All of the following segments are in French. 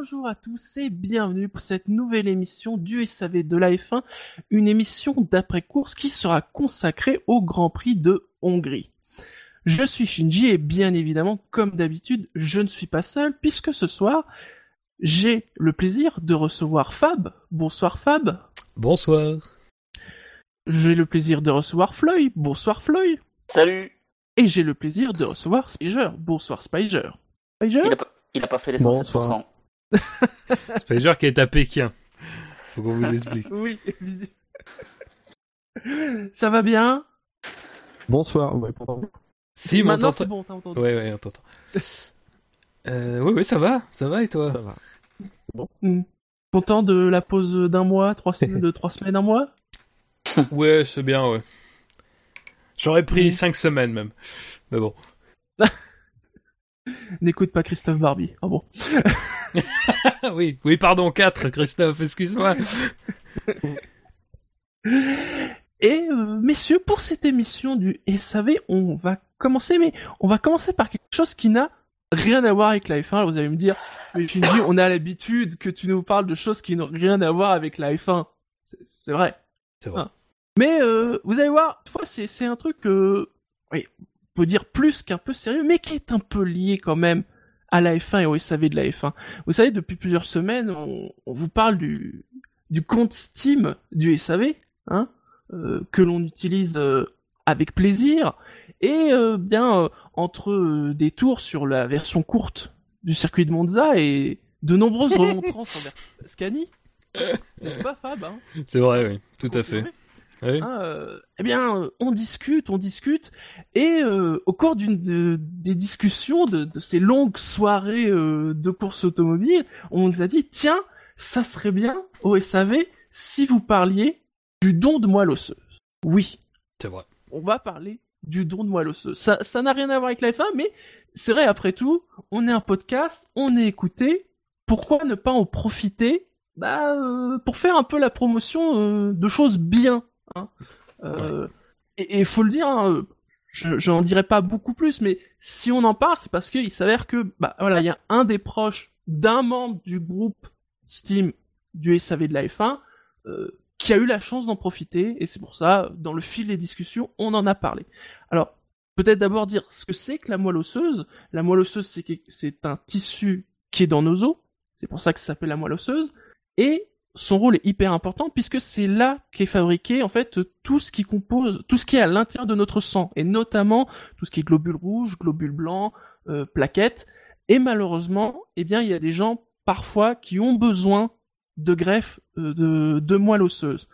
Bonjour à tous et bienvenue pour cette nouvelle émission du SAV de la F1, une émission d'après-course qui sera consacrée au Grand Prix de Hongrie. Je suis Shinji et bien évidemment, comme d'habitude, je ne suis pas seul puisque ce soir, j'ai le plaisir de recevoir Fab. Bonsoir Fab. Bonsoir. J'ai le plaisir de recevoir Floyd. Bonsoir Floyd. Salut Et j'ai le plaisir de recevoir Spiger. Bonsoir Spiger. Spiger Il a pas, il a pas fait les Bonsoir. 107%. Spider qui est à Pékin. Faut qu'on vous explique. Oui, Ça va bien? Bonsoir, ouais. Si, Maintenant t'entend. c'est bon, t'as entendu. Ouais, ouais, on t'entend. Euh, oui, oui, ça va, ça va et toi? Ça va. Hmm. Content de la pause d'un mois, trois semaines, de trois semaines, un mois? Ouais, c'est bien, ouais. J'aurais pris cinq semaines même. Mais bon. N'écoute pas Christophe Barbie. Ah bon. Oui, oui, pardon, quatre, Christophe, excuse-moi. Et euh, messieurs, pour cette émission du SAV, on va commencer, mais on va commencer par quelque chose qui n'a rien à voir avec la F1. Alors, Vous allez me dire, mais Shinji, on a l'habitude que tu nous parles de choses qui n'ont rien à voir avec la F1. C'est- vrai. C'est vrai. Ah. Mais euh, vous allez voir, fois c'est un truc, euh, oui, peut dire plus qu'un peu sérieux, mais qui est un peu lié quand même à la F1 et au SAV de la F1. Vous savez, depuis plusieurs semaines, on, on vous parle du, du compte Steam du SAV, hein, euh, que l'on utilise euh, avec plaisir, et euh, bien euh, entre euh, des tours sur la version courte du circuit de Monza et de nombreuses remontrances envers Scani. N'est-ce pas Fab hein? C'est vrai, oui, tout à fait. Oui. Hein, euh, eh bien, euh, on discute, on discute, et euh, au cours d'une de- des discussions de, de ces longues soirées euh, de course automobile, on nous a dit tiens, ça serait bien au SAV si vous parliez du don de moelle osseuse. Oui, C'est vrai. on va parler du don de moelle osseuse. Ça, ça n'a rien à voir avec la F1, mais c'est vrai après tout, on est un podcast, on est écouté. Pourquoi ne pas en profiter? Bah, euh, pour faire un peu la promotion euh, de choses bien. Hein. Euh, Et il faut le dire, hein, je j'en dirai pas beaucoup plus, mais si on en parle, c'est parce qu'il s'avère que bah voilà, il y a un des proches d'un membre du groupe Steam du SAV de la F1 euh, qui a eu la chance d'en profiter, et c'est pour ça, dans le fil des discussions, on en a parlé. Alors, peut-être d'abord dire ce que c'est que la moelle osseuse. La moelle osseuse, c'est un tissu qui est dans nos os, c'est pour ça que ça s'appelle la moelle osseuse, et son rôle est hyper important puisque c'est là qu'est fabriqué en fait tout ce qui compose, tout ce qui est à l'intérieur de notre sang, et notamment tout ce qui est globules rouges, globules blancs, euh, plaquettes. Et malheureusement, eh bien, il y a des gens parfois qui ont besoin de greffe euh, de, moelle osseuse.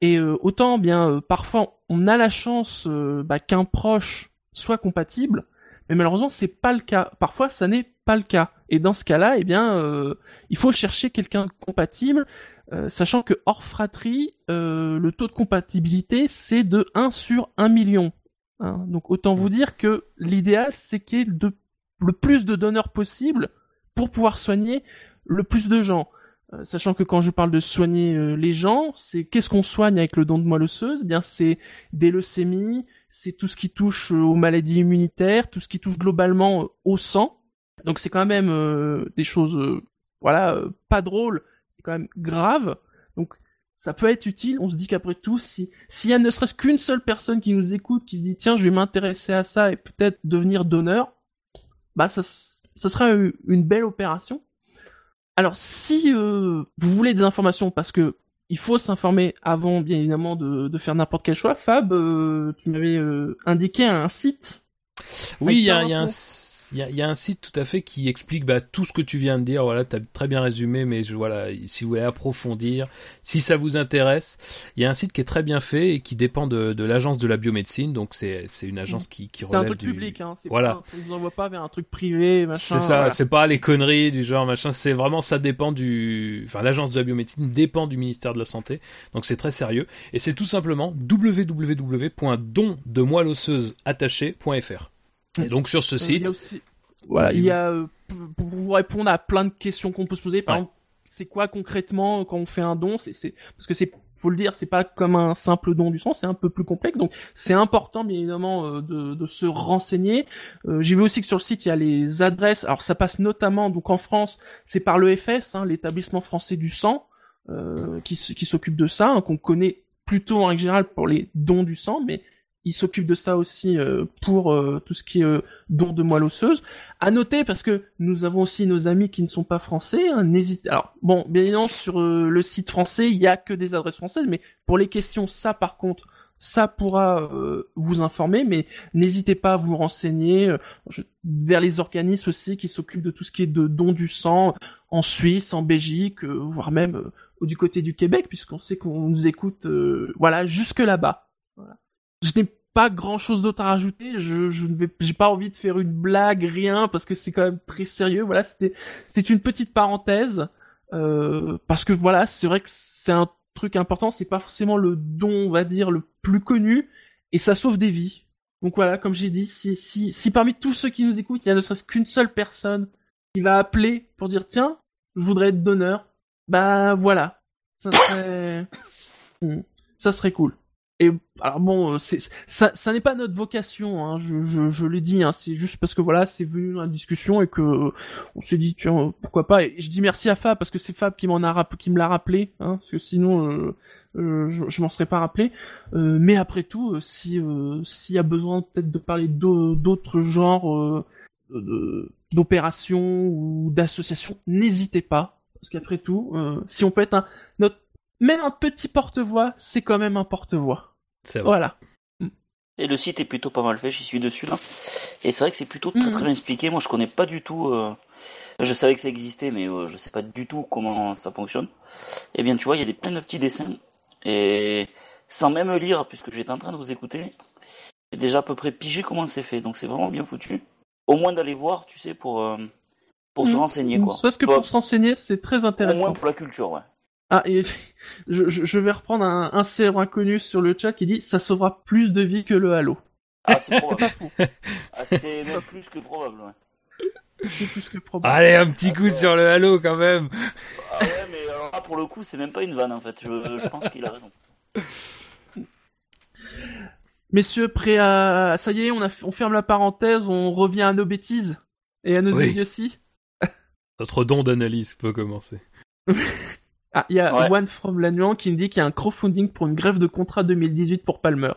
Et euh, autant bien euh, parfois on a la chance euh, bah, qu'un proche soit compatible, mais malheureusement c'est pas le cas. Parfois ça n'est pas le cas. Et dans ce cas-là, eh bien euh, il faut chercher quelqu'un de compatible, euh, sachant que hors fratrie, euh, le taux de compatibilité c'est de 1 sur 1 million. Hein. Donc autant vous dire que l'idéal c'est qu'il y ait de- le plus de donneurs possible pour pouvoir soigner le plus de gens. Sachant que quand je parle de soigner les gens, c'est qu'est-ce qu'on soigne avec le don de moelle osseuse? Eh bien, c'est des leucémies, c'est tout ce qui touche aux maladies immunitaires, tout ce qui touche globalement au sang. Donc c'est quand même euh, des choses, euh, voilà, euh, pas drôles, quand même graves. Donc ça peut être utile. On se dit qu'après tout, si s'il y a ne serait-ce qu'une seule personne qui nous écoute, qui se dit tiens, je vais m'intéresser à ça et peut-être devenir donneur, bah ça, ça sera une belle opération. Alors, si vous voulez des informations, parce que il faut s'informer avant, bien évidemment, de, de faire n'importe quel choix. Fab, tu m'avais indiqué un site. Oui, il y a, y a un, Il y, a, y a un site tout à fait qui explique bah, tout ce que tu viens de dire. Voilà, tu as très bien résumé, mais je, voilà, si vous voulez approfondir, si ça vous intéresse, il y a un site qui est très bien fait et qui dépend de, de l'agence de la biomédecine. Donc c'est une agence qui, qui C'est un relève du... public, hein. Voilà. pas, on vous envoie pas vers un truc privé, machin. C'est ça, voilà. c'est pas les conneries du genre machin, c'est vraiment ça dépend du. Enfin, l'agence de la biomédecine dépend du ministère de la Santé, donc c'est très sérieux. Et c'est tout simplement www.dondemoelloseuseattachée.fr. Et donc sur ce Euh, Il y site, a aussi, voilà, Vas-y, il y a euh, pour vous répondre à plein de questions qu'on peut se poser. Par Ouais. exemple, c'est quoi concrètement quand on fait un don C'est parce que c'est faut le dire, c'est pas comme un simple don du sang, c'est un peu plus complexe. Donc c'est important bien évidemment euh, de, de se renseigner. Euh, J'ai vu aussi que sur le site il y a les adresses. Alors ça passe notamment donc en France, c'est par l'EFS, hein, l'établissement français du sang, euh, qui s'occupe de ça, hein, qu'on connaît plutôt en règle générale pour les dons du sang, mais il s'occupe de ça aussi euh, pour euh, tout ce qui est euh, don de moelle osseuse. À noter parce que nous avons aussi nos amis qui ne sont pas français. hein, N'hésitez. Alors bon, bien évidemment sur euh, le site français il y a que des adresses françaises, mais pour les questions ça par contre ça pourra euh, vous informer, mais n'hésitez pas à vous renseigner euh, je- vers les organismes aussi qui s'occupent de tout ce qui est de don du sang en Suisse, en Belgique, voire même du côté du Québec, puisqu'on sait qu'on nous écoute, voilà, jusque là-bas. Voilà. Je n'ai pas grand-chose d'autre à rajouter. Je, je ne vais, j'ai pas envie de faire une blague, rien, parce que c'est quand même très sérieux. Voilà, c'était, c'était une petite parenthèse, euh, parce que voilà, c'est vrai que c'est un truc important. C'est pas forcément le don, on va dire, le plus connu, et ça sauve des vies. Donc voilà, comme j'ai dit, si, si, si parmi tous ceux qui nous écoutent, il y a ne serait-ce qu'une seule personne qui va appeler pour dire tiens, je voudrais être donneur, bah voilà, ça serait, Hmm, ça serait cool. Et alors bon, euh, ça, ça n'est pas notre vocation, hein, je, je, je l'ai dit, hein, c'est juste parce que voilà, c'est venu dans la discussion et que euh, on s'est dit tiens euh, pourquoi pas. Et je dis merci à Fab parce que c'est Fab qui m'en a qui me l'a rappelé, hein, parce que sinon euh, euh, je, je m'en serais pas rappelé. Mais après tout, si s'il y a besoin peut-être de parler d'au- d'autres genres d'opérations ou d'associations, n'hésitez pas, parce qu'après tout, si on peut être un notre même un petit porte-voix, c'est quand même un porte-voix. c'est vrai. Voilà. Et le site est plutôt pas mal fait, j'y suis dessus là. Et c'est vrai que c'est plutôt très Mhm. très bien expliqué. Moi je connais pas du tout. euh, Je savais que ça existait, mais euh, je sais pas du tout comment ça fonctionne. Et bien tu vois, il y a des plein de petits dessins. Et sans même lire, puisque j'étais en train de vous écouter, j'ai déjà à peu près pigé comment c'est fait. Donc c'est vraiment bien foutu. Au moins d'aller voir, tu sais, pour, euh, pour se Mhm. renseigner quoi. Parce que pour s'enseigner, c'est très Au intéressant. moins pour la culture, ouais. Ah, et je, vais reprendre un, un célèbre inconnu sur le chat qui dit ça sauvera plus de vies que le Halo. Ah, c'est probable. Ah, c'est même plus que probable, ouais. C'est plus que probable. Allez, un petit coup sur le halo quand même. Ah ouais, mais alors là, pour le coup, c'est même pas une vanne en fait. Je, je pense qu'il a raison. Messieurs, prêts à... Ça y est, on, a... on ferme la parenthèse, on revient à nos bêtises et à nos Oui. idioties. Notre don d'analyse peut commencer. Ah, il y a Ouais. One from Lannuan qui me dit qu'il y a un crowdfunding pour une grève de contrat 2018 pour Palmer.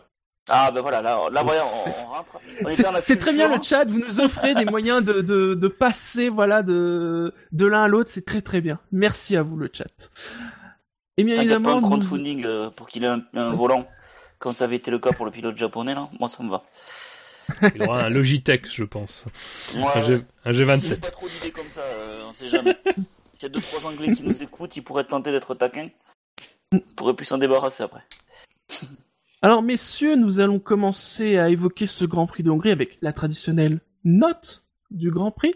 Ah ben voilà, là, là voilà, on, on rentre. C'est très bien le chat, vous nous offrez des moyens de, de, de passer voilà de, de l'un à l'autre, c'est très très bien. Merci à vous le chat. Et bien T'inquiète pas, évidemment, un nous- crowdfunding euh, pour qu'il ait un, un volant, comme ça avait été le cas pour le pilote japonais là, moi ça me va. Il aura un Logitech, je pense. Moi, Un, G... un j'ai G27. pas trop d'idées comme ça, euh, on sait jamais. S'il y a deux trois anglais qui nous écoutent, ils pourraient tenter d'être taquins. On pourrait plus s'en débarrasser après. Alors messieurs, nous allons commencer à évoquer ce Grand Prix de Hongrie avec la traditionnelle note du Grand Prix.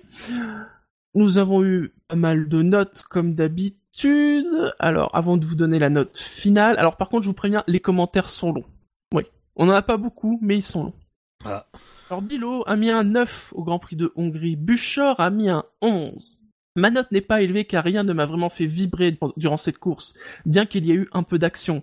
Nous avons eu pas mal de notes comme d'habitude. Alors avant de vous donner la note finale, alors par contre je vous préviens, les commentaires sont longs. Oui, on en a pas beaucoup, mais ils sont longs. Ah. Alors Bilo a mis un 9 au Grand Prix de Hongrie, Buchor a mis un 11. Ma note n'est pas élevée car rien ne m'a vraiment fait vibrer durant cette course, bien qu'il y ait eu un peu d'action.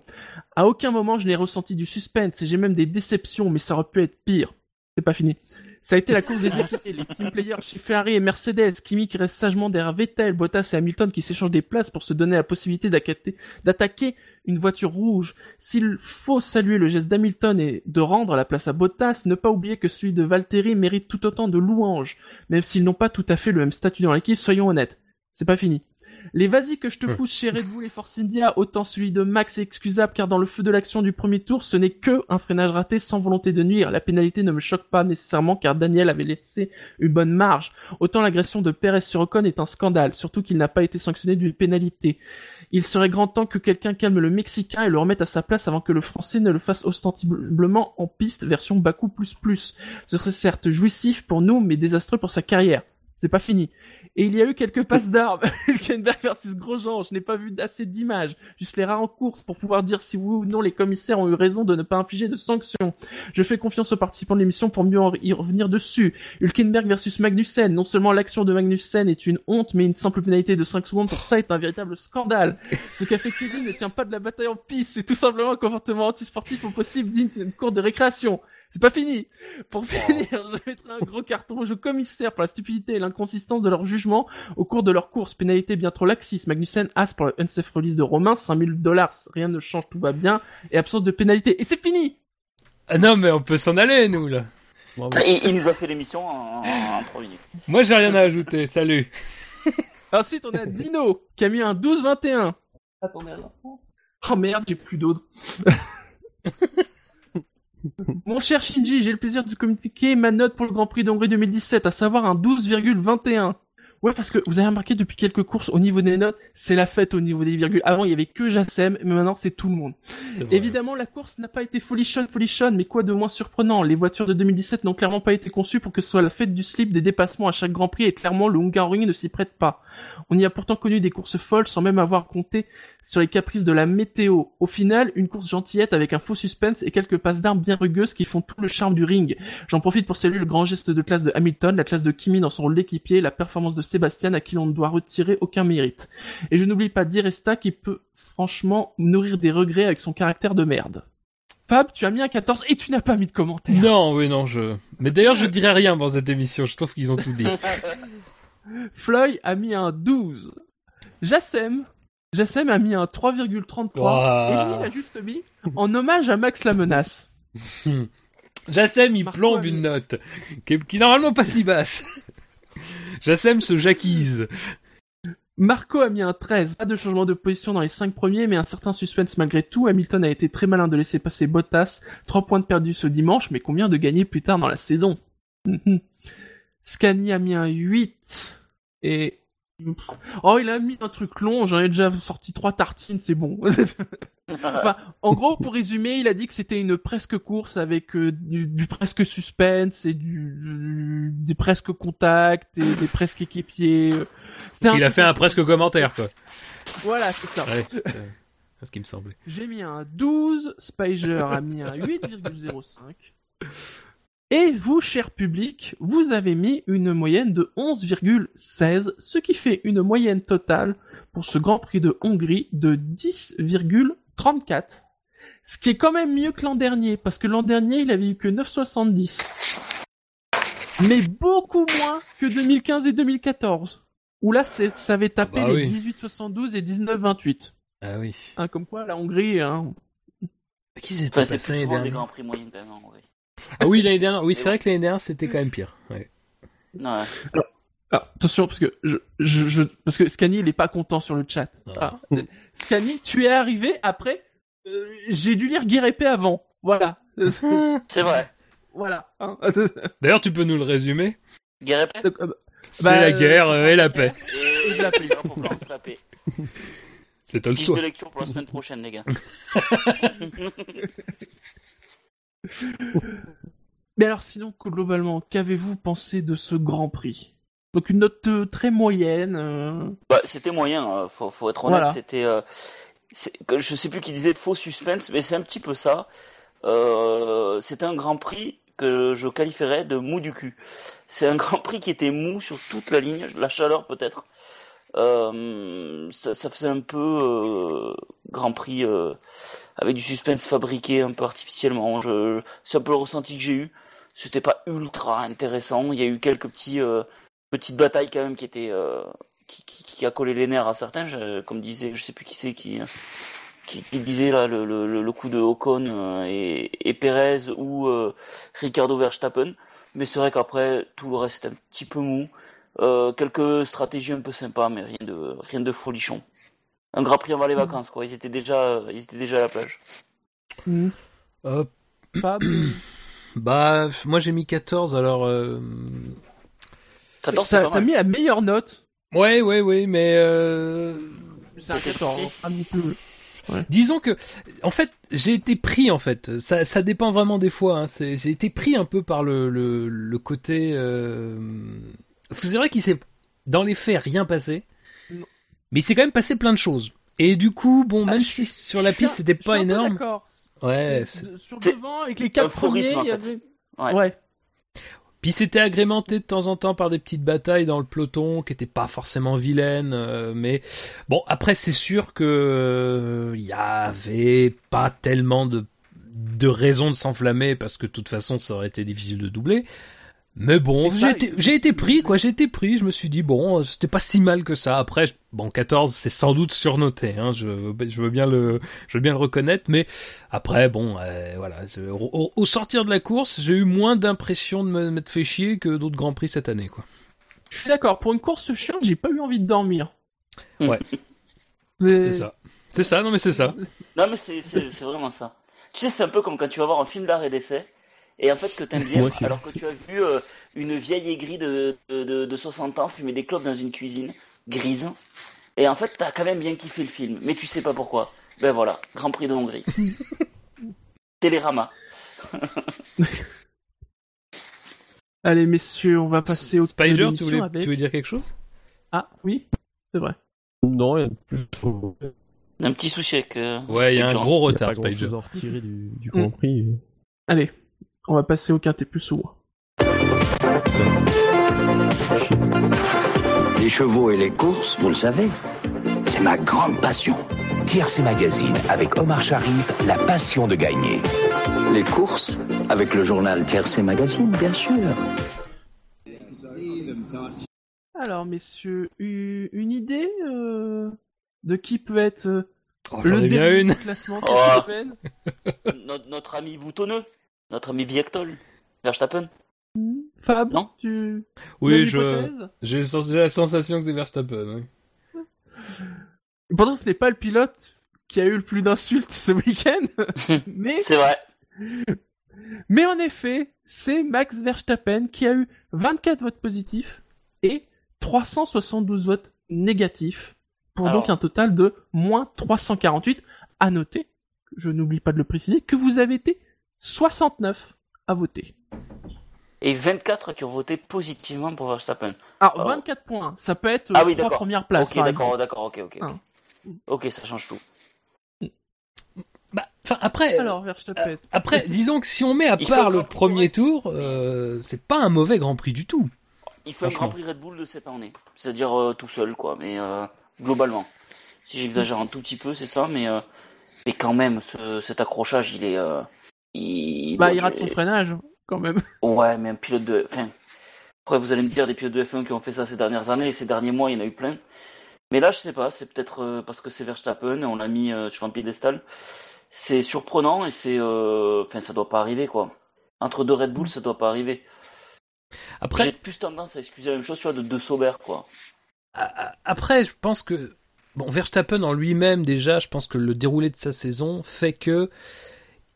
À aucun moment je n'ai ressenti du suspense et j'ai même des déceptions, mais ça aurait pu être pire. C'est pas fini. Ça a été la course des équipiers, les team players chez Ferrari et Mercedes, Kimi qui reste sagement derrière Vettel, Bottas et Hamilton qui s'échangent des places pour se donner la possibilité d'attaquer une voiture rouge. S'il faut saluer le geste d'Hamilton et de rendre la place à Bottas, ne pas oublier que celui de Valtteri mérite tout autant de louanges, même s'ils n'ont pas tout à fait le même statut dans l'équipe, soyons honnêtes. C'est pas fini. Les vas-y que je te pousse chez Red Bull et Force India, autant celui de Max est excusable car dans le feu de l'action du premier tour, ce n'est que un freinage raté sans volonté de nuire. La pénalité ne me choque pas nécessairement car Daniel avait laissé une bonne marge. Autant l'agression de Perez sur Ocon est un scandale, surtout qu'il n'a pas été sanctionné d'une pénalité. Il serait grand temps que quelqu'un calme le Mexicain et le remette à sa place avant que le Français ne le fasse ostensiblement en piste version Baku++. Ce serait certes jouissif pour nous, mais désastreux pour sa carrière. C'est pas fini. Et il y a eu quelques passes d'armes. Hülkenberg versus Grosjean. Je n'ai pas vu assez d'images. Juste les rares en course pour pouvoir dire si oui ou non les commissaires ont eu raison de ne pas infliger de sanctions. Je fais confiance aux participants de l'émission pour mieux y revenir dessus. Hülkenberg versus Magnussen. Non seulement l'action de Magnussen est une honte, mais une simple pénalité de 5 secondes pour ça est un véritable scandale. Ce qu'a fait Kevin ne tient pas de la bataille en piste. C'est tout simplement un comportement antisportif au possible d'une cour de récréation. C'est pas fini. Pour finir, je mettrai un gros carton rouge au commissaire pour la stupidité et l'inconsistance de leur jugement au cours de leur course. Pénalité bien trop laxiste. Magnussen, As pour le unsafe release de Romain, 5000 dollars. Rien ne change, tout va bien. Et absence de pénalité. Et c'est fini! Ah non, mais on peut s'en aller, nous, là. Bravo. Et il nous a fait l'émission en, en, en 3 minutes. Moi, j'ai rien à ajouter. Salut. Ensuite, on a Dino, qui a mis un 12-21. Attendez un instant. Oh merde, j'ai plus d'eau. Mon cher Shinji, j'ai le plaisir de communiquer ma note pour le Grand Prix d'Hongrie 2017, à savoir un 12,21. Ouais, parce que vous avez remarqué depuis quelques courses, au niveau des notes, c'est la fête au niveau des virgules. Avant, il y avait que Jassem, mais maintenant, c'est tout le monde. Évidemment, la course n'a pas été folichonne, folichonne, mais quoi de moins surprenant? Les voitures de 2017 n'ont clairement pas été conçues pour que ce soit la fête du slip des dépassements à chaque Grand Prix, et clairement, le Hungaroring ne s'y prête pas. On y a pourtant connu des courses folles sans même avoir compté sur les caprices de la météo. Au final, une course gentillette avec un faux suspense et quelques passes d'armes bien rugueuses qui font tout le charme du ring. J'en profite pour saluer le grand geste de classe de Hamilton, la classe de Kimi dans son rôle d'équipier, la performance de Sébastien à qui l'on ne doit retirer aucun mérite. Et je n'oublie pas Diresta qui peut franchement nourrir des regrets avec son caractère de merde. Fab, tu as mis un 14 et tu n'as pas mis de commentaire. Non, oui, non, je. Mais d'ailleurs, je dirais rien dans cette émission. Je trouve qu'ils ont tout dit. Floyd a mis un 12. Jassem, Jassem a mis un 3,33. Ouah. Et lui, il a juste mis en hommage à Max la menace. Jassem, il Marco plombe mis- une note qui, qui est normalement pas si basse. Jassem se jaquise. Marco a mis un 13. Pas de changement de position dans les 5 premiers, mais un certain suspense malgré tout. Hamilton a été très malin de laisser passer Bottas. 3 points de perdus ce dimanche, mais combien de gagnés plus tard dans la saison? Scani a mis un 8. Et... Oh, il a mis un truc long, j'en ai déjà sorti 3 tartines, c'est bon. Enfin, en gros, pour résumer, il a dit que c'était une presque course avec euh, du, du presque suspense et du, du- des presque contacts et des presque équipiers. Il a fait un presque commentaire, quoi. Voilà, c'est ça. Ouais, euh, c'est ce qui me semblait. J'ai mis un 12, Spiger a mis un 8,05. Et vous, cher public, vous avez mis une moyenne de 11,16, ce qui fait une moyenne totale pour ce Grand Prix de Hongrie de 10,34. Ce qui est quand même mieux que l'an dernier, parce que l'an dernier, il avait eu que 9,70. Mais beaucoup moins que 2015 et 2014. Où là, ça avait tapé Ah bah les oui. 18,72 et 19,28. Ah oui. Hein, comme quoi, la Hongrie, hein. Qui s'était Enfin, c'est passé des dernière grands prix même. en vrai. Ah oui, l'année dernière. Oui, c'est vrai que l'année dernière, c'était quand même pire. Ouais. Ouais. Ah, attention, parce que je, je, je- parce que Scani, il est pas content sur le chat. Ah. Ah. Scani, tu es arrivé après, euh, j'ai dû lire Guerre épée avant. Voilà. C'est vrai. voilà. hein. D'ailleurs, tu peux nous le résumer Guerre épée Donc, euh, bah, C'est Bah, la euh, guerre euh, et la paix. Et de la paix. Voilà pourquoi on se la paix. C'est Fiche de Tolstoy. lecture pour la semaine prochaine, les gars. Mais alors, sinon, globalement, qu'avez-vous pensé de ce Grand Prix? Donc, une note euh, très moyenne. euh, Bah, c'était moyen, euh, faut, faut être honnête. Voilà. C'était, euh, je sais plus qui disait faux suspense, mais c'est un petit peu ça. C'était un Grand Prix que je qualifierais de mou du cul. C'est un Grand Prix qui était mou sur toute la ligne, la chaleur peut-être. Euh, ça, ça faisait un peu euh, Grand Prix euh, avec du suspense fabriqué un peu artificiellement. Je, c'est un peu le ressenti que j'ai eu. C'était pas ultra intéressant. Il y a eu quelques petits euh, petites batailles quand même qui étaient euh, qui, qui, qui a collé les nerfs à certains, comme disait, je sais plus qui c'est qui, qui, qui disait là le, le, le coup de Ocon et, et Perez ou Ricardo Verstappen. Mais c'est vrai qu'après tout le reste est un petit peu mou. Euh, quelques stratégies un peu sympas, mais rien de rien de folichon. Un Grand Prix avant les vacances, quoi. Ils étaient déjà, ils étaient déjà à la plage. Euh, Fab, bah, moi j'ai mis 14, alors... euh, 14, c'est t'as pas t'as mal. mis la meilleure note. Ouais, ouais, ouais, mais... euh, C'est un 14. Un petit peu. Disons que, en fait, j'ai été pris en fait. Ça, ça dépend vraiment des fois. Hein. J'ai été pris un peu par le le, le côté. euh, Parce que c'est vrai qu'il s'est, dans les faits, rien passé. Non. Mais il s'est quand même passé plein de choses. Et du coup, bon, Ah, même si sur la piste c'était pas énorme. Ouais. Sur devant, avec les quatre premiers, rythme, en il y avait... Ouais. Ouais. Puis c'était agrémenté de temps en temps par des petites batailles dans le peloton qui étaient pas forcément vilaines, euh, mais bon après c'est sûr que euh, il y avait pas tellement de de raisons de s'enflammer parce que de toute façon ça aurait été difficile de doubler. Mais bon, j'ai été, été pris quoi, j'ai été pris, je me suis dit bon, euh, c'était pas si mal que ça. Après bon 14 c'est sans doute surnoté hein, je je veux bien le je veux bien le reconnaître mais après bon euh, voilà, au, au sortir de la course, j'ai eu moins d'impression de me- m'être fait chier que d'autres grands prix cette année quoi. Je suis d'accord. Pour une course chiante, j'ai pas eu envie de dormir. Ouais. C'est ça. C'est ça, non mais c'est ça. Non, mais c'est, c'est, c'est vraiment ça. Tu sais, c'est un peu comme quand tu vas voir un film d'art et d'essai, et en fait que t'aimes bien, alors que tu as vu euh, une vieille aigrie de, de, de, de 60 ans fumer des clopes dans une cuisine grise, et en fait t'as quand même bien kiffé le film, mais tu sais pas pourquoi. Ben voilà, Grand Prix de Hongrie. Télérama. Allez, messieurs, on va passer au Spider, tu voulais, avec- tu veux dire quelque chose? Ah, oui, c'est vrai. Non, il y a plus trop. Un petit souci avec. euh, Ouais, il y a un gros Il y a pas retard, grand chose Spider. à retirer du, du Mm. Grand Prix. Allez, on va passer au quintet plus ou moins. Les chevaux et les courses, vous le savez, c'est ma grande passion. TRC Magazine avec Omar Sharif, la passion de gagner. Les courses, avec le journal TRC Magazine, bien sûr. Alors, messieurs, une idée euh, de qui peut être euh, Oh, le dernier une. du classement cette Oh. semaine notre, notre ami boutonneux, notre ami Biactol, Verstappen. Hmm, Fab, Non. tu... Oui, je, j'ai la sensation que c'est Verstappen. oui. Pourtant, ce n'est pas le pilote qui a eu le plus d'insultes ce week-end, mais, C'est vrai. mais en effet, c'est Max Verstappen qui a eu 24 votes positifs et 372 votes négatifs, pour Alors. donc un total de moins 348. À noter, je n'oublie pas de le préciser, que vous avez été 69 à voter. Et 24 qui ont voté positivement pour Verstappen. Alors, Oh. 24 points, ça peut être Ah oui, trois d'accord. premières places. ok, d'accord, d'accord, ok, ok. ok. Ah. Ok, ça change tout. Bah, enfin après, euh, Alors, Verstappen. après, disons que si on met à Il faut part le premier tour, euh, c'est pas un mauvais Grand Prix du tout. Il fait un. Grand Prix Red Bull de cette année. C'est-à-dire euh, tout seul, quoi. Mais euh, globalement. Si j'exagère un tout petit peu, c'est ça, mais, euh, mais quand même, ce- cet accrochage, il est. il, Bah, il rate son freinage, quand même. Ouais, mais un pilote de. Enfin, après, vous allez me dire des pilotes de F1 qui ont fait ça ces dernières années, et ces derniers mois, il y en a eu plein. Mais là, je sais pas, c'est peut-être euh, parce que c'est Verstappen, et on l'a mis euh, sur un piédestal. C'est surprenant, et c'est. euh, Enfin, ça doit pas arriver, quoi. Entre deux Red Bull, ça doit pas arriver. J'ai Après, plus tendance à excuser la même chose, tu vois, de deux Sauber, quoi. après, je pense que bon, Verstappen en lui-même déjà, je pense que le déroulé de sa saison fait que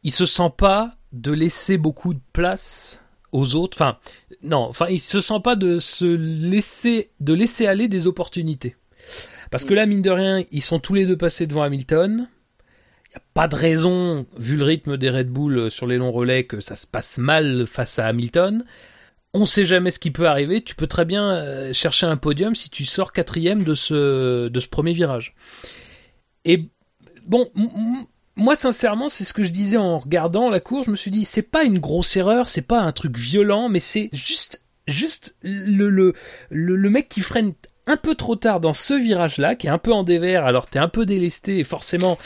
il se sent pas de laisser beaucoup de place aux autres. Enfin, non, enfin, il se sent pas de se laisser de laisser aller des opportunités. Parce que là, mine de rien, ils sont tous les deux passés devant Hamilton. Il n'y a pas de raison, vu le rythme des Red Bull euh, sur les longs relais, que ça se passe mal face à Hamilton. On sait jamais ce qui peut arriver. Tu peux très bien euh, chercher un podium si tu sors quatrième de ce, de ce premier virage. Et bon, moi sincèrement, c'est ce que je disais en regardant la course. Je me suis dit, c'est pas une grosse erreur, c'est pas un truc violent, mais c'est juste, juste le, le, le, mec qui freine un peu trop tard dans ce virage-là, qui est un peu en dévers, alors t'es un peu délesté et forcément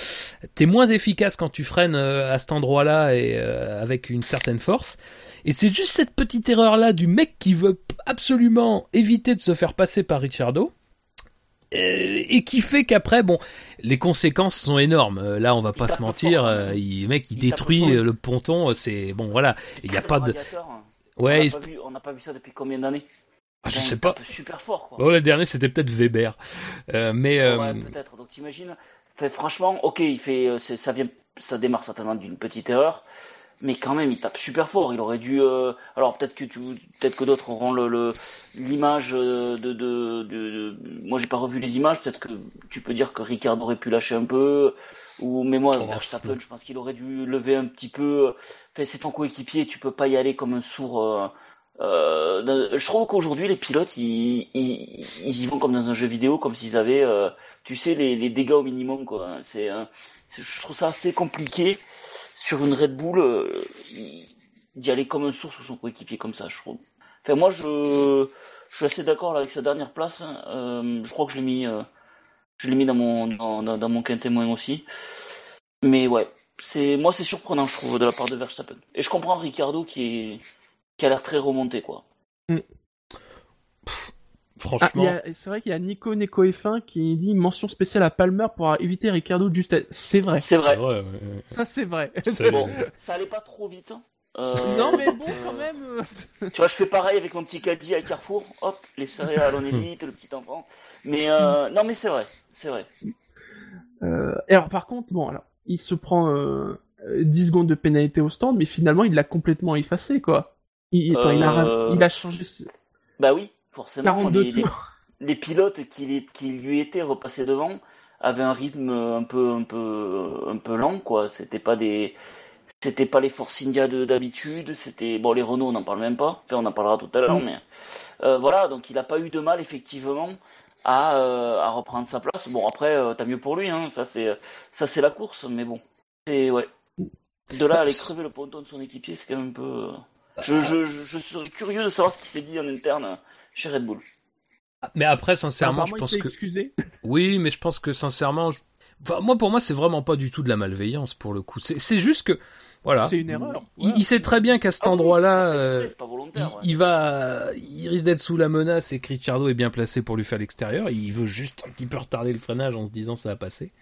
t'es moins efficace quand tu freines euh, à cet endroit-là et euh, avec une certaine force. Et c'est juste cette petite erreur-là du mec qui veut absolument éviter de se faire passer par Ricciardo. Euh, Et qui fait qu'après, bon, les conséquences sont énormes. Euh, Là, on va pas Il se mentir. fort, euh, hein. il, mec, il, détruit le ponton. C'est bon, voilà. Il y a pas de. hein. Ouais, on n'a pas, vu- pas ça depuis combien d'années Je Putain, sais pas. super fort, quoi. Oh, le dernier, c'était peut-être Weber. Euh, mais euh, Ouais, peut-être. Donc t'imagines. Fait, franchement, ok, il fait, ça vient, ça démarre certainement d'une petite erreur, mais quand même, il tape super fort. Il aurait dû. euh, alors peut-être que tu, peut-être que d'autres auront le le- l'image euh, de, de, de, de- Moi, j'ai pas revu les images. Peut-être que tu peux dire que Ricard aurait pu lâcher un peu, ou mais moi, Oh, Verstappen, je pense qu'il aurait dû lever un petit peu. Fait, c'est ton coéquipier, tu peux pas y aller comme un sourd. euh, euh, je trouve qu'aujourd'hui les pilotes ils, ils, ils y vont comme dans un jeu vidéo, comme s'ils avaient, euh, tu sais, les, les dégâts au minimum quoi. C'est- je trouve ça assez compliqué sur une Red Bull euh, d'y aller comme un sourd sur son coéquipier comme ça, je trouve. Enfin moi je, suis assez d'accord avec sa dernière place. hein. Euh, je crois que je l'ai mis, euh, mis dans mon dans, mon quin témoin aussi. Mais ouais, c'est moi c'est surprenant je trouve de la part de Verstappen. Et je comprends Ricardo qui a l'air très remonté quoi. Il franchement, y a- c'est vrai qu'il y a Nico Neko F1 qui dit mention spéciale à Palmer pour éviter Ricardo Juste. C'est vrai. C'est vrai. c'est vrai. ouais. Ça, c'est vrai. C'est- Bon, ça allait pas trop vite. hein. Euh, non, mais bon, quand même. euh, Tu vois, je fais pareil avec mon petit caddie à Carrefour. Hop, les céréales en élite, le petit enfant. Mais euh, non, mais c'est vrai, c'est vrai. Euh, et alors, par contre, bon, alors, il se prend euh, euh, 10 secondes de pénalité au stand, mais finalement, il l'a complètement effacé, quoi. Il, attends, il, a, il a changé Bah oui, forcément. 42 les, les- pilotes qui, lui étaient repassés devant avaient un rythme un peu, un peu, un peu lent, quoi. C'était pas des, c'était pas les Force India de d'habitude. C'était bon, les Renault, on n'en parle même pas. Enfin, on en parlera tout à l'heure, Mm. mais euh, voilà. Donc, il a pas eu de mal effectivement à, euh, à reprendre sa place. Bon, après, euh, tant mieux pour lui. Hein. Ça, c'est, ça, c'est la course, mais bon, c'est ouais. De là à aller crever le ponton de son équipier, c'est quand même un peu. euh, je, je serais curieux de savoir ce qui s'est dit en interne chez Red Bull. Mais après, sincèrement, je pense que excusé. oui, mais je pense que sincèrement, je- enfin, moi pour moi, c'est vraiment pas du tout de la malveillance pour le coup. C'est juste que voilà, C'est une erreur. il, sait très bien qu'à cet Ah endroit-là. euh, ouais. il va, il risque d'être sous la menace et que Ricciardo est bien placé pour lui faire l'extérieur. Il veut juste un petit peu retarder le freinage en se disant ça va passer.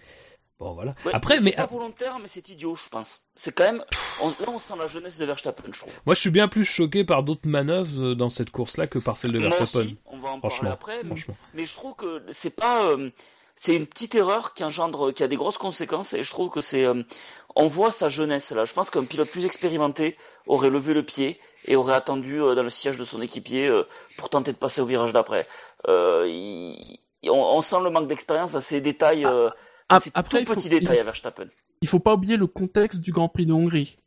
Bon voilà. Ouais, Après, c'est mais pas volontaire, mais c'est idiot, je pense. C'est quand même. On, là, on sent la jeunesse de Verstappen, je trouve. moi je suis bien plus choqué par d'autres manœuvres euh, dans cette course-là que par celle de Moi Verstappen. aussi, on va en parler après. mais- franchement. Mais je trouve que c'est pas. euh, c'est une petite erreur qui engendre, qui a des grosses conséquences, et je trouve que c'est. euh, on voit sa jeunesse là. Je pense qu'un pilote plus expérimenté aurait levé le pied et aurait attendu euh, dans le siège de son équipier euh, pour tenter de passer au virage d'après. Euh, il- on, on sent le manque d'expérience à ces détails. Euh, Ah, à ces après, tout il faut- petits il détails faut- à Verstappen. il faut pas oublier le contexte du Grand Prix de Hongrie,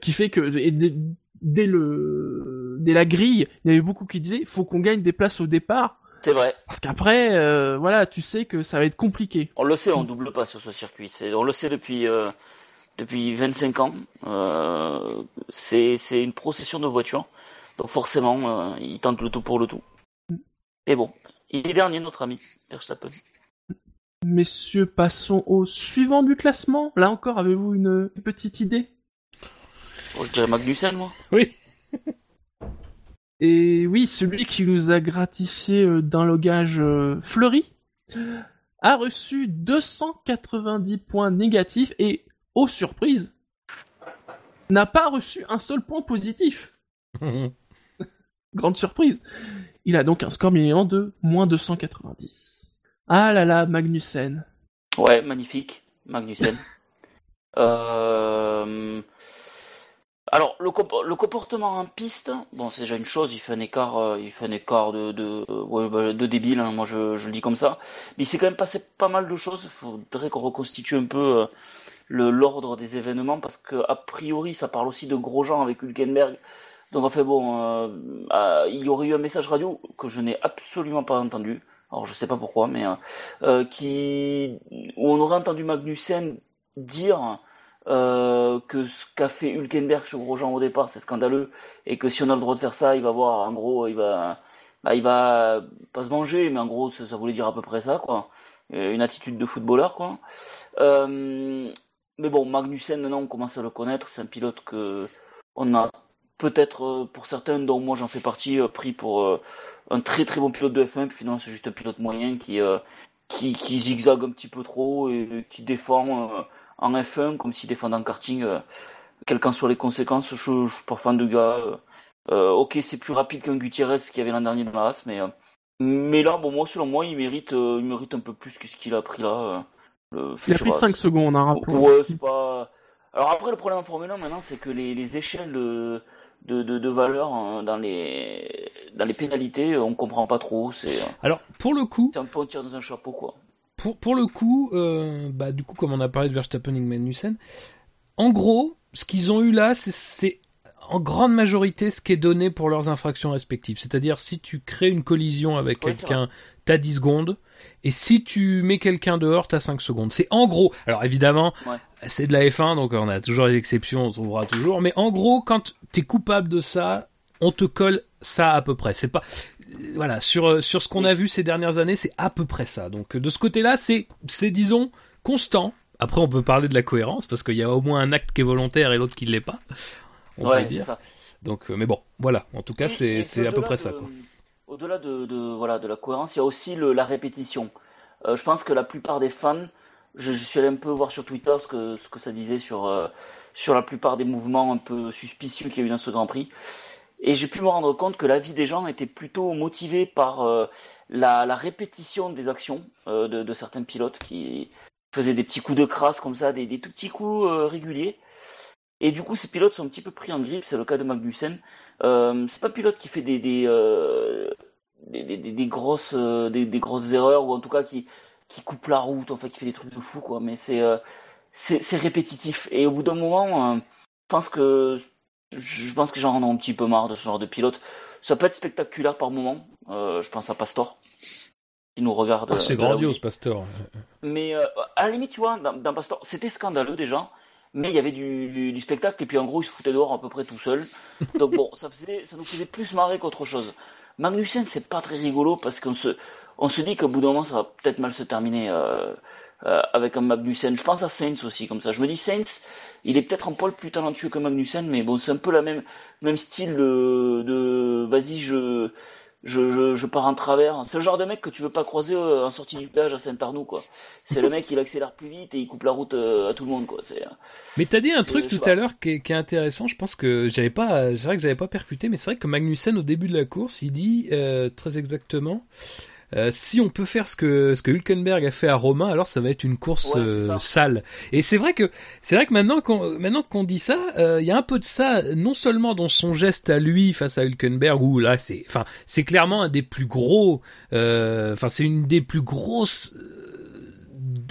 qui fait que dès, dès le dès la grille, il y avait beaucoup qui disaient faut qu'on gagne des places au départ, C'est vrai. parce qu'après, euh, voilà, tu sais que ça va être compliqué. On le sait, on double pas sur ce circuit. C'est, on le sait depuis euh, depuis 25 ans. Euh, c'est c'est une procession de voitures, donc forcément, euh, il tente le tout pour le tout. Et bon, il est dernier, notre ami Verstappen. Messieurs, passons au suivant du classement. Là encore, avez-vous une petite idée? Bon, je dirais Magnussen, moi. Oui. Et oui, celui qui nous a gratifié euh, d'un logage euh, fleuri a reçu 290 points négatifs et, aux surprises, n'a pas reçu un seul point positif. Grande surprise. Il a donc un score minimum de moins 290. Ah là là, Magnussen. Ouais, magnifique, Magnussen. Euh, Alors, le, le comportement en piste, bon, c'est déjà une chose. Il fait un écart, euh, il fait un écart de de, bah, de débile. hein, moi, je, je le dis comme ça. Mais il s'est quand même passé pas mal de choses. Il faudrait qu'on reconstitue un peu euh, l'ordre des événements parce que a priori, ça parle aussi de gros gens avec Hülkenberg. Donc, en fait, bon, euh, il y aurait eu un message radio que je n'ai absolument pas entendu. Alors, je sais pas pourquoi, mais euh, euh, qui où on aurait entendu Magnussen dire euh, que ce qu'a fait Hülkenberg sur Grosjean au départ c'est scandaleux et que si on a le droit de faire ça il va voir en gros il va bah, il va pas se venger mais en gros ça, ça voulait dire à peu près ça quoi. Euh, une attitude de footballeur quoi. Euh, mais bon Magnussen maintenant on commence à le connaître c'est un pilote que on a peut-être euh, pour certains dont moi j'en fais partie euh, pris pour euh, un très très bon pilote de F1 puis finalement c'est juste un pilote moyen qui qui, qui zigzague un petit peu trop et qui défend en F1 comme s'il défendait en karting. Quelles qu'en soient les conséquences, je, je suis pas fan de gars. euh, ok, c'est plus rapide qu'un Gutiérrez qui avait l'an dernier dans la race, mais euh, mais là, bon, moi, selon moi, il mérite, euh, il mérite un peu plus que ce qu'il a pris là. le Il a pris pas, 5 secondes, hein, rappelons. Ouais, c'est pas. Alors après, le problème en Formule 1 maintenant, c'est que les, les échelles de, de, de, valeur hein, dans les dans les pénalités, on comprend pas trop. C'est Alors, pour le coup, c'est un peu on tire dans un chapeau, quoi. pour, pour le coup, euh, bah, du coup, comme on a parlé de Verstappen et Magnussen, en gros, ce qu'ils ont eu là, c'est- en grande majorité ce qui est donné pour leurs infractions respectives. C'est-à-dire, si tu crées une collision avec Ouais, quelqu'un, t'as 10 secondes, et si tu mets quelqu'un dehors, t'as 5 secondes. C'est en gros, alors évidemment, Ouais. c'est de la F1, donc on a toujours les exceptions, on trouvera toujours, mais en gros, quand t'es coupable de ça, on te colle ça à peu près. C'est pas, voilà, sur, euh, sur ce qu'on a vu ces dernières années, c'est à peu près ça. Donc euh, de ce côté-là, c'est, c'est disons, constant. Après, on peut parler de la cohérence, parce qu'il y a au moins un acte qui est volontaire et l'autre qui ne l'est pas. On peut ouais, c'est dire. ça. Donc, euh, mais bon, voilà. En tout cas, c'est, à peu près de- ça. Quoi. Au-delà de, voilà, de la cohérence, il y a aussi la répétition. Euh, je pense que la plupart des fans, je, suis allé un peu voir sur Twitter ce que, ça disait sur, euh, sur la plupart des mouvements un peu suspicieux qu'il y a eu dans ce Grand Prix. Et j'ai pu me rendre compte que l'avis des gens était plutôt motivé par euh, la, répétition des actions de, de certains pilotes qui faisaient des petits coups de crasse comme ça, des, des tout petits coups réguliers. Et du coup, ces pilotes sont un petit peu pris en grippe. C'est le cas de Magnussen. Euh, c'est pas pilote qui fait des des, euh, des, des, des- des grosses euh, des, grosses erreurs ou en tout cas qui qui coupe la route, enfin qui fait des trucs de fou quoi. Mais c'est euh, c'est répétitif. Et au bout d'un moment, je pense que je pense que j'en ai un petit peu marre de ce genre de pilote. Ça peut être spectaculaire par moment. Je pense à Pastor qui nous regarde. Ah, c'est grandiose, Pastor. mais à la limite, tu vois, dans, dans Pastor, c'était scandaleux déjà, mais il y avait du, spectacle, et puis en gros, il se foutait dehors à peu près tout seul. Donc bon, ça, nous faisait plus marrer qu'autre chose. Magnussen, c'est pas très rigolo parce qu'on se, on se dit qu'au bout d'un moment, ça va peut-être mal se terminer euh, euh, avec un Magnussen. Je pense à Sainz aussi, comme ça. Je me dis, Sainz, il est peut-être un poil plus talentueux que Magnussen, mais bon, c'est un peu la même, même style de vas-y, je, je, je, je pars en travers. C'est le genre de mec que tu veux pas croiser euh, en sortie du péage à Saint-Arnoux, quoi. C'est le mec, il accélère plus vite et il coupe la route euh, à tout le monde, quoi. C'est, Mais t'as dit un truc tout à l'heure qui est, qui est intéressant. Je pense que j'avais pas, c'est vrai que j'avais pas percuté, mais c'est vrai que Magnussen au début de la course, il dit euh, très exactement. Euh, si on peut faire ce que ce que Hülkenberg a fait à Romain, alors ça va être une course Ouais, euh, sale. Et c'est vrai que c'est vrai que maintenant qu'on maintenant qu'on dit ça, euh, il y a un peu de ça, non seulement dans son geste à lui face à Hülkenberg, où là c'est, enfin c'est clairement un des plus gros, euh, enfin c'est une des plus grosses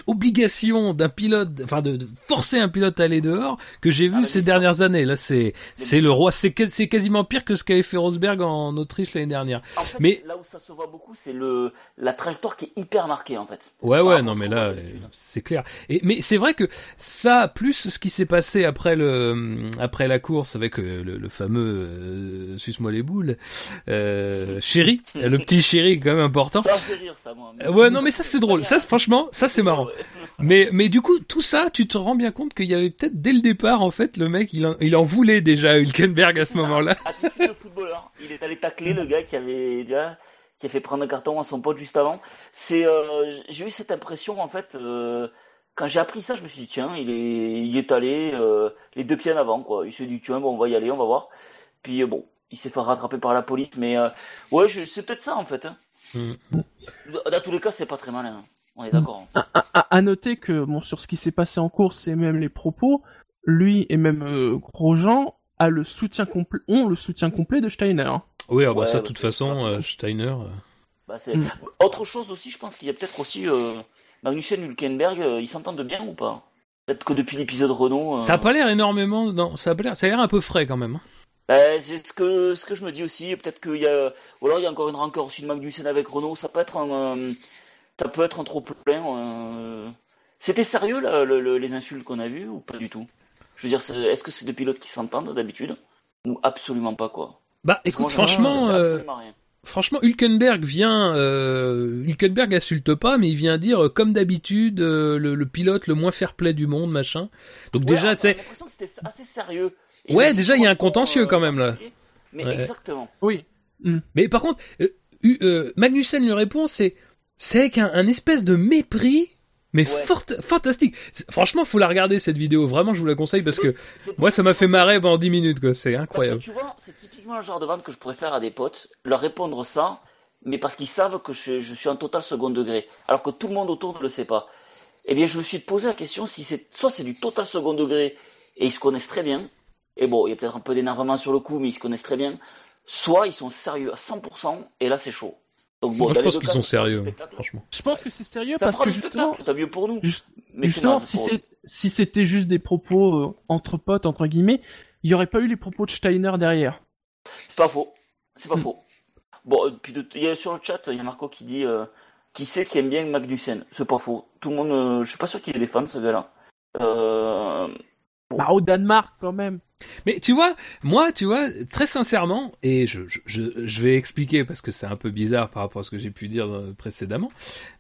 obligations d'un pilote, enfin de, de forcer un pilote à aller dehors que j'ai vu Ah, mais ces dernières années. Là c'est c'est le roi, c'est c'est quasiment pire que ce qu'avait fait Rosberg en Autriche l'année dernière. En fait, Mais- là où ça se voit beaucoup, c'est le la trajectoire qui est hyper marquée en fait. Ouais, ouais, non, mais là, euh, c'est clair. Et, mais c'est vrai que ça, plus ce qui s'est passé après le, après la course avec euh, le, le fameux euh, suce-moi les boules, euh, chéri, le petit chéri quand même important. Ça me fait rire, ça, moi. Euh, Ouais, non, mais ça c'est drôle. Ça, franchement, ça c'est marrant. Ouais. Mais, mais du coup, tout ça, tu te rends bien compte qu'il y avait peut-être dès le départ, en fait, le mec, il en, il en voulait déjà Hülkenberg à ce moment-là. Attitude de footballeur. Il est allé tacler le gars qui avait déjà qui a fait prendre un carton à son pote juste avant. C'est euh, j'ai eu cette impression en fait euh, quand j'ai appris ça, je me suis dit tiens, il est il est allé euh, les deux pieds en avant quoi. Il s'est dit tiens, bon on va y aller, on va voir. Puis bon, il s'est fait rattraper par la police mais ouais, c'est peut-être ça en fait. Hein. Mm. Dans tous les cas, c'est pas très malin. hein. On est d'accord. hein. À, à noter que bon sur ce qui s'est passé en course et même les propos, lui et même euh, Grosjean a le soutien complet, ont le soutien complet de Steiner. hein. Oui, ah bah Ouais, ça, de bah, toute façon, euh. Steiner. euh, Bah, Mm. autre chose aussi. Je pense qu'il y a peut-être aussi euh, Magnussen Hülkenberg. euh, ils s'entendent bien ou pas? Peut-être que depuis l'épisode Renault. euh, Ça a pas l'air énormément, non, ça a pas l'air, ça a l'air un peu frais quand même. hein. Euh, c'est ce que ce que je me dis aussi. Peut-être qu'il y a, ou alors il y a encore une rancœur aussi de Magnussen avec Renault. Ça peut être un, euh, ça peut être un trop plein. euh. C'était sérieux là, le- le- les insultes qu'on a vues ou pas du tout? Je veux dire, est-ce que c'est deux pilotes qui s'entendent d'habitude? Ou absolument pas quoi? Bah, écoute, moi, franchement, euh, franchement, Hülkenberg vient, euh, Hülkenberg insulte pas, mais il vient dire, euh, comme d'habitude, euh, le, le pilote le moins fair-play du monde, machin. Donc Ouais, déjà, tu sais, l'impression que c'était assez sérieux. Et Ouais, déjà, il y a un contentieux quand même, là. Mais Ouais. exactement. Oui. Mais par contre, euh, euh, Magnussen lui répond, c'est c'est avec un, un espèce de mépris Mais Ouais. fort- fantastique. Franchement, faut la regarder cette vidéo. Vraiment, je vous la conseille parce que moi, ça m'a fait marrer pendant 10 minutes, quoi. C'est Parce incroyable. que tu vois, c'est typiquement le genre de vente que je pourrais faire à des potes, leur répondre ça, mais parce qu'ils savent que je, je suis en total second degré, alors que tout le monde autour ne le sait pas. Eh bien, je me suis posé la question si c'est soit c'est du total second degré et ils se connaissent très bien, et bon, il y a peut-être un peu d'énervement sur le coup, mais ils se connaissent très bien, soit ils sont sérieux à 100% et là c'est chaud. Donc bon, Moi, je pense qu'ils sont sérieux, franchement. Je pense que c'est sérieux Ça parce que justement, tant mieux pour nous. juste- Mais c'est justement, si c'est c'était juste des propos euh, entre potes entre guillemets, il y aurait pas eu les propos de Steiner derrière. C'est pas faux. C'est pas Hmm. faux. Bon, euh, puis de- il y a sur le chat, il y a Marco qui dit euh, qui sait qui aime bien Magnussen. C'est pas faux. Tout le monde, euh, je suis pas sûr qu'il ait des fans ce gars-là. Bah au Danemark quand même. Mais tu vois, moi, tu vois, très sincèrement, et je, je vais expliquer parce que c'est un peu bizarre par rapport à ce que j'ai pu dire euh, précédemment,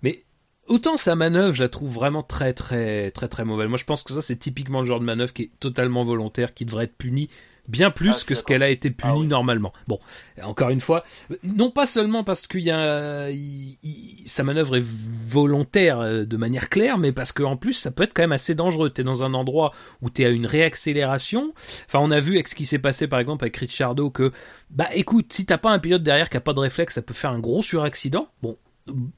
mais autant sa manœuvre, je la trouve vraiment très, très, très, très mauvaise. Moi, je pense que ça, c'est typiquement le genre de manœuvre qui est totalement volontaire, qui devrait être punie bien plus Ah, que ce qu'elle a été punie Ah oui. normalement. Bon, encore une fois, non pas seulement parce qu'il y a, il- il- sa manœuvre est volontaire euh, de manière claire, mais parce qu'en plus, ça peut être quand même assez dangereux. T'es dans un endroit où t'es à une réaccélération, Enfin, on a vu avec ce qui s'est passé par exemple avec Ricciardo que, bah écoute, si t'as pas un pilote derrière qui a pas de réflexe, ça peut faire un gros suraccident. Bon,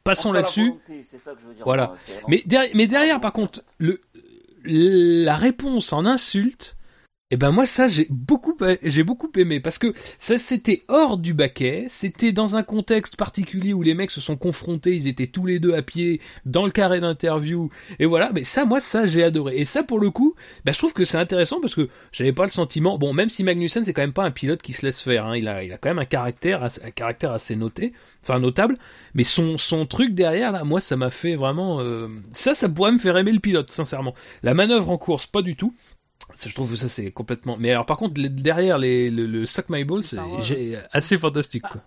passons là-dessus. volonté, c'est ça que je veux dire. Voilà. vraiment- Mais, derrière- mais derrière, par contre, le, la réponse en insulte, eh ben moi ça j'ai beaucoup j'ai beaucoup aimé parce que ça c'était hors du baquet, c'était dans un contexte particulier où les mecs se sont confrontés, ils étaient tous les deux à pied dans le carré d'interview et voilà, mais ça moi ça j'ai adoré et ça pour le coup, bah, je trouve que c'est intéressant parce que j'avais pas le sentiment bon même si Magnussen c'est quand même pas un pilote qui se laisse faire, hein, il a il a quand même un caractère un caractère assez noté, enfin notable, mais son son truc derrière là, moi ça m'a fait vraiment euh, ça ça pourrait me faire aimer le pilote sincèrement. La manœuvre en course pas du tout. Ça, je trouve que ça c'est complètement. Mais alors par contre les- derrière les, le, le suck my ball c'est j'ai- assez fantastique quoi.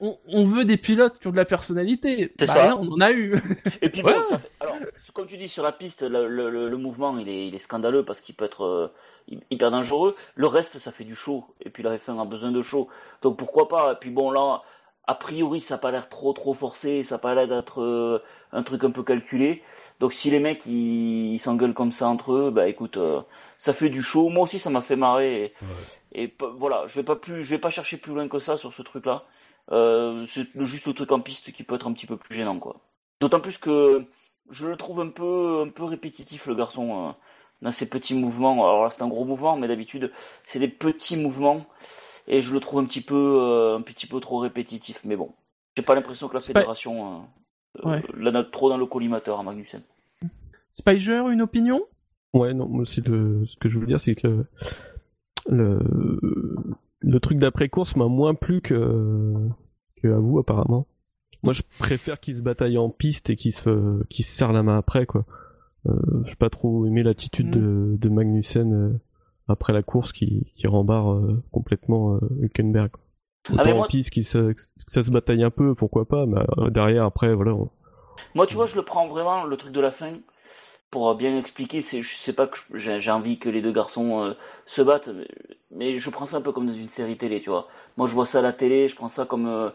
On, on veut des pilotes qui ont de la personnalité. C'est Bah, ça. là, on en a eu. Et puis Ouais. bon, ça fait- alors, comme tu dis sur la piste, le, le- le- le mouvement il est, il est scandaleux parce qu'il peut être euh, hyper dangereux. Le reste, ça fait du show. Et puis la F1 a besoin de show. Donc pourquoi pas? Et puis bon, là, a priori, ça n'a pas l'air trop trop forcé. Ça n'a pas l'air d'être euh, un truc un peu calculé. Donc si les mecs ils s'engueulent comme ça entre eux, bah écoute, euh, ça fait du show. Moi aussi, ça m'a fait marrer. Et, voilà, je vais pas plus, je vais pas chercher plus loin que ça sur ce truc-là. Euh, c'est juste le truc en piste qui peut être un petit peu plus gênant, quoi. D'autant plus que je le trouve un peu, un peu répétitif, le garçon, dans ses petits mouvements. Alors là, c'est un gros mouvement, mais d'habitude, c'est des petits mouvements, et je le trouve un petit peu, euh, un petit peu trop répétitif. Mais bon, j'ai pas l'impression que la C'est fédération euh, Ouais. euh, l'a note trop dans le collimateur à Magnussen. Spiger, une opinion? Ouais, non, moi aussi, le, ce que je veux dire, c'est que le, le, le truc d'après-course m'a moins plu que, que à vous, apparemment. Moi, je préfère qu'ils se bataillent en piste et qu'ils se, qu'ils se serrent la main après, quoi. Euh, j'ai pas trop aimé l'attitude de, de Magnussen euh, après la course qui, qui rembarre euh, complètement euh, Hülkenberg. Ah, Autant mais en moi- piste, que ça se bataille un peu, pourquoi pas, mais euh, derrière, après, voilà. on- Moi, tu vois, je le prends vraiment, le truc de la fin, pour bien expliquer. C'est, je sais pas que j'ai envie que les deux garçons euh, se battent, mais, mais je prends ça un peu comme dans une série télé, tu vois. Moi, je vois ça à la télé, je prends ça comme euh,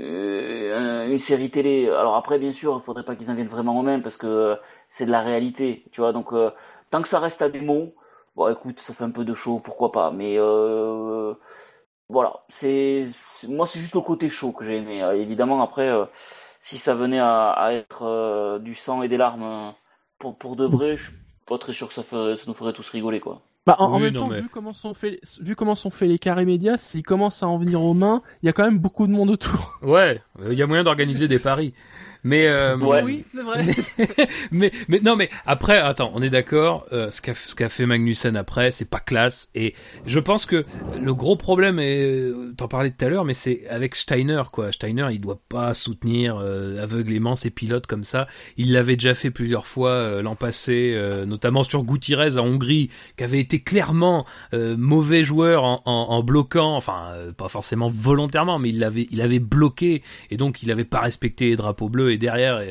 euh, un- une série télé. Alors après, bien sûr, il faudrait pas qu'ils en viennent vraiment aux mêmes, parce que c'est de la réalité, tu vois. Donc, tant que ça reste à des mots, bon, écoute, ça fait un peu de show, pourquoi pas. Mais euh, voilà, c'est moi, c'est juste le côté chaud que j'ai aimé. Euh, évidemment, après. euh, si ça venait à, à être euh, du sang et des larmes euh, pour, pour de vrai, je suis pas très sûr que ça, ferait, ça nous ferait tous rigoler, quoi. Bah, en, même temps, mais- vu comment sont fait, vu comment sont faits les carrés médias, s'ils commencent à en venir aux mains, il y a quand même beaucoup de monde autour. Ouais, il y a moyen d'organiser des paris. Mais euh, Ouais. Oui, c'est vrai. mais mais non mais après attends on est d'accord euh, ce qu'a ce qu'a fait Magnussen après c'est pas classe. Et je pense que le gros problème est euh, t'en parlais tout à l'heure mais c'est avec Steiner quoi. Steiner il doit pas soutenir euh, aveuglément ses pilotes comme ça. Il l'avait déjà fait plusieurs fois euh, l'an passé euh, notamment sur Gutiérrez en Hongrie qui avait été clairement euh, mauvais joueur en, en, en bloquant enfin euh, pas forcément volontairement mais il l'avait il avait bloqué. Et donc il avait pas respecté les drapeaux bleus et derrière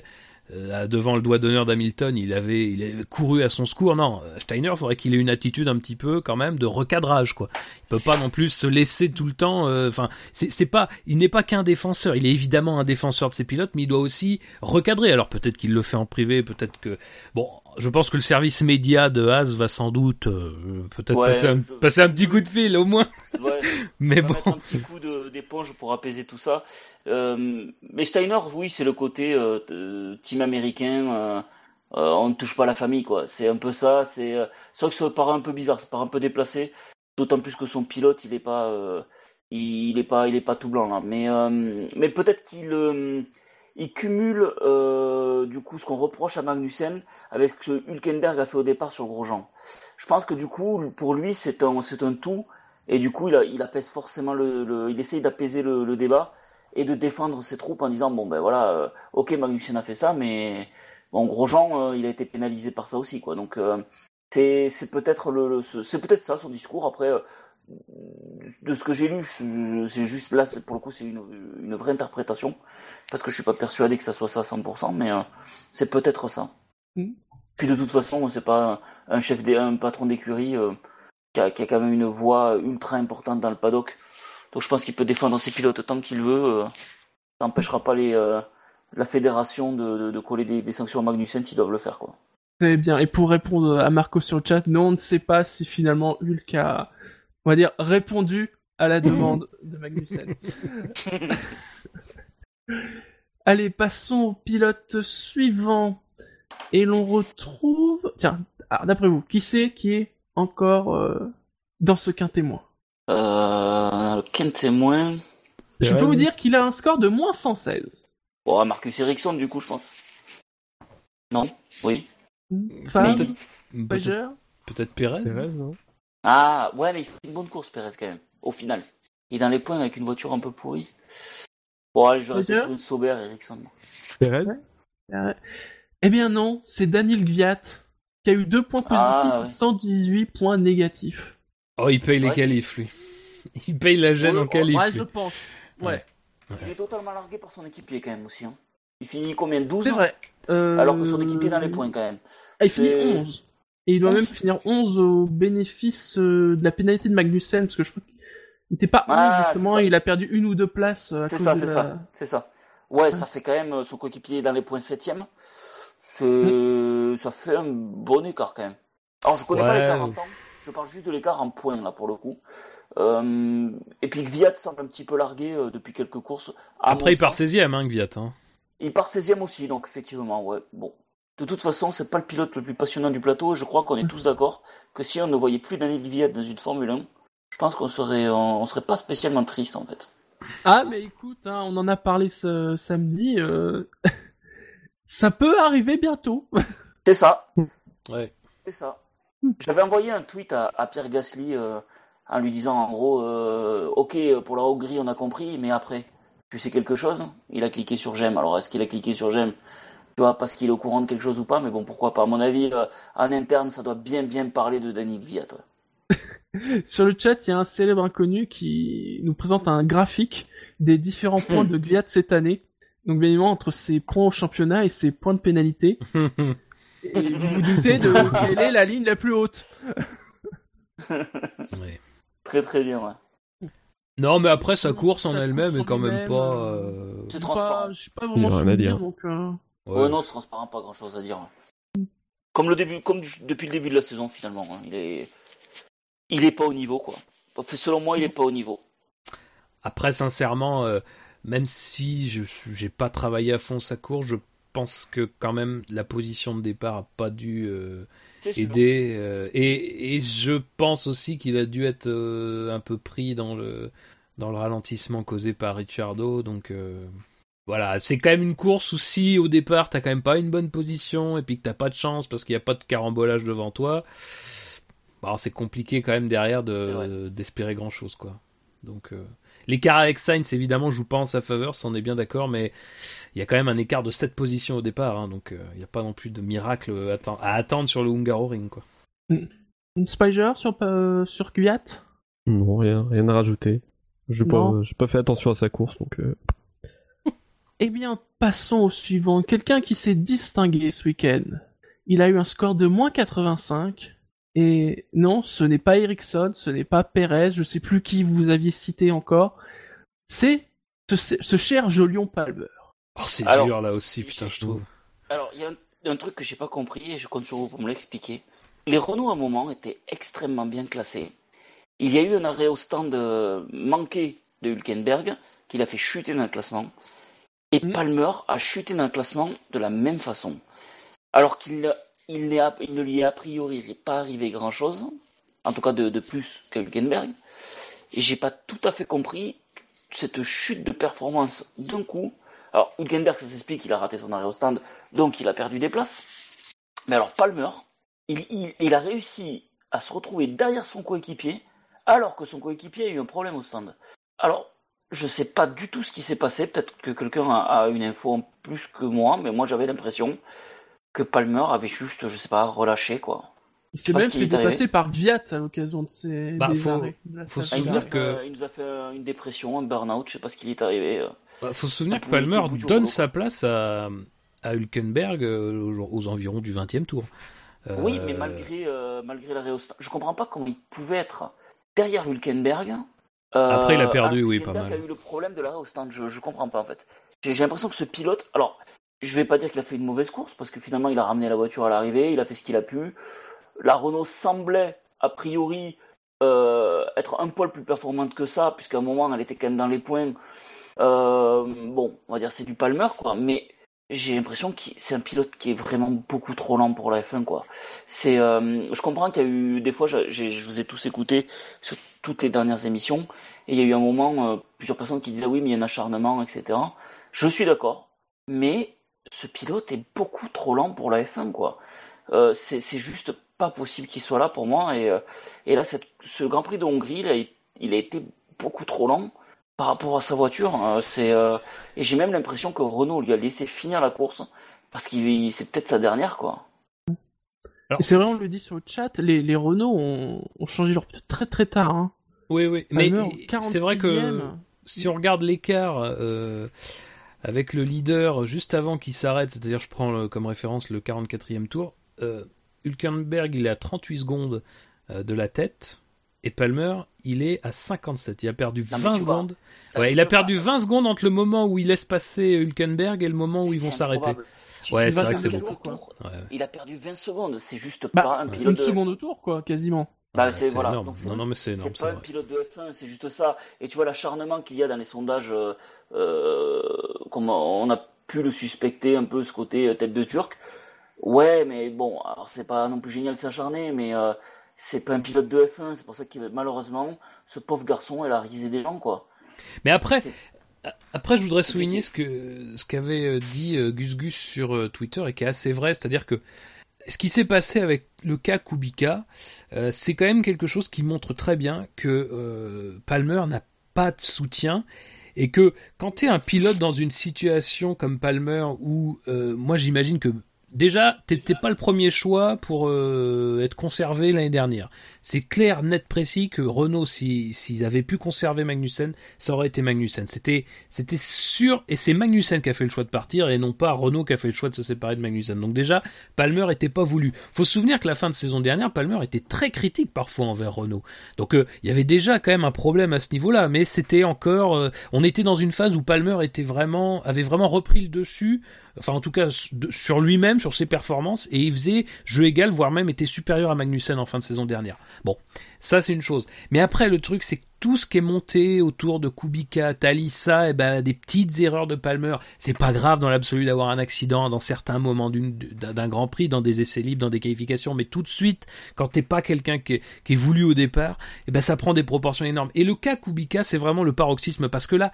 euh, devant le doigt d'honneur d'Hamilton, il avait, couru à son secours. Non, Steiner, faudrait qu'il ait une attitude un petit peu quand même de recadrage, quoi. Il peut pas non plus se laisser tout le temps. euh, Enfin, c'est pas, il n'est pas qu'un défenseur. Il est évidemment un défenseur de ses pilotes, mais il doit aussi recadrer. Alors peut-être qu'il le fait en privé, peut-être que, bon, je pense que le service média de Haas va sans doute euh, peut-être Ouais, passer, un, je- passer un petit coup de fil au moins. Ouais, Mais bon. un petit coup d'éponge pour apaiser tout ça. Euh, mais Steiner, oui, c'est le côté euh, team américain. on ne touche pas la famille, quoi. C'est un peu ça. C'est vrai que ça paraît un peu bizarre, ça paraît un peu déplacé. D'autant plus que son pilote, il est pas, il est pas, il est pas tout blanc là. Mais mais peut-être qu'il il cumule du coup ce qu'on reproche à Magnussen avec ce que Hülkenberg a fait au départ sur Grosjean. Je pense que du coup, pour lui, c'est un, c'est un tout. Et du coup, il, a- il apaise forcément le, le- il essaye d'apaiser le, le débat et de défendre ses troupes en disant bon ben voilà, euh, ok Magnussen a fait ça, mais bon Grosjean, euh, il a été pénalisé par ça aussi quoi. Donc euh, c'est c'est peut-être le, le- ce- c'est peut-être ça son discours. Après, euh, de ce que j'ai lu, c'est juste là, pour le coup, c'est une, une vraie interprétation parce que je suis pas persuadé que ça soit ça à 100%, mais euh, c'est peut-être ça. Mhm. Puis de toute façon, c'est pas un chef, des, un patron d'écurie. euh, qui a, qui a quand même une voix ultra importante dans le paddock. Donc je pense qu'il peut défendre ses pilotes tant qu'il veut. euh, ça n'empêchera pas les, euh, la fédération de, de, de coller des, des sanctions à Magnussen s'ils doivent le faire. Quoi. Très bien. Et pour répondre à Marco sur le chat, non, on ne sait pas si finalement Hulk a, on va dire, répondu à la demande de Magnussen. Allez, passons au pilote suivant. Et l'on retrouve... Tiens, alors, d'après vous, qui c'est qui est encore euh, dans ce quintémoin Euh, Ken témoin. Je peux vous dire qu'il a un score de moins 116. Bon, Marcus Ericsson du coup, je pense. Non Oui. Fab, Peut-être- Peut-être Pager peut-être Pérez. Perez, hein. Ah, ouais, mais il fait une bonne course, Perez, quand même. Au final. Il est dans les points avec une voiture un peu pourrie. Bon, allez, je vais rester sur une Sauber, Ericsson. Perez. Euh, Eh bien non, c'est Daniel Gviat qui a eu deux points positifs Ah, et ouais. 118 points négatifs. Oh, il paye les qualifs, lui. Il paye la gêne en qualif. Ouais, lui. je pense. Ouais, Il est totalement largué par son équipier, quand même, aussi. Hein. Il finit combien 12 c'est vrai. Euh, Alors que son équipier est dans les points, quand même. Ah, il finit C'est- 11. Et il doit 11. même finir 11 au bénéfice euh, de la pénalité de Magnussen, parce que je crois qu'il n'était pas 11, Ah, justement, il a perdu une ou deux places euh, à C'est cause ça, de c'est la... ça, c'est ça. Ouais, ça fait quand même son coéquipier dans les points septième. C'est, ça fait un bon écart quand même. Alors je connais pas l'écart en temps, je parle juste de l'écart en points là pour le coup. Euh, et puis Gviat semble un petit peu largué euh, depuis quelques courses. Après, il part sens. 16ème, hein, Gviat. Hein. Il part 16ème aussi, donc effectivement, ouais. Bon. De toute façon, c'est pas le pilote le plus passionnant du plateau. et Je crois qu'on est tous d'accord que si on ne voyait plus Daniel Gviat dans une Formule 1, je pense qu'on serait, on, on serait pas spécialement triste en fait. Ah, mais écoute, hein, on en a parlé ce samedi. euh, ça peut arriver bientôt. C'est ça. Ouais. C'est ça. J'avais envoyé un tweet à, à Pierre Gasly euh, en lui disant en gros, euh, ok, pour la Hongrie on a compris, mais après, tu sais quelque chose? Il a cliqué sur j'aime. Alors est-ce qu'il a cliqué sur j'aime? Tu vois, parce qu'il est au courant de quelque chose ou pas, mais bon, pourquoi pas. À mon avis, euh, en interne, ça doit bien bien parler de Danny Gviat. Sur le chat, il y a un célèbre inconnu qui nous présente un graphique des différents points de Gviat cette année. Donc bien évidemment, entre ses points au championnat et ses points de pénalité. Et vous vous doutez de quelle est la ligne la plus haute. Ouais. Très très bien, ouais. Non, mais après, sa course en elle-même est quand même pas... euh, euh, C'est Je transparent. pas, j'ai pas vraiment Il y a rien à souvenir, dire. donc... euh, Ouais, ouais. non, c'est transparent, pas grand chose à dire. ouais. Comme le début, comme du- depuis le début de la saison finalement. hein. Il est, il est pas au niveau quoi. Enfin, selon moi, il est pas au niveau. Après, sincèrement, euh, même si je j'ai pas travaillé à fond sa course, je pense que quand même la position de départ a pas dû euh, aider. euh, et, et je pense aussi qu'il a dû être euh, un peu pris dans le dans le ralentissement causé par Ricciardo. Donc voilà, c'est quand même une course où si au départ t'as quand même pas une bonne position et puis que t'as pas de chance parce qu'il n'y a pas de carambolage devant toi, bah, c'est compliqué quand même derrière C'est de d'espérer grand chose quoi. Donc l'écart avec Sainz évidemment joue pas en sa faveur, ça on est bien d'accord, mais il y a quand même un écart de 7 positions au départ, hein, donc euh, il n'y a pas non plus de miracle à, atten- à attendre sur le Hungaroring quoi. Une Spiger sur, euh, sur Non, rien, rien à rajouter. J'ai pas, Non. j'ai pas fait attention à sa course, donc. euh, Eh bien, passons au suivant. Quelqu'un qui s'est distingué ce week-end. Il a eu un score de moins 85. Et non, ce n'est pas Ericsson, ce n'est pas Perez, je sais plus qui vous aviez cité encore. C'est ce, ce cher Jolion Palmer. Oh, c'est Alors, dur là aussi, putain, je trouve. Alors, il y a un, un truc que j'ai pas compris et je compte sur vous pour me l'expliquer. Les Renault, à un moment, étaient extrêmement bien classés. Il y a eu un arrêt au stand euh, manqué de Hülkenberg qui l'a fait chuter dans le classement. Et Mm. Palmer a chuté dans le classement de la même façon. Alors qu'il il ne lui est a priori pas arrivé grand chose, en tout cas de, plus que Hülkenberg. Et j'ai pas tout à fait compris cette chute de performance d'un coup. Alors, Hülkenberg, ça s'explique, il a raté son arrêt au stand, donc il a perdu des places. Mais alors, Palmer, il, a réussi à se retrouver derrière son coéquipier, alors que son coéquipier a eu un problème au stand. Alors, je sais pas du tout ce qui s'est passé, peut-être que quelqu'un a, a une info plus que moi, mais moi j'avais l'impression que Palmer avait juste, je sais pas, relâché, quoi. Il s'est même fait dépasser par Gviat à l'occasion de ses Bah, des faut- arrêts. Là, faut ça se Ah, il, fait nous a souvenir que- il nous a fait euh, une dépression, un burn-out, je sais pas ce qui est arrivé. euh. Bah, faut se souvenir que Palmer donne sa place à, à Hülkenberg euh, aux, aux environs du 20 e tour. Euh, Oui, mais malgré, euh, malgré l'arrêt au stand, je comprends pas comment il pouvait être derrière Hülkenberg. euh, Après, il a perdu, oui, Hülkenberg pas mal. a eu le problème de l'arrêt au stand, je, je comprends pas en fait. J'ai l'impression que ce pilote, alors, je vais pas dire qu'il a fait une mauvaise course, parce que finalement il a ramené la voiture à l'arrivée, il a fait ce qu'il a pu. La Renault semblait, a priori, euh, être un poil plus performante que ça, puisqu'à un moment elle était quand même dans les points. Euh, bon, on va dire c'est du Palmer, quoi, mais j'ai l'impression que c'est un pilote qui est vraiment beaucoup trop lent pour la F1, quoi. C'est, euh, je comprends qu'il y a eu des fois, je, vous ai tous écouté sur toutes les dernières émissions, et il y a eu un moment, plusieurs personnes qui disaient oui, mais il y a un acharnement, etc. Je suis d'accord, mais ce pilote est beaucoup trop lent pour la F1, quoi. Euh, c'est, juste pas possible qu'il soit là pour moi, et, euh, et là, cette, ce Grand Prix de Hongrie, il a, il a été beaucoup trop lent par rapport à sa voiture. euh, c'est, euh, et j'ai même l'impression que Renault lui a laissé finir la course parce qu'il c'est peut-être sa dernière quoi. C'est vrai, on le dit sur le chat, les, les Renault ont, ont changé leur pneu très très tard. Hein. Oui, oui, mais Palmer c'est vrai que 46e. si on regarde l'écart euh, avec le leader juste avant qu'il s'arrête, c'est-à-dire je prends le- comme référence le 44e tour, euh, Hülkenberg il est à 38 secondes euh, de la tête et Palmer il est à 57. Il a perdu Non, mais 20 tu vois, secondes. Ouais, il a perdu pas. 20 secondes entre le moment où il laisse passer Hülkenberg et le moment où ils vont s'arrêter. Ouais, tu c'est vas vrai que c'est dans beaucoup. quel tour Ouais. Il a perdu 20 secondes, c'est juste Bah, pas un pilote Une de seconde au tour, quoi, quasiment. Bah, Ouais, c'est voilà. énorme. Donc, Non, non, mais c'est énorme, C'est pas un pilote de F1, c'est juste ça. Et tu vois l'acharnement qu'il y a dans les sondages, euh, euh, comme on a pu le suspecter un peu ce côté euh, tête de turc. Ouais, mais bon, alors c'est pas non plus génial de s'acharner, mais euh, c'est pas un pilote de F1, c'est pour ça que malheureusement, ce pauvre garçon, elle a risé des gens, quoi. Mais après, après, je voudrais souligner ce que ce qu'avait dit Gus Gus sur Twitter et qui est assez vrai, c'est-à-dire que ce qui s'est passé avec le cas Kubica, euh, c'est quand même quelque chose qui montre très bien que euh, Palmer n'a pas de soutien et que quand tu es un pilote dans une situation comme Palmer où euh, moi j'imagine que déjà t'étais pas le premier choix pour euh, être conservé l'année dernière. C'est clair, net, précis que Renault, si- s'ils avaient pu conserver Magnussen, ça aurait été Magnussen. C'était, c'était sûr, et c'est Magnussen qui a fait le choix de partir et non pas Renault qui a fait le choix de se séparer de Magnussen. Donc déjà, Palmer était pas voulu. Faut se souvenir que la fin de saison dernière, Palmer était très critique parfois envers Renault. Donc euh, il y avait déjà quand même un problème à ce niveau-là, mais c'était encore, euh, on était dans une phase où Palmer était vraiment, avait vraiment repris le dessus. Enfin, en tout cas, sur lui-même, sur ses performances, et il faisait jeu égal, voire même était supérieur à Magnussen en fin de saison dernière. Bon, ça c'est une chose. Mais après, le truc, c'est que tout ce qui est monté autour de Kubica, Talissa, et ben des petites erreurs de Palmer, c'est pas grave dans l'absolu d'avoir un accident dans certains moments d'un Grand Prix, dans des essais libres, dans des qualifications, mais tout de suite, quand t'es pas quelqu'un qui, est- qui est voulu au départ, et ben ça prend des proportions énormes. Et le cas Kubica, c'est vraiment le paroxysme parce que là,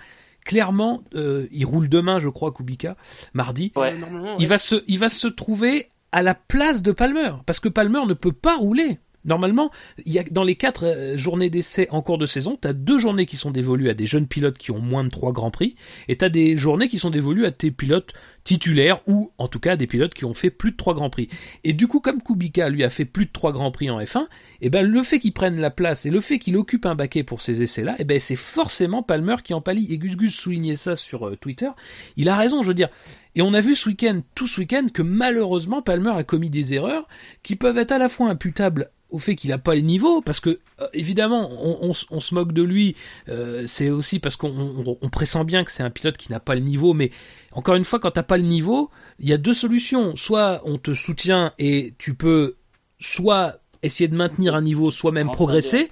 clairement, euh, il roule demain, je crois, Kubica, mardi. Ouais. Il va se, il va se trouver à la place de Palmer parce que Palmer ne peut pas rouler. Normalement, il y a dans les quatre euh, journées d'essai en cours de saison, t'as deux journées qui sont dévolues à des jeunes pilotes qui ont moins de trois grands prix, et t'as des journées qui sont dévolues à tes pilotes titulaires ou en tout cas des pilotes qui ont fait plus de trois grands prix. Et du coup, comme Kubica lui a fait plus de trois grands prix en F1, et eh ben le fait qu'il prenne la place et le fait qu'il occupe un baquet pour ces essais-là, eh ben c'est forcément Palmer qui en pâlit. Et Gus Gus soulignait ça sur euh, Twitter. Il a raison, je veux dire. Et on a vu ce week-end, tout ce week-end, que malheureusement Palmer a commis des erreurs qui peuvent être à la fois imputables au fait qu'il n'a pas le niveau, parce que euh, évidemment on, se moque de lui, euh, c'est aussi parce qu'on pressent bien que c'est un pilote qui n'a pas le niveau, mais encore une fois, quand t'as pas le niveau, il y a deux solutions. Soit on te soutient et tu peux soit essayer de maintenir un niveau, soit même progresser.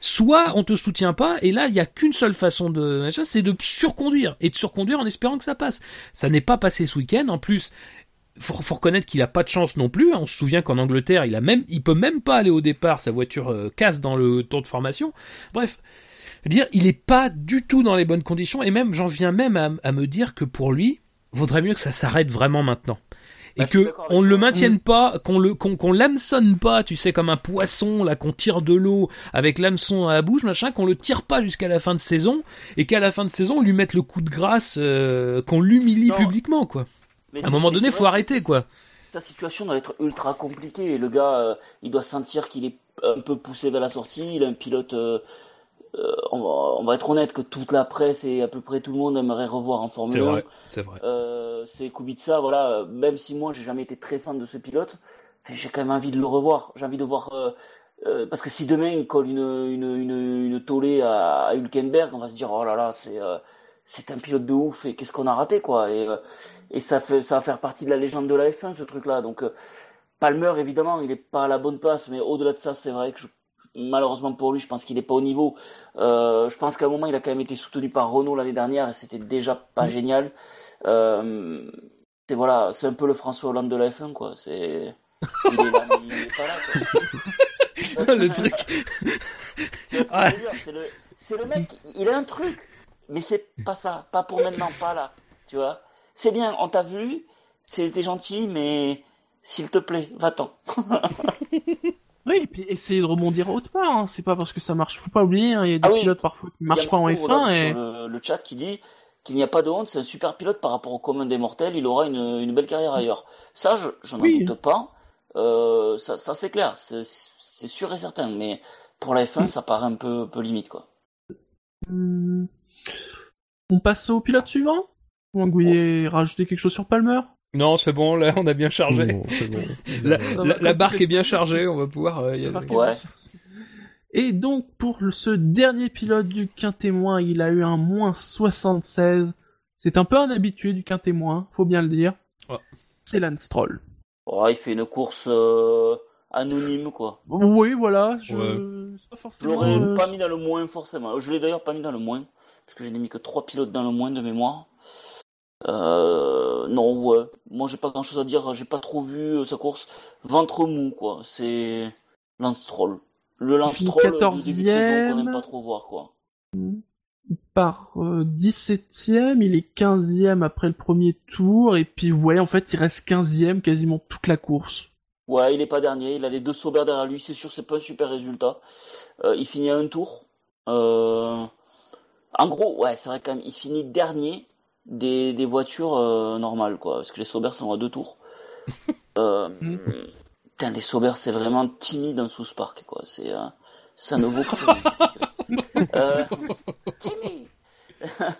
Soit on te soutient pas, et là il y a qu'une seule façon de c'est de surconduire et de surconduire en espérant que ça passe. Ça n'est pas passé ce week-end. En plus, faut, faut reconnaître qu'il a pas de chance non plus. On se souvient qu'en Angleterre, il a même, il peut même pas aller au départ. Sa voiture euh, casse dans le tour de formation. Bref, dire, il est pas du tout dans les bonnes conditions. Et même, j'en viens même à, me dire que pour lui, vaudrait mieux que ça s'arrête vraiment maintenant. Et bah, que on le maintienne pas, qu'on le qu'on l'hameçonne pas, tu sais comme un poisson là qu'on tire de l'eau avec l'hameçon à la bouche machin, qu'on le tire pas jusqu'à la fin de saison et qu'à la fin de saison on lui mette le coup de grâce, euh, qu'on l'humilie publiquement quoi à un moment donné, faut arrêter, quoi. Sa situation doit être ultra compliquée. Le gars, euh, il doit sentir qu'il est un peu poussé vers la sortie. Il a un pilote. Euh, euh, on, va, être honnête que toute la presse et à peu près tout le monde aimerait revoir en Formule 1. C'est vrai. c'est Kubica, voilà. Même si moi, j'ai jamais été très fan de ce pilote, j'ai quand même envie de le revoir. J'ai envie de voir. parce que si demain il colle une, une, une, une tollée à, à Hülkenberg, on va se dire oh là là, c'est c'est un pilote de ouf et qu'est-ce qu'on a raté quoi. Et euh, et ça fait ça va faire partie de la légende de la F1 ce truc là donc euh, Palmer évidemment il est pas à la bonne place mais au-delà de ça c'est vrai que malheureusement pour lui je pense qu'il est pas au niveau. Euh, je pense qu'à un moment il a quand même été soutenu par Renault l'année dernière et c'était déjà pas génial. Euh, c'est voilà c'est un peu le François Hollande de la F1 quoi. C'est il est là mais il est pas là quoi. le truc. Tu vois ce que je veux dire c'est le c'est le mec il a un truc mais c'est pas ça, pas pour maintenant, pas là, tu vois. C'est bien, on t'a vu, c'était gentil, mais s'il te plaît, va-t'en. oui, et puis essayer de rebondir autre part, hein. c'est pas parce que ça marche, faut pas oublier, hein. il y a des ah pilotes parfois qui marchent pas en F1 et... Sur le, chat qui dit qu'il n'y a pas de honte, c'est un super pilote par rapport au commun des mortels, il aura une, une belle carrière ailleurs. Ça, je, n'en doute pas, euh, ça, ça c'est clair, c'est sûr et certain, mais pour la F1, ça paraît un peu, peu limite, quoi. Hmm. On passe au pilote suivant? Vouliez rajouter quelque chose sur Palmer? Non, c'est bon, là, on a bien chargé. la, barque est bien chargée, on va pouvoir euh, y aller. Et donc, pour ce dernier pilote du quintémoin, il a eu un moins 76. C'est un peu un habitué du quintémoin, faut bien le dire. C'est Lance Stroll. Oh, il fait une course euh, anonyme, quoi. Oui, voilà. Je pas l'aurais euh, pas mis dans le moins, forcément. Je l'ai d'ailleurs pas mis dans le moins, parce que je n'ai mis que trois pilotes dans le moins de mémoire. Euh, non, ouais. Moi, j'ai pas grand chose à dire. J'ai pas trop vu euh, sa course. Ventre mou, quoi. C'est Lance Troll. Le Lance Troll du début de saison qu'on n'aime pas trop voir, quoi. Il part 17ème, il est 15ème après le premier tour, et puis ouais, en fait, il reste 15ème quasiment toute la course. Ouais, il est pas dernier. Il a les deux Sauber derrière lui. C'est sûr, c'est pas un super résultat. Euh, il finit à un tour. Euh... En gros, ouais, c'est vrai quand même. Il finit dernier des, des voitures euh, normales, quoi. Parce que les Sauber sont à deux tours. euh... Putain, les Sauber, c'est vraiment timide en sous Spark, quoi. C'est, euh, ça ne vaut plus. euh... timide.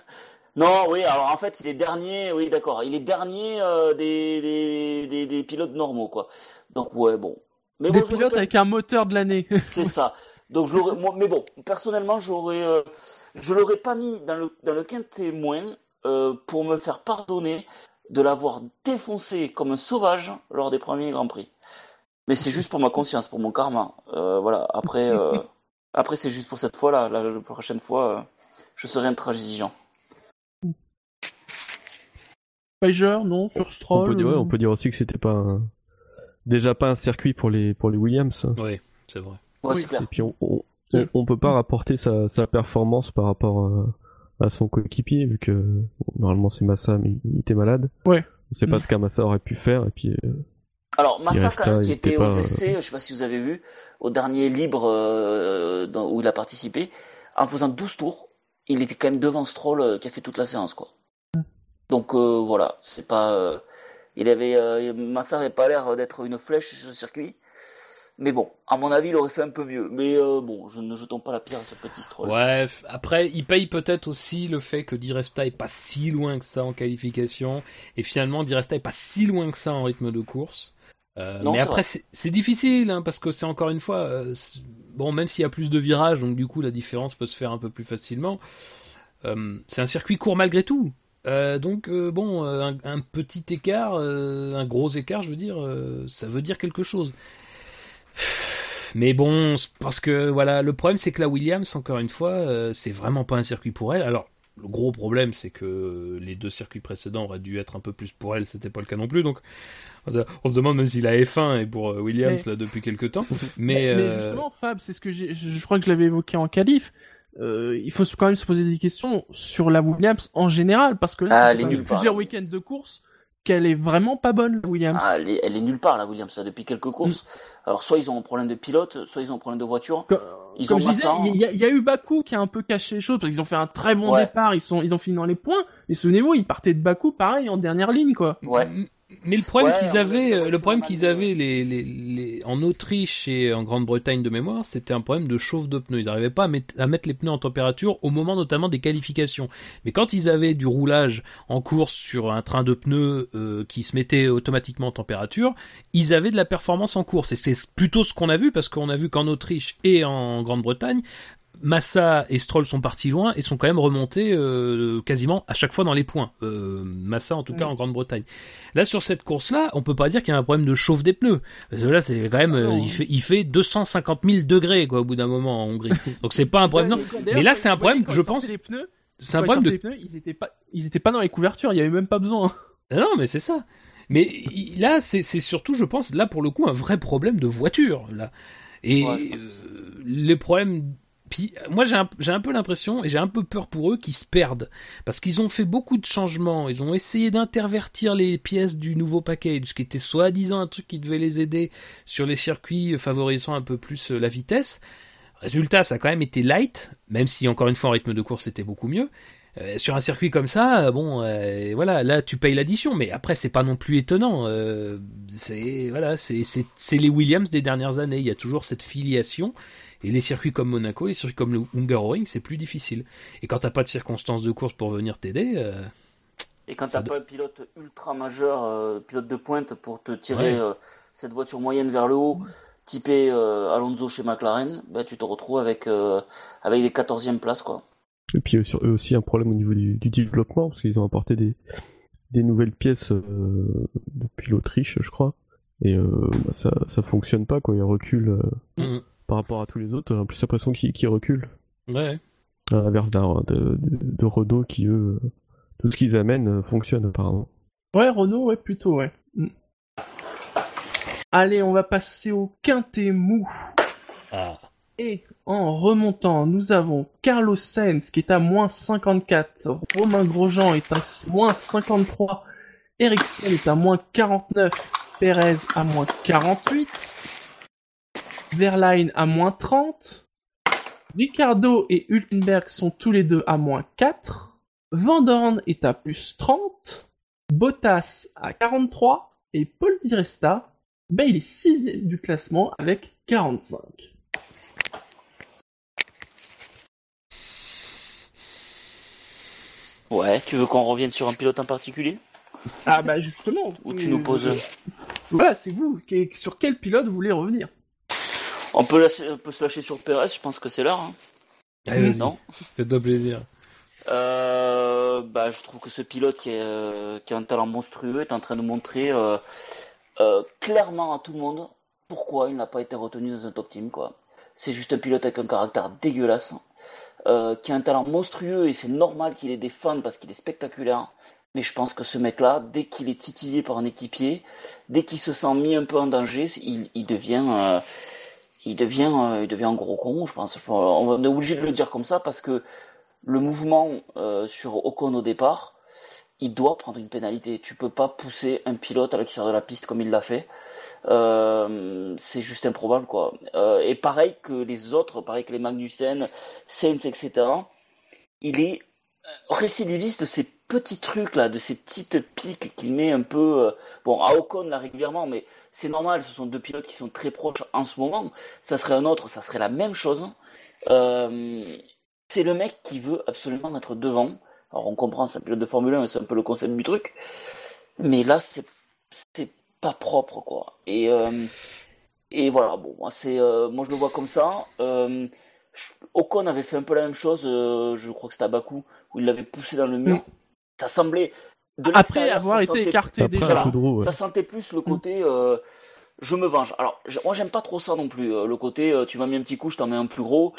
Non, oui, alors en fait, il est dernier, oui, d'accord, il est dernier euh, des, des, des, des, pilotes normaux, quoi. Donc, ouais, bon. Mais des pilotes avec un moteur de l'année. C'est ça. Donc, je l'aurais, mais bon, personnellement, j'aurais, euh, je l'aurais pas mis dans le, dans le quintet moins euh, pour me faire pardonner de l'avoir défoncé comme un sauvage lors des premiers Grands Prix. Mais c'est juste pour ma conscience, pour mon karma. Euh, voilà, après, euh, après c'est juste pour cette fois-là. La, la prochaine fois, je serai intransigeant non, sur Stroll. On peut, dire, on peut dire aussi que c'était pas déjà pas un circuit pour les pour les Williams. Oui, c'est vrai. Et puis on, on, peut pas rapporter sa, sa performance par rapport à, son coéquipier vu que normalement c'est Massa mais il était malade. Ouais. On sait pas ce qu'un Massa aurait pu faire et puis. Euh, Alors Massa quand même, qui était était aux pas- essais, je sais pas si vous avez vu, au dernier libre euh, dans- où il a participé, en faisant 12 tours, il était quand même devant Stroll euh, qui a fait toute la séance quoi. Donc euh, voilà, c'est pas, euh, il avait, euh, Massa n'avait pas l'air d'être une flèche sur ce circuit. Mais bon, à mon avis, il aurait fait un peu mieux. Mais euh, bon, je ne jetons pas la pierre à ce petit Stroll. Ouais, après, il paye peut-être aussi le fait que Di Resta est pas si loin que ça en qualification, et finalement, Di Resta est pas si loin que ça en rythme de course. Euh, Non, mais après, c'est difficile, hein, parce que c'est encore une fois, euh, bon, même s'il y a plus de virages, donc du coup, la différence peut se faire un peu plus facilement. c'est un circuit court malgré tout. Euh, donc euh, bon, euh, un, un petit écart, un gros écart, je veux dire, ça veut dire quelque chose. Mais bon, c'est parce que voilà, le problème c'est que la Williams, encore une fois, euh, c'est vraiment pas un circuit pour elle. Alors, le gros problème c'est que les deux circuits précédents auraient dû être un peu plus pour elle, c'était pas le cas non plus. Donc, on se on se demande même si la F1 est pour euh, Williams Mais- là depuis quelques temps. Mais, Mais, mais euh, justement, Fab, c'est ce que je crois que je l'avais évoqué en qualif. Euh, il faut quand même se poser des questions sur la Williams en général, parce que là, Ah, ça elle fait est quand même nulle part, plusieurs week-ends de course qu'elle est vraiment pas bonne, la Williams. Ah, elle, est, elle est nulle part, la Williams, là, depuis quelques courses. Alors, soit ils ont un problème de pilote, soit ils ont un problème de voiture. Co- Ils Comme ont je disais, il y, a- il y a eu Baku qui a un peu caché les choses parce qu'ils ont fait un très bon Ouais. départ, ils sont, ils ont fini dans les points. Mais souvenez-vous, ils partaient de Baku pareil en dernière ligne quoi. Ouais. Mais le problème Ouais, qu'ils avaient, euh, le problème qu'ils avaient les, les, les, en Autriche et en Grande-Bretagne de mémoire, c'était un problème de chauffe de pneus. Ils n'arrivaient pas à mettre, à mettre les pneus en température au moment notamment des qualifications. Mais quand ils avaient du roulage en course sur un train de pneus euh, qui se mettait automatiquement en température, ils avaient de la performance en course. Et c'est plutôt ce qu'on a vu parce qu'on a vu qu'en Autriche et en Grande-Bretagne, Massa et Stroll sont partis loin et sont quand même remontés euh, quasiment à chaque fois dans les points. Euh, Massa en tout cas en Grande-Bretagne. Là sur cette course-là, on peut pas dire qu'il y a un problème de chauffe des pneus. Parce que là c'est quand même, Ah euh, il fait il fait 250 000 degrés quoi au bout d'un moment en Hongrie. Donc c'est pas un problème. non. Mais là, c'est un problème, quand je pense- C'est un problème de les pneus, ils étaient pas, ils étaient pas dans les couvertures, il y avait même pas besoin. Ah Non, mais c'est ça. Mais là, c'est surtout, je pense, là pour le coup, un vrai problème de voiture. Là. Et Ouais, les problèmes. Moi, j'ai un, peu l'impression et j'ai un peu peur pour eux qu'ils se perdent parce qu'ils ont fait beaucoup de changements. Ils ont essayé d'intervertir les pièces du nouveau package, qui était soi-disant un truc qui devait les aider sur les circuits favorisant un peu plus euh, la vitesse. Résultat, ça a quand même été light, même si encore une fois en rythme de course c'était beaucoup mieux. Euh, sur un circuit comme ça, euh, bon, euh, voilà, là tu payes l'addition, mais après c'est pas non plus étonnant. euh, c'est voilà, c'est les Williams des dernières années. Il y a toujours cette filiation. Et les circuits comme Monaco, les circuits comme le Hungaroring, c'est plus difficile. Et quand t'as pas de circonstances de course pour venir t'aider, euh, Et quand t'as pas un pilote ultra majeur, euh, pilote de pointe pour te tirer Ouais. euh, cette voiture moyenne vers le haut, typé euh, Alonso chez McLaren, bah, tu te retrouves avec, euh, avec des 14e places, quoi. Et puis euh, sur eux aussi un problème au niveau du, du développement, parce qu'ils ont apporté des, des nouvelles pièces euh, depuis l'Autriche, je crois. Et euh, bah, ça, ça fonctionne pas, quoi. Ils reculent euh, mm, par rapport à tous les autres. J'ai plus l'impression qu'ils reculent. ouais. À l'inverse d'un de, de, de Renault qui, eux, tout ce qu'ils amènent euh, fonctionne apparemment. Ouais, Renault, ouais, plutôt, ouais. Mm. Allez, on va passer au quintet mou. Ah. Et en remontant, nous avons Carlos Sainz qui est à moins 54, Romain Grosjean est à moins 53, Ericsson est à moins 49, Perez à moins 48, Verline à moins 30, Ricardo et Hülkenberg sont tous les deux à moins 4, Van Dorn est à plus 30, Bottas à 43 et Paul Di Resta, ben il est sixième du classement avec 45. Ouais, tu veux qu'on revienne sur un pilote en particulier? Ah bah justement. Ou tu nous poses... Voilà, c'est vous. Sur quel pilote vous voulez revenir? On peut, lâcher- on peut se lâcher sur Perez, je pense que c'est l'heure. Hein. Vas-y, Non fais-toi plaisir. Euh, bah, je trouve que ce pilote qui, est, euh, qui a un talent monstrueux est en train de montrer euh, euh, clairement à tout le monde pourquoi il n'a pas été retenu dans un top team. quoi. C'est juste un pilote avec un caractère dégueulasse, euh, qui a un talent monstrueux et c'est normal qu'il ait des fans parce qu'il est spectaculaire. Mais je pense que ce mec-là, dès qu'il est titillé par un équipier, dès qu'il se sent mis un peu en danger, il, il devient, euh, il devient, euh, il devient un gros con. Je pense. On est obligé de le dire comme ça parce que le mouvement euh, sur Ocon au départ, il doit prendre une pénalité. Tu peux pas pousser un pilote à l'extérieur de la piste comme il l'a fait. Euh, c'est juste improbable, quoi. Euh, et pareil que les autres, pareil que les Magnussen, Saints, etc. Il est récidiviste de ces petits trucs là, de ces petites piques qu'il met un peu. Euh, bon, à Ocon là régulièrement, mais c'est normal. Ce sont deux pilotes qui sont très proches en ce moment. Ça serait un autre, ça serait la même chose. Euh, c'est le mec qui veut absolument être devant. Alors on comprend, c'est un pilote de Formule 1, c'est un peu le concept du truc. Mais là, c'est pas propre quoi. Et euh, et voilà, bon, moi c'est moi je le vois comme ça. Ocon avait fait un peu la même chose, je crois que c'était à Bakou, où il l'avait poussé dans le mur. Ça semblait de Après avoir ça été écarté Après déjà. roue, ouais. ça sentait plus le côté euh, je me venge. Alors moi j'aime pas trop ça non plus. euh, le côté euh, tu m'as mis un petit coup, je t'en mets un plus gros.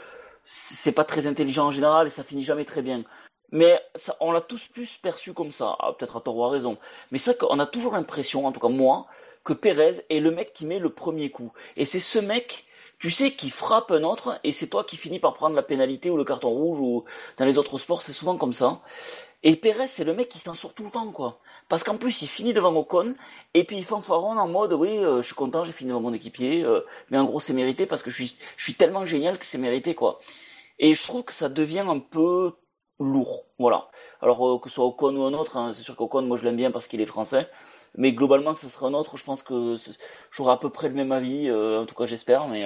C'est pas très intelligent en général et ça finit jamais très bien. Mais ça, on l'a tous plus perçu comme ça. Ah, Peut-être à tort ou à raison. Mais c'est qu'on a toujours l'impression, en tout cas moi, que Pérez est le mec qui met le premier coup. Et c'est ce mec, tu sais, qui frappe un autre et c'est toi qui finis par prendre la pénalité ou le carton rouge ou dans les autres sports, c'est souvent comme ça. Et Pérez, c'est le mec qui s'en sort tout le temps, quoi. Parce qu'en plus, il finit devant Ocon, et puis il fanfaronne en mode, oui, euh, je suis content, j'ai fini devant mon équipier, euh, mais en gros, c'est mérité parce que je suis, tellement génial que c'est mérité, quoi. Et je trouve que ça devient un peu lourd, voilà. Alors, euh, que ce soit Ocon ou un autre, hein, c'est sûr qu'Ocon, moi, je l'aime bien parce qu'il est français, mais globalement, ce sera un autre, je pense que j'aurai à peu près le même avis, en tout cas, j'espère, mais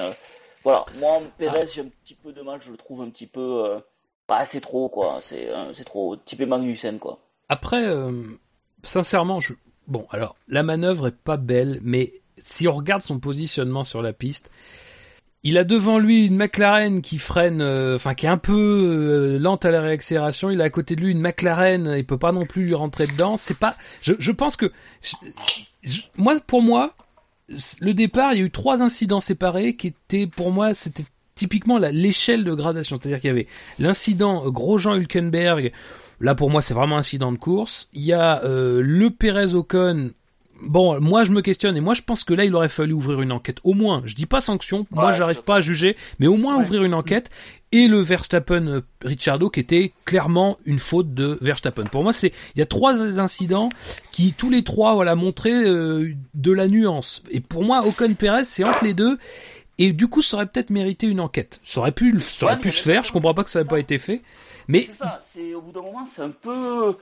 voilà. Moi, Pérez, j'ai un petit peu de mal, je le trouve un petit peu, bah, c'est trop, quoi, c'est, euh, c'est trop, typé Magnussen, quoi. Après, euh, sincèrement, je... bon, alors la manœuvre est pas belle, mais si on regarde son positionnement sur la piste, il a devant lui une McLaren qui freine, euh, enfin qui est un peu euh, lente à la réaccélération. Il a à côté de lui une McLaren, il peut pas non plus lui rentrer dedans. C'est pas, je, je pense que moi, pour moi, le départ, il y a eu trois incidents séparés qui étaient, pour moi, c'était typiquement l'échelle de gradation. C'est-à-dire qu'il y avait l'incident euh, Grosjean Hülkenberg. Là, pour moi, c'est vraiment un incident de course. Il y a euh, le Pérez Ocon. Bon, moi, je me questionne et moi, je pense que là, il aurait fallu ouvrir une enquête. Au moins, je dis pas sanction. Moi, Ouais, j'arrive pas à juger, mais au moins Ouais. ouvrir une enquête. Et le Verstappen euh, Ricciardo qui était clairement une faute de Verstappen. Pour moi, c'est il y a trois incidents qui tous les trois voilà montraient euh, de la nuance. Et pour moi, Ocon Pérez, c'est entre les deux. Et du coup, ça aurait peut-être mérité une enquête. Ça aurait pu, ça aurait Ouais, pu se faire. Je comprends pas que ça n'ait pas été fait. Mais C'est ça, c'est au bout d'un moment, c'est un peu.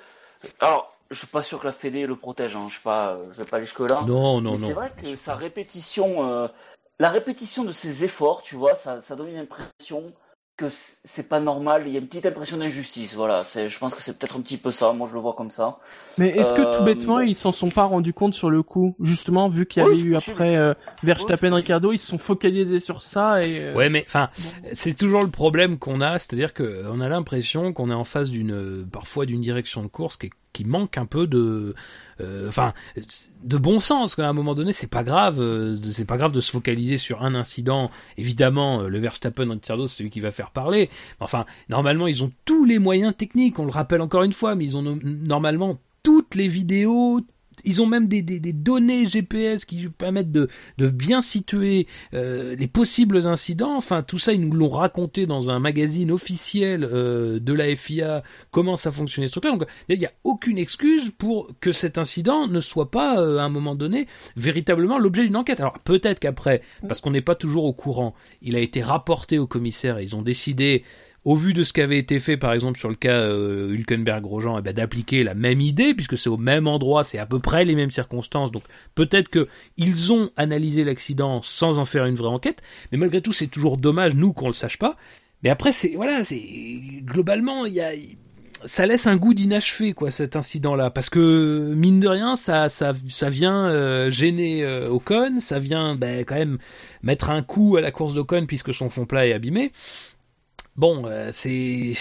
Alors, je suis pas sûr que la Fédé le protège, hein, je suis pas, je vais pas aller jusque là. non, non, mais non. c'est vrai que sa répétition, euh, la répétition de ses efforts, tu vois, ça, ça donne une impression que c'est pas normal. Il y a une petite impression d'injustice, voilà. C'est, je pense que c'est peut-être un petit peu ça. Moi, je le vois comme ça. Mais est-ce que tout Euh, bêtement bon. ils s'en sont pas rendus compte sur le coup? Justement, vu qu'il y avait eu après euh, Verstappen, Oui, Ricardo, ils se sont focalisés sur ça et. euh, Ouais, mais enfin, c'est toujours le problème qu'on a, c'est-à-dire que on a l'impression qu'on est en face d'une, euh, parfois d'une direction de course qui, qui manque un peu de, euh, enfin, de bon sens. qu'à un moment donné, c'est pas grave, euh, c'est pas grave de se focaliser sur un incident. Évidemment, euh, le Verstappen Ricciardo, c'est celui qui va faire parler. Enfin, normalement, ils ont tous les moyens techniques. On le rappelle encore une fois, mais ils ont no- normalement toutes les vidéos. Ils ont même des, données GPS qui permettent de, de bien situer euh, les possibles incidents. Enfin, tout ça, ils nous l'ont raconté dans un magazine officiel euh, de la FIA, comment ça fonctionnait ce truc-là. Donc, il n'y a aucune excuse pour que cet incident ne soit pas, euh, à un moment donné, véritablement l'objet d'une enquête. Alors, peut-être qu'après, parce qu'on n'est pas toujours au courant, il a été rapporté au commissaire et ils ont décidé au vu de ce qui avait été fait, par exemple, sur le cas euh, Hülkenberg-Grosjean, eh ben, d'appliquer la même idée, puisque c'est au même endroit, c'est à peu près les mêmes circonstances. Donc peut-être que ils ont analysé l'accident sans en faire une vraie enquête, mais malgré tout, c'est toujours dommage, nous, qu'on le sache pas. Mais après, c'est voilà, c'est globalement, ça laisse un goût d'inachevé quoi cet incident là parce que mine de rien ça vient euh, gêner euh, Ocon ça vient ben, quand même mettre un coup à la course d'Ocon puisque son fond plat est abîmé bon euh, c'est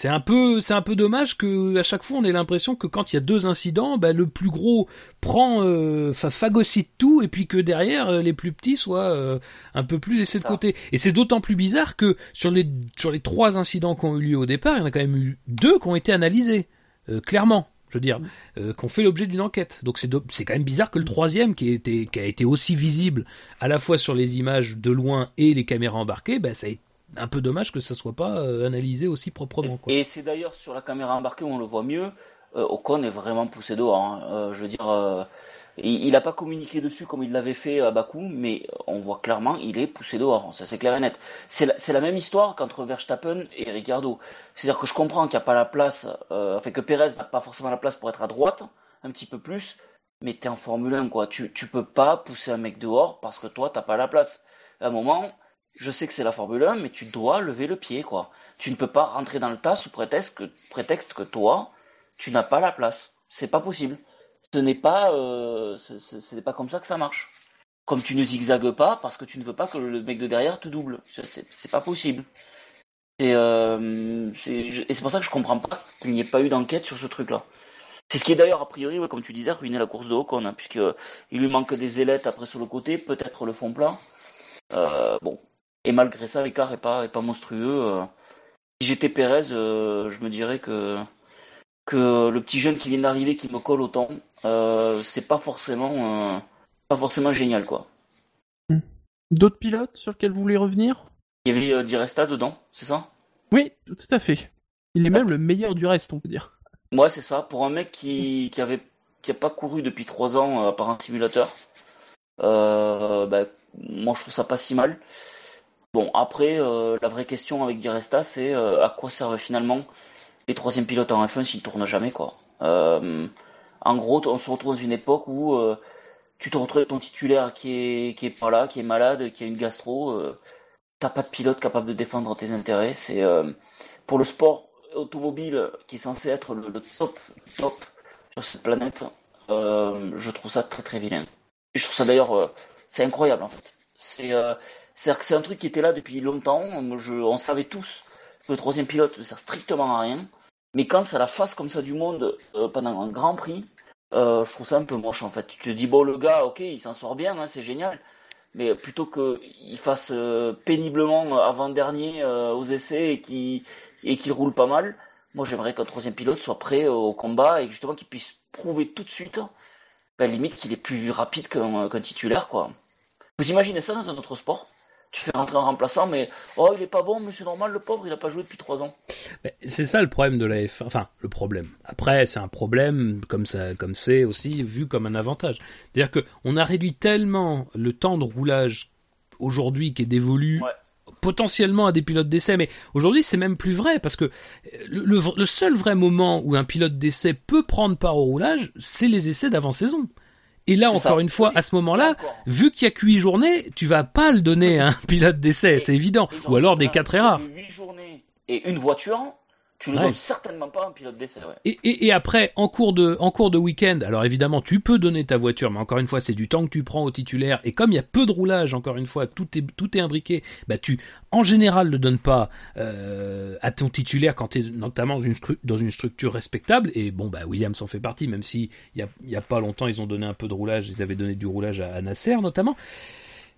c'est un peu c'est un peu dommage que à chaque fois on ait l'impression que quand il y a deux incidents ben, le plus gros prend euh, phagocyte tout et puis que derrière euh, les plus petits soient euh, un peu plus laissés de côté. Et c'est d'autant plus bizarre que sur les sur les trois incidents qui ont eu lieu au départ il y en a quand même eu deux qui ont été analysés euh, clairement. Je veux dire, euh, qu'on fait l'objet d'une enquête. Donc c'est c'est quand même bizarre que le troisième, qui, était, qui a été aussi visible à la fois sur les images de loin et les caméras embarquées, ben ça est un peu dommage que ça soit pas euh, analysé aussi proprement. Quoi. Et c'est d'ailleurs sur la caméra embarquée où on le voit mieux. euh, Ocon est vraiment poussé dehors. Hein. Euh, je veux dire, euh, il n'a pas communiqué dessus comme il l'avait fait à Bakou, mais on voit clairement il est poussé dehors. Ça c'est clair et net. C'est la, la même histoire qu'entre Verstappen et Ricardo. C'est-à-dire que je comprends qu'il n'y a pas la place, enfin que Perez n'a pas forcément la place pour être à droite, un petit peu plus, mais t'es en Formule 1 quoi. Tu tu peux pas pousser un mec dehors parce que toi t'as pas la place. À un moment, je sais que c'est la Formule 1, mais tu dois lever le pied quoi. Tu ne peux pas rentrer dans le tas sous prétexte que prétexte que toi tu n'as pas la place. C'est pas possible. Ce n'est pas, euh, ce, n'est pas comme ça que ça marche. Comme tu ne zigzagues pas parce que tu ne veux pas que le mec de derrière te double. C'est, pas possible. Euh, et c'est pour ça que je comprends pas qu'il n'y ait pas eu d'enquête sur ce truc-là. C'est ce qui est d'ailleurs, a priori, comme tu disais, ruiné la course de Ocon, hein, puisque il lui manque des ailettes après sur le côté, peut-être le fond plat. Euh, bon. Et malgré ça, l'écart est pas, est pas monstrueux. euh. Si j'étais Pérez, euh, je me dirais que que le petit jeune qui vient d'arriver qui me colle autant, euh, c'est pas forcément pas forcément génial quoi. D'autres pilotes sur lesquels vous voulez revenir? Il y avait euh, Di Resta dedans, c'est ça? Oui, tout à fait. Il est même le meilleur du reste, on peut dire. Ouais, c'est ça. Pour un mec qui qui avait qui a pas couru depuis trois ans euh, par un simulateur, euh, bah, moi je trouve ça pas si mal. Bon après, euh, la vraie question avec Di Resta, c'est euh, à quoi servent finalement les troisième pilotes en F1 s'ils tournent jamais quoi. Euh, en gros, on se retrouve dans une époque où tu te retrouves avec ton titulaire qui est qui est pas là, qui est malade, qui a une gastro. T'as pas de pilote capable de défendre tes intérêts. C'est pour le sport automobile qui est censé être le, le top top sur cette planète. je trouve ça très très vilain. Et je trouve ça d'ailleurs c'est incroyable en fait. C'est c'est que c'est un truc qui était là depuis longtemps. Je, on savait tous que le troisième pilote ne sert strictement à rien. Mais quand ça la face comme ça du monde euh, pendant un Grand Prix, euh, je trouve ça un peu moche en fait. Tu te dis bon le gars, ok, il s'en sort bien, hein, c'est génial. Mais plutôt qu'il fasse euh, péniblement avant-dernier aux essais et qu'il roule pas mal, moi j'aimerais qu'un troisième pilote soit prêt au combat et justement qu'il puisse prouver tout de suite, ben, limite qu'il est plus rapide qu'un qu'un titulaire quoi. Vous imaginez ça dans un autre sport? Tu fais rentrer un remplaçant, mais oh il est pas bon, mais c'est normal, le pauvre, il a pas joué depuis trois ans. Mais C'est ça le problème de la F1. Enfin, le problème. Après, c'est un problème comme ça, comme c'est aussi vu comme un avantage. C'est-à-dire que on a réduit tellement le temps de roulage aujourd'hui qui est dévolu Ouais. potentiellement à des pilotes d'essai, mais aujourd'hui c'est même plus vrai parce que le, le- le seul vrai moment où un pilote d'essai peut prendre part au roulage, c'est les essais d'avant-saison. Et là, encore ça. une fois, à ce moment-là, vu qu'il y a que 8 journées, tu vas pas le donner à un pilote d'essai, c'est évident. Ou alors des cas très rares. Huit journées et une voiture, tu ne Ouais. donnes certainement pas un pilote d'essai. Ouais. Et, et, et après, en cours de, en cours de week-end, alors évidemment, tu peux donner ta voiture, mais encore une fois, c'est du temps que tu prends au titulaire. Et comme il y a peu de roulage, encore une fois, tout est, tout est imbriqué, bah tu, en général, ne donnes pas euh, à ton titulaire quand tu es notamment dans une, stru- dans une structure respectable. Et bon, bah Williams en fait partie, même si il y a, il y a pas longtemps, ils ont donné un peu de roulage, ils avaient donné du roulage à, à Nasser notamment.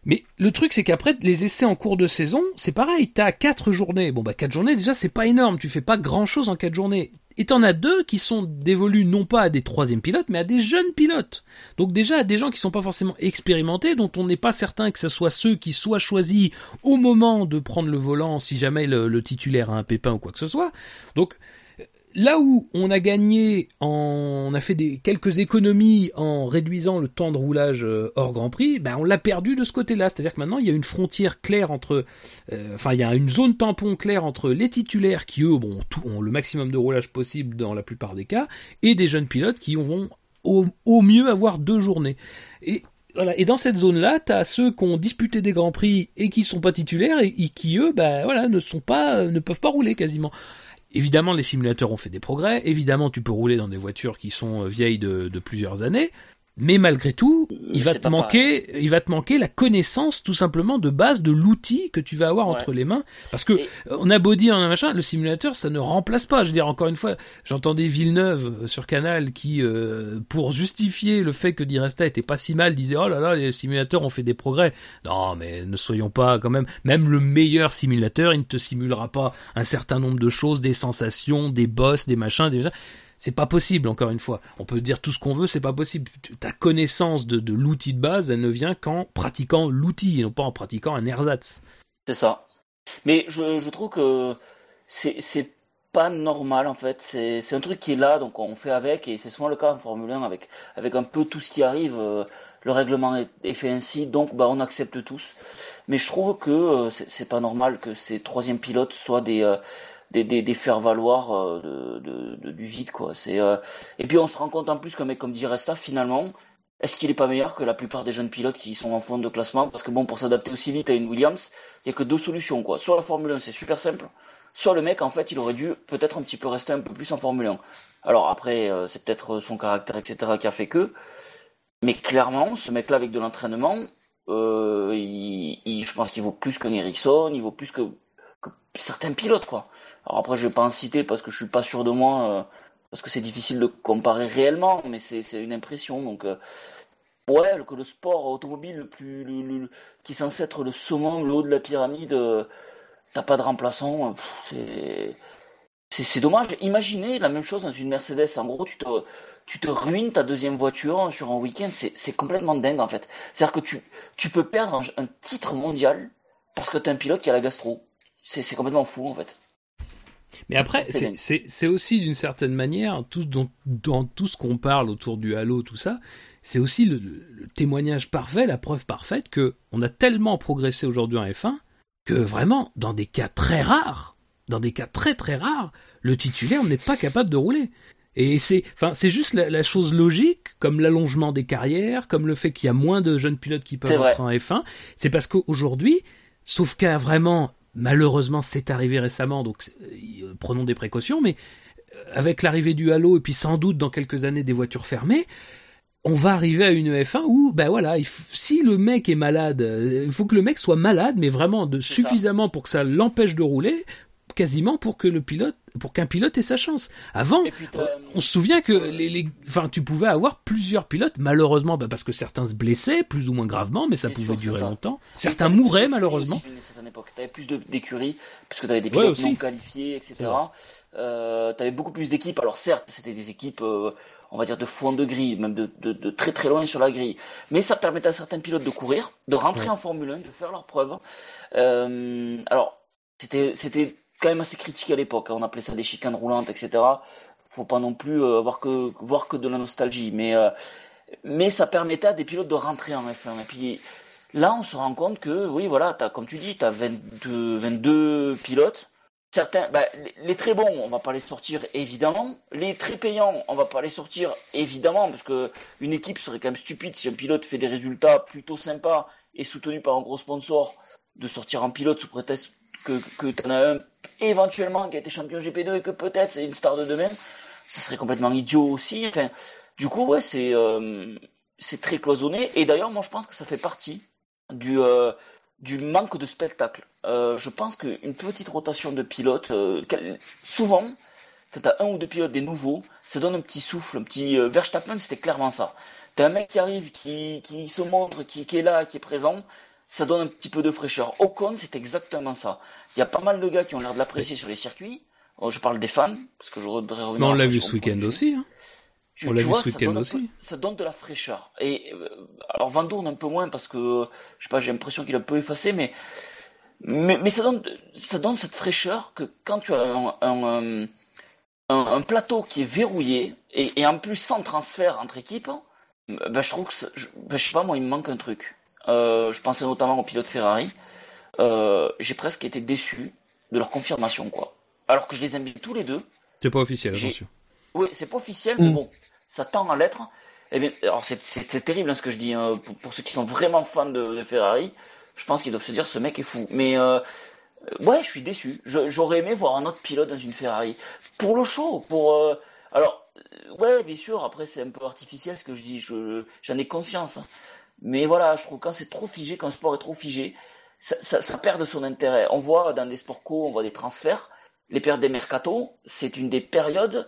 Mais le truc, c'est qu'après, les essais en cours de saison, c'est pareil, t'as quatre journées. Bon, bah, quatre journées, déjà, c'est pas énorme. Tu fais pas grand chose en quatre journées. Et t'en as deux qui sont dévolus non pas à des troisièmes pilotes, mais à des jeunes pilotes. Donc déjà à des gens qui sont pas forcément expérimentés, dont on n'est pas certain que ce soit ceux qui soient choisis au moment de prendre le volant si jamais le, le titulaire a un pépin ou quoi que ce soit. Donc là où on a gagné, en, on a fait des quelques économies en réduisant le temps de roulage euh, hors Grand Prix, ben on l'a perdu de ce côté-là. C'est-à-dire que maintenant il y a une frontière claire entre, euh, enfin il y a une zone tampon claire entre les titulaires qui eux bon tout, ont le maximum de roulage possible dans la plupart des cas, et des jeunes pilotes qui vont au, mieux avoir deux journées. Et voilà. Et dans cette zone-là, t'as ceux qui ont disputé des grands prix et qui sont pas titulaires et, et qui eux, bah voilà, ne sont pas, euh, ne peuvent pas rouler quasiment. Évidemment, les simulateurs ont fait des progrès. Évidemment, tu peux rouler dans des voitures qui sont euh, vieilles de, de plusieurs années. Mais malgré tout, il va te manquer, il va te manquer la connaissance tout simplement de base de l'outil que tu vas avoir Ouais. entre les mains. Parce que Et- euh, on a beau dire un machin, le simulateur ça ne remplace pas. Je veux dire encore une fois, j'entendais Villeneuve euh, sur Canal qui, euh, pour justifier le fait que Di Resta était pas si mal, disait oh là là les simulateurs ont fait des progrès. Non mais ne soyons pas quand même. Même le meilleur simulateur, il ne te simulera pas un certain nombre de choses, des sensations, des boss, des machins, des machins. C'est pas possible, encore une fois. On peut dire tout ce qu'on veut, c'est pas possible. Ta connaissance de, l'outil de base, elle ne vient qu'en pratiquant l'outil et non pas en pratiquant un ersatz. C'est ça. Mais je, trouve que c'est pas normal en fait. C'est un truc qui est là, donc on fait avec, et c'est souvent le cas en Formule 1 avec avec un peu tout ce qui arrive. euh, le règlement est, fait ainsi, donc bah on accepte tous. Mais je trouve que euh, c'est c'est pas normal que ces troisième pilotes soient des euh, des, des, des faire valoir euh, de, du vide quoi. C'est euh, et puis on se rend compte en plus qu'un mec comme Di Resta finalement est-ce qu'il est pas meilleur que la plupart des jeunes pilotes qui sont en fond de classement? Parce que bon, pour s'adapter aussi vite à une Williams, il y a que deux solutions, quoi. Soit la Formule 1, c'est super simple. Soit le mec, en fait, il aurait dû peut-être un petit peu rester un peu plus en Formule 1. Alors après, euh, c'est peut-être son caractère, etc., qui a fait que. Mais clairement, ce mec-là, avec de l'entraînement, je pense qu'il vaut plus qu'un Ericsson, il vaut plus que, que certains pilotes, quoi. Alors après, je vais pas en citer parce que je suis pas sûr de moi, euh, parce que c'est difficile de comparer réellement, mais c'est une impression, donc. euh, Ouais, que le sport automobile le plus, le- le- qui est censé être le saumon, le haut de la pyramide, euh, t'as pas de remplaçant, euh, c'est, c'est, dommage. Imaginez la même chose dans une Mercedes. En gros, tu te, tu te ruines ta deuxième voiture sur un week-end. C'est, complètement dingue, en fait. C'est-à-dire que tu, tu peux perdre un, un titre mondial parce que t'as un pilote qui a la gastro. C'est, complètement fou, en fait. Mais après, C'est aussi d'une certaine manière, tout, dans, dans tout ce qu'on parle autour du Halo, tout ça, c'est aussi le, le témoignage parfait, la preuve parfaite que on a tellement progressé aujourd'hui en F1 que vraiment, dans des cas très rares, dans des cas très très rares, le titulaire n'est pas capable de rouler. Et c'est, enfin, c'est juste la, la chose logique, comme l'allongement des carrières, comme le fait qu'il y a moins de jeunes pilotes qui peuvent entrer en F1. C'est parce qu'aujourd'hui, sauf qu'à vraiment, malheureusement, c'est arrivé récemment, donc euh, prenons des précautions, mais euh, avec l'arrivée du Halo et puis sans doute dans quelques années des voitures fermées, on va arriver à une F1 où, ben voilà, si le mec est malade, euh, il faut que le mec soit malade, mais vraiment de C'est ça. suffisamment pour que ça l'empêche de rouler, quasiment pour que le pilote, pour qu'un pilote ait sa chance. Avant, euh, on se souvient que les, les, enfin, tu pouvais avoir plusieurs pilotes, malheureusement, bah, parce que certains se blessaient plus ou moins gravement, mais ça pouvait sûr, durer ça. longtemps. Certains mouraient malheureusement. époque. T'avais plus d'écuries, puisque t'avais des Ouais, pilotes aussi. non qualifiés, etc. Euh, t'avais beaucoup plus d'équipes. Alors certes, c'était des équipes, euh, on va dire, de fond de grille, même de, de, de très très loin sur la grille. Mais ça permettait à certains pilotes de courir, de rentrer en Formule 1, de faire leurs preuves. Euh, alors, c'était quand même assez critiqué à l'époque. hein. On appelait ça des chicanes roulantes, etc. Faut pas non plus euh, avoir que voir que de la nostalgie, mais euh, mais ça permettait à des pilotes de rentrer en F1. Et puis là, on se rend compte que, oui, voilà, t'as, comme tu dis, tu as 22, 22 pilotes. Certains, bah, les, très bons, on va pas les sortir évidemment. Les très payants, on va pas les sortir évidemment, parce que une équipe serait quand même stupide si un pilote fait des résultats plutôt sympas et soutenu par un gros sponsor de sortir un pilote sous prétexte que, que tu en as un éventuellement qui a été champion GP2 et que peut-être c'est une star de demain. Ça serait complètement idiot aussi. Enfin, du coup, ouais, c'est euh, très cloisonné. Et d'ailleurs, moi, je pense que ça fait partie du euh, du manque de spectacle. Euh, je pense qu'une petite rotation de pilotes, souvent, quand t'as un ou deux pilotes des nouveaux, ça donne un petit souffle, un petit Verstappen, c'était clairement ça. T'as un mec qui arrive, qui qui se montre, qui est là, qui est présent. Ça donne un petit peu de fraîcheur. Ocon, c'est exactement ça. Il y a pas mal de gars qui ont l'air de l'apprécier sur les circuits. Oh, je parle des fans, parce que je voudrais revenir. Mais on l'a vu ce week-end aussi. hein. Tu, On l'a vu vois, ce week-end aussi. peu- ça donne de la fraîcheur. Et euh, alors Van Doorn un peu moins parce que je sais pas, j'ai l'impression qu'il est un peu effacé, mais mais, mais ça donne ça donne cette fraîcheur que quand tu as un, un, un- un- un plateau qui est verrouillé et, et en plus sans transfert entre équipes, ben je trouve que je, ben je sais pas moi il me manque un truc. Euh, je pensais notamment au pilote Ferrari. Euh, j'ai presque été déçu de leur confirmation quoi. Alors que je les aime bien tous les deux. C'est pas officiel, J'ai- attention. Oui, c'est pas officiel, mais Mm. bon, ça tend à l'être. Eh bien, alors c'est, c'est, c'est terrible hein, ce que je dis hein, pour, pour ceux qui sont vraiment fans de, de Ferrari. Je pense qu'ils doivent se dire ce mec est fou. Mais euh, ouais, je suis déçu. Je- j'aurais aimé voir un autre pilote dans une Ferrari pour le show. Pour euh, alors ouais, bien sûr. Après, c'est un peu artificiel ce que je dis. Je, j'en ai conscience. Mais voilà, je trouve quand c'est trop figé, quand un sport est trop figé, ça, ça, ça perd de son intérêt. On voit dans des sports co, on voit des transferts. Les périodes des mercato, c'est une des périodes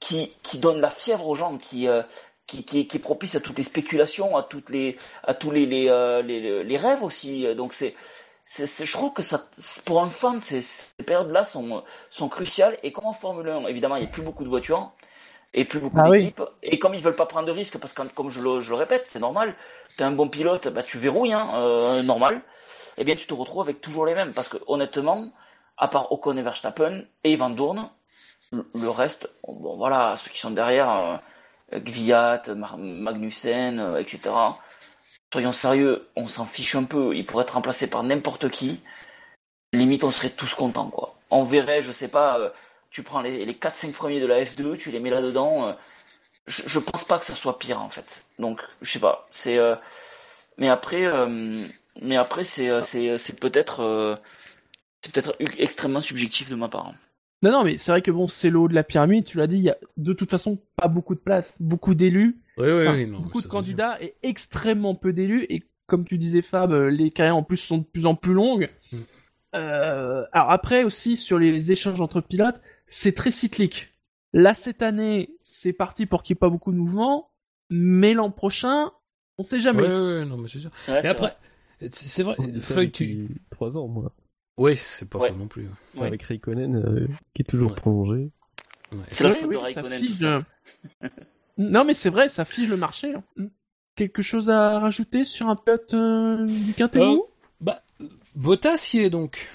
qui, qui donne la fièvre aux gens, qui, euh, qui, qui, qui est propice à toutes les spéculations, à toutes les, à tous les, les, euh, les, les rêves aussi. Donc c'est, c'est- je trouve que ça, pour un fan, ces, ces périodes-là sont, sont cruciales. Et comme en Formule 1, évidemment, il n'y a plus beaucoup de voitures et plus beaucoup Ah oui. d'équipes. Et comme ils veulent pas prendre de risques, parce que comme je le, je le répète, c'est normal. T'es un bon pilote, bah tu verrouilles, hein, euh, normal. Eh bien, tu te retrouves avec toujours les mêmes, parce que honnêtement, à part Ocon et Verstappen et Van Dorn, le, le reste, bon voilà, ceux qui sont derrière, euh, Gviat, Magnussen, euh, etc. Soyons sérieux, on s'en fiche un peu. Il pourrait être remplacé par n'importe qui. Limite, on serait tous contents, quoi. On verrait, je sais pas, euh, tu prends les, les 4-5 premiers de la F2, tu les mets là-dedans. euh, je, je pense pas que ça soit pire, en fait. Donc, je sais pas. C'est, euh, mais après, euh, mais après, c'est, c'est, c'est peut-être, euh, c'est peut-être u- extrêmement subjectif de ma part. hein. Non, non, mais c'est vrai que bon, c'est le haut de la pyramide, tu l'as dit, il y a de toute façon pas beaucoup de place, beaucoup d'élus, Oui, oui, enfin, oui, non, beaucoup de candidats et extrêmement peu d'élus. Et comme tu disais, Fab, les carrières en plus sont de plus en plus longues. Mm. Euh, alors après aussi, sur les échanges entre pilotes, c'est très cyclique. Là, cette année, c'est parti pour qu'il n'y ait pas beaucoup de mouvements, mais l'an prochain, on sait sûr. jamais. Ouais, ouais, ouais, non, mais c'est sûr. Ouais, Et après, c'est vrai, Floyd, tu. depuis trois ans, moi. Oui, c'est pas Ouais. faux non plus. Ouais. Avec Raikkonen, euh, qui est toujours Ouais. prolongé. Ouais. C'est la faute oui, de ça Raikkonen, fige, tout ça. euh, non, mais c'est vrai, ça fige le marché. hein. Quelque chose à rajouter sur un pilote euh, du quintet Euh, Bah, Bottas y est donc.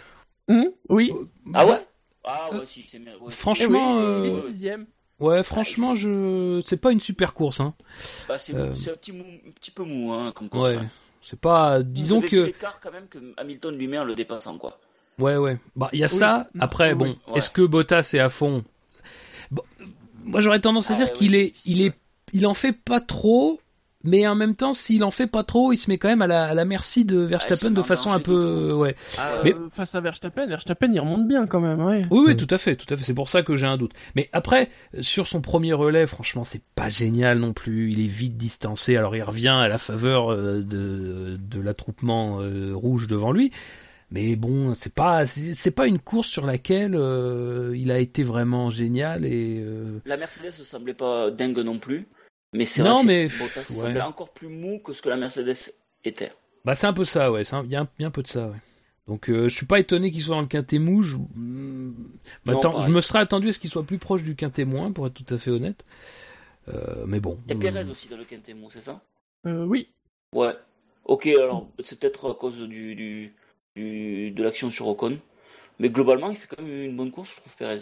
Mm, Oui. Euh, Ah bah, ouais? Ah ouais, euh, si, c'est ouais. Eh Franchement, oui, euh, il est sixième. Ouais, franchement, je. C'est pas une super course, hein. Bah, c'est euh, un petit, mou, un petit peu mou, hein, comme course. Ouais. hein. C'est pas. Disons Vous avez que. l'écart quand même que Hamilton lui met en le dépassant, quoi. Ouais, ouais. Bah, il y a Oui. ça. Après, Oui, bon, oui. est-ce que Bottas est à fond? Bon, Moi, j'aurais tendance à Ah dire ouais, qu'il oui, est, c'est il est, il en fait pas trop. Mais en même temps, s'il en fait pas trop, il se met quand même à la, à la merci de Verstappen met de façon un peu, fou. ouais. Ah, Mais- Euh, face à Verstappen, Verstappen il remonte bien quand même. Ouais. Oui, oui, Mm. tout à fait, tout à fait. C'est pour ça que j'ai un doute. Mais après, sur son premier relais, franchement, c'est pas génial non plus. Il est vite distancé. Alors, il revient à la faveur euh, de, de l'attroupement euh, rouge devant lui. Mais bon, c'est pas, c'est c'est pas une course sur laquelle euh, il a été vraiment génial et. euh, La Mercedes ne semblait pas dingue non plus. Mais c'est Non, vrai que mais- Bottas ouais. semblait encore plus mou que ce que la Mercedes était. Bah, c'est un peu ça, ouais. Il y, a un- il y a un peu de ça, ouais. Donc, euh, je suis pas étonné qu'il soit dans le quintet mou. Je, Hmm, je me serais attendu à ce qu'il soit plus proche du quintet moins, pour être tout à fait honnête. Euh, mais bon. Et Hmm. Perez aussi dans le quintet mou, c'est ça? Euh, oui. Ouais. Ok, alors c'est peut-être à cause du, du, du- de l'action sur Ocon. Mais globalement, il fait quand même une bonne course, je trouve, Perez.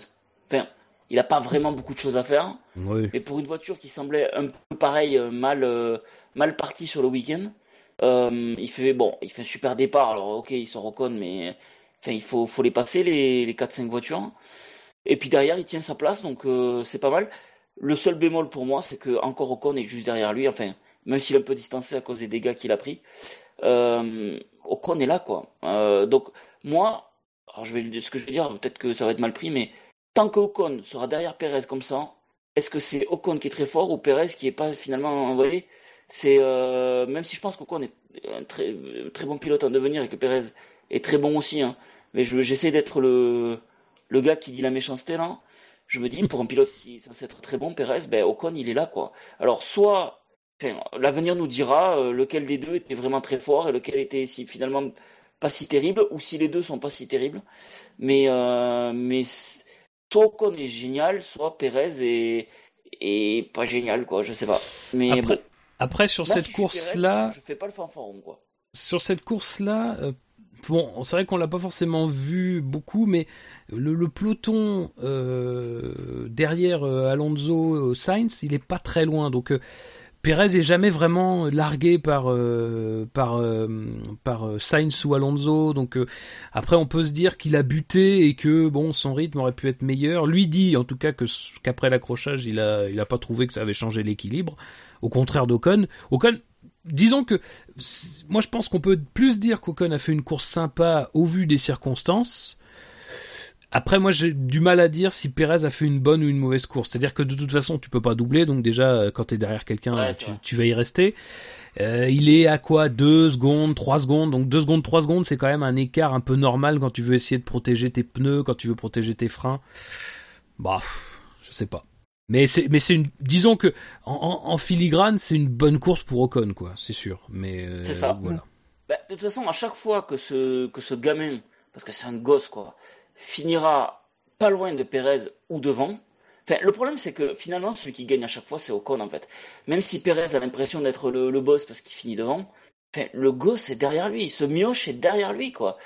Enfin, il n'a pas vraiment beaucoup de choses à faire. Oui. Mais pour une voiture qui semblait un peu pareil, euh, mal, euh, mal partie sur le week-end, euh, il fait bon, il fait un super départ. Alors ok, il sort Ocon, mais enfin, il faut, faut les passer les, les 4-5 voitures. Et puis derrière, il tient sa place, donc euh, c'est pas mal. Le seul bémol pour moi, c'est que encore Ocon est juste derrière lui. Enfin, même s'il est un peu distancé à cause des dégâts qu'il a pris, Ocon est là, quoi. Donc moi, alors je vais ce que je vais dire, peut-être que ça va être mal pris, mais tant que Ocon sera derrière Perez comme ça, est-ce que c'est Ocon qui est très fort ou Perez qui est pas finalement envoyé C'est euh, même si je pense qu'Ocon est un très bon pilote en devenir et que Perez est très bon aussi, hein, mais je- j'essaie d'être le le gars qui dit la méchanceté là. Je me dis pour un pilote qui est censé être très bon, Perez, ben Ocon il est là quoi. Alors soit, enfin, l'avenir nous dira euh, lequel des deux était vraiment très fort et lequel était finalement pas si terrible ou si les deux sont pas si terribles. Mais euh, mais soit Ocon est génial, soit Perez est est pas génial quoi. Je sais pas. Mais Après, bon. après sur cette si course-là, je fais pas le fanfaron quoi. sur cette course-là, euh, bon, c'est vrai qu'on l'a pas forcément vu beaucoup, mais le, le peloton euh, derrière euh, Alonso Sainz, il est pas très loin, donc. Pérez est jamais vraiment largué par euh, par euh, par euh, Sainz ou Alonso donc euh, après on peut se dire qu'il a buté et que bon son rythme aurait pu être meilleur. Lui dit en tout cas que qu'après l'accrochage il a il a pas trouvé que ça avait changé l'équilibre. Au contraire d'Ocon. Ocon disons que moi je pense qu'on peut plus dire qu'Ocon a fait une course sympa au vu des circonstances après, moi, j'ai du mal à dire si Perez a fait une bonne ou une mauvaise course. C'est-à-dire que de toute façon, tu peux pas doubler, donc déjà, euh, quand t'es derrière quelqu'un, Ouais, euh, tu, tu vas y rester. Euh, il est à quoi? Deux secondes, trois secondes? Donc deux secondes, trois secondes, c'est quand même un écart un peu normal quand tu veux essayer de protéger tes pneus, quand tu veux protéger tes freins. Bah, je sais pas. Mais c'est, mais c'est une, disons que en, en- en filigrane, c'est une bonne course pour Ocon, quoi, c'est sûr. Mais euh, C'est ça. Voilà. Bah, de toute façon, à chaque fois que ce, que ce gamin, parce que c'est un gosse, quoi, finira pas loin de Pérez ou devant, enfin, le problème, c'est que finalement, celui qui gagne à chaque fois, c'est Ocon, en fait. Même si Pérez a l'impression d'être le, boss parce qu'il finit devant, enfin, le gosse est derrière lui, ce mioche est derrière lui, quoi.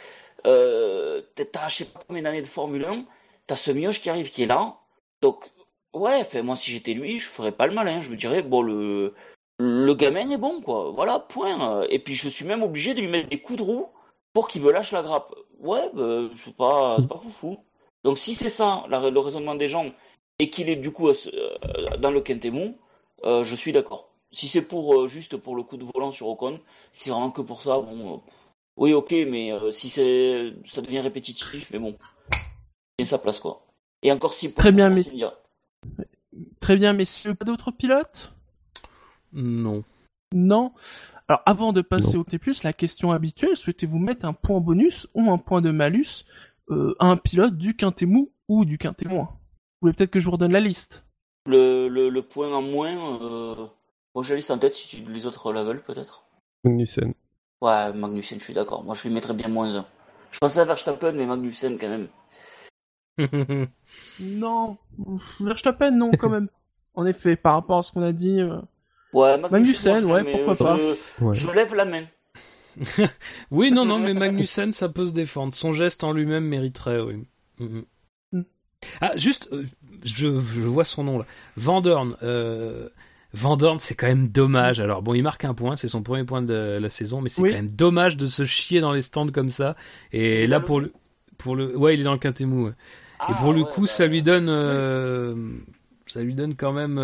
Euh, t'as, je sais pas combien d'années de Formule 1, t'as ce mioche qui arrive qui est là. Donc, ouais, fait, moi, si j'étais lui, je ferais pas le malin. Je me dirais, bon, le, le gamin est bon, quoi. Voilà, point. Et puis, je suis même obligé de lui mettre des coups de roue pour qu'il me lâche la grappe. Ouais, bah, c'est pas, c'est pas foufou. Donc, si c'est ça, la- le raisonnement des gens, et qu'il est du coup euh, dans le quintémou, euh, je suis d'accord. Si c'est pour euh, juste pour le coup de volant sur Ocon, c'est vraiment que pour ça. Bon, euh, oui, ok, mais euh, si c'est, ça devient répétitif, mais bon, c'est sa place quoi. Et encore si. Très bien, mais- mais. Très bien, messieurs. Pas d'autres pilotes? Non. Non? Alors, avant de passer Non. au T+, la question habituelle, souhaitez-vous mettre un point bonus ou un point de malus euh, à un pilote du quintet mou ou du quintet moins? Vous voulez peut-être que je vous redonne la liste? Le, le, le point en moins, euh... moi j'ai liste en tête si tu, les autres la veulent peut-être. Magnussen. Ouais, Magnussen, je suis d'accord. Moi je lui mettrais bien moins un. Je pensais à Verstappen, mais Magnussen quand même. Non. Verstappen, non, quand même. En effet, par rapport à ce qu'on a dit... euh, Ouais, Magnussen, moi, ouais, pourquoi euh, pas. Ouais. Je, je lève la main. oui, non, non, mais Magnussen, ça peut se défendre. Son geste en lui-même mériterait, oui. Mhm. Mm. Ah, juste, euh, je, je vois son nom là. Vandorn. Euh, Vandorn, c'est quand même dommage. Alors bon, il marque un point, c'est son premier point de la saison, mais c'est Oui. quand même dommage de se chier dans les stands comme ça. Et Il là, dans le pour le, pour le, ouais, il est dans le quintémou. ouais. Et Ah, pour le ouais, coup, bah, ça lui donne, euh, ça lui donne quand même.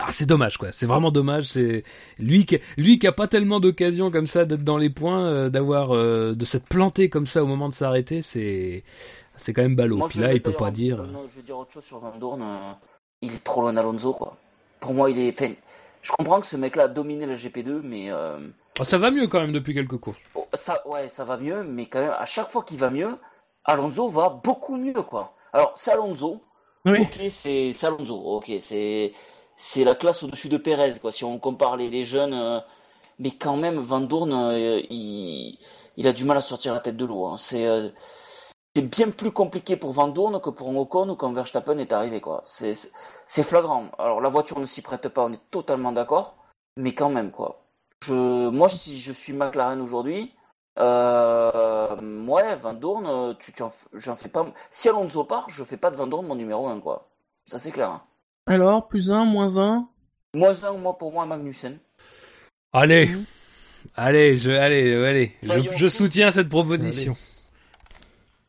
Euh, Ah, c'est dommage, quoi. C'est vraiment dommage. C'est lui qui, lui qui a pas tellement d'occasion comme ça d'être dans les points, euh, d'avoir, euh, de s'être planté comme ça au moment de s'arrêter. C'est, c'est quand même ballot. Moi, Puis là, il peut pas dire. euh, Non, je vais dire autre chose sur Van Dorn. euh, il est trop loin d'Alonso, quoi. Pour moi, il est. Enfin, je comprends que ce mec-là a dominé la GP2, mais euh, Ah, ça va mieux quand même depuis quelques courses. oh, ça, ouais, ça va mieux. Mais quand même, à chaque fois qu'il va mieux, Alonso va beaucoup mieux, quoi. Alors, c'est Alonso. Oui. Ok, c'est c'est Alonso. Ok, c'est c'est la classe au-dessus de Perez, quoi. Si on compare les, jeunes, euh, mais quand même, Van Dorn, euh, il, a du mal à sortir la tête de l'eau. hein. C'est euh, c'est bien plus compliqué pour Van Dorn que pour un Ocon ou quand Verstappen est arrivé, quoi. C'est flagrant. Alors la voiture ne s'y prête pas, on est totalement d'accord, mais quand même, quoi. Je, moi, si je suis McLaren aujourd'hui, ouais, Van Dorn, tu, tu j'en fais pas. Si Alonso part, je fais pas de Van Dorn mon numéro 1, quoi. Ça c'est clair. hein. Alors, plus un, moins un? Moins un, moi pour moi Magnussen. Allez, Mhm. allez, je, allez, allez. Je, soutiens cette proposition.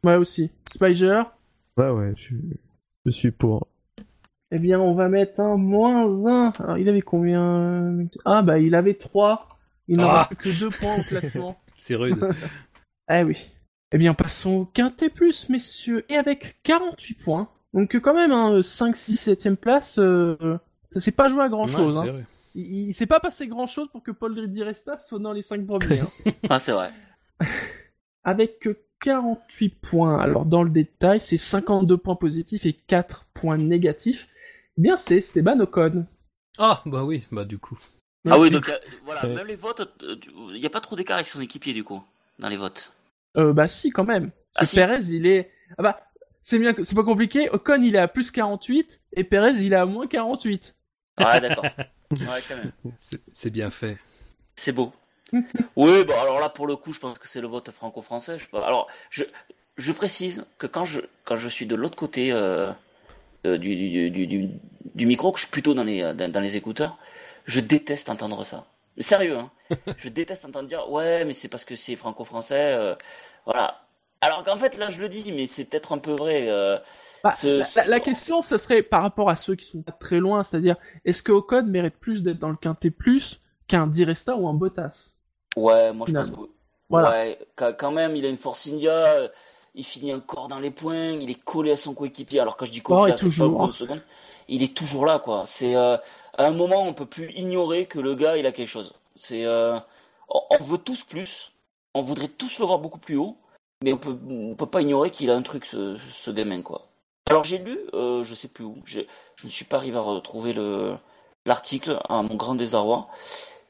Ouais, aussi. Spiger Ouais, ouais, je, je suis pour. Eh bien, on va mettre un moins un. Alors, il avait combien Ah, bah, il avait 3. Il n'en Ah. plus que 2 points au classement. C'est rude. Eh oui. Eh bien, passons au quintet plus, messieurs. Et avec 48 points. Donc, quand même, hein, 5, 6, 7ème place, euh, ça s'est pas joué à grand chose. Ouais, hein. vrai. Il, il s'est pas passé grand chose pour que Paul Di Resta soit dans les 5 premiers. hein. Ah c'est vrai. avec 48 points. Alors, dans le détail, c'est 52 points positifs et 4 points négatifs. Eh bien, c'est Esteban Ocon. Ah, bah oui, bah du coup. Ah oui, donc euh, voilà, Ouais. même les votes, il n'y a pas trop d'écart avec son équipier du coup, dans les votes. Euh, bah si, quand même. Ah, Parce si. que Perez, il est... Ah bah, c'est bien, que- c'est pas compliqué. Ocon, il est à plus 48 et Perez, il est à moins 48. Ouais, d'accord. ouais, quand même. C'est bien fait. C'est beau. Oui, bon, alors là, pour le coup, je pense que c'est le vote franco-français. Je sais pas. Alors, je, je précise que quand je, quand je suis de l'autre côté euh, euh, du, du, du, du, du micro, que je suis plutôt dans les, dans, dans les écouteurs, je déteste entendre ça. Sérieux, hein. je déteste entendre dire ouais, mais c'est parce que c'est franco-français. euh, voilà. Alors qu'en fait, là, je le dis, mais c'est peut-être un peu vrai. euh, Bah, Ce- la, la- la question, ce serait par rapport à ceux qui sont pas très loin, c'est-à-dire, est-ce que Ocon mérite plus d'être dans le quintet plus qu'un Di Resta ou un Bottas? Ouais, moi je pense que. Voilà. Ouais, quand même, il a une Force India, euh, il finit encore dans les points, il est collé à son coéquipier. Alors quand je dis Oh, collé, c'est pas seconde. Il est toujours là, quoi. C'est euh, à un moment, on peut plus ignorer que le gars, il a quelque chose. C'est, euh, on veut tous plus, on voudrait tous le voir beaucoup plus haut, mais on peut, on peut pas ignorer qu'il a un truc, ce, ce gamin, quoi. Alors j'ai lu, euh, je sais plus où, je ne suis pas arrivé à retrouver le l'article, à mon grand désarroi,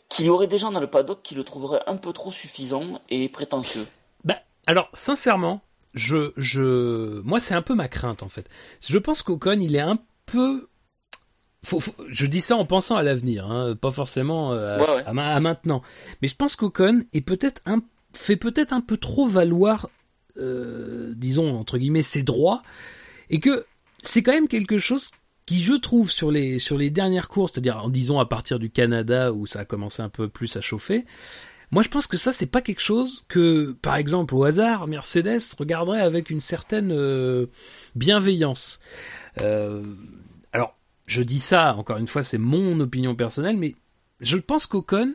qu'il y aurait des gens dans le paddock qui le trouveraient un peu trop suffisant et prétentieux. Bah, alors, sincèrement, je, je, moi, c'est un peu ma crainte, en fait. Je pense qu'Ocon, il est un peu, faut, faut- je dis ça en pensant à l'avenir, hein, pas forcément euh, à, Ouais, ouais. à ma- à maintenant. Mais je pense qu'Ocon est peut-être un fait peut-être un peu trop valoir, euh, disons entre guillemets, ses droits, et que c'est quand même quelque chose qui, je trouve, sur les sur les dernières courses, c'est-à-dire disons à partir du Canada où ça a commencé un peu plus à chauffer. Moi, je pense que ça, c'est pas quelque chose que, par exemple, au hasard, Mercedes regarderait avec une certaine euh, bienveillance. Euh, alors, je dis ça, encore une fois, c'est mon opinion personnelle, mais je pense qu'Ocon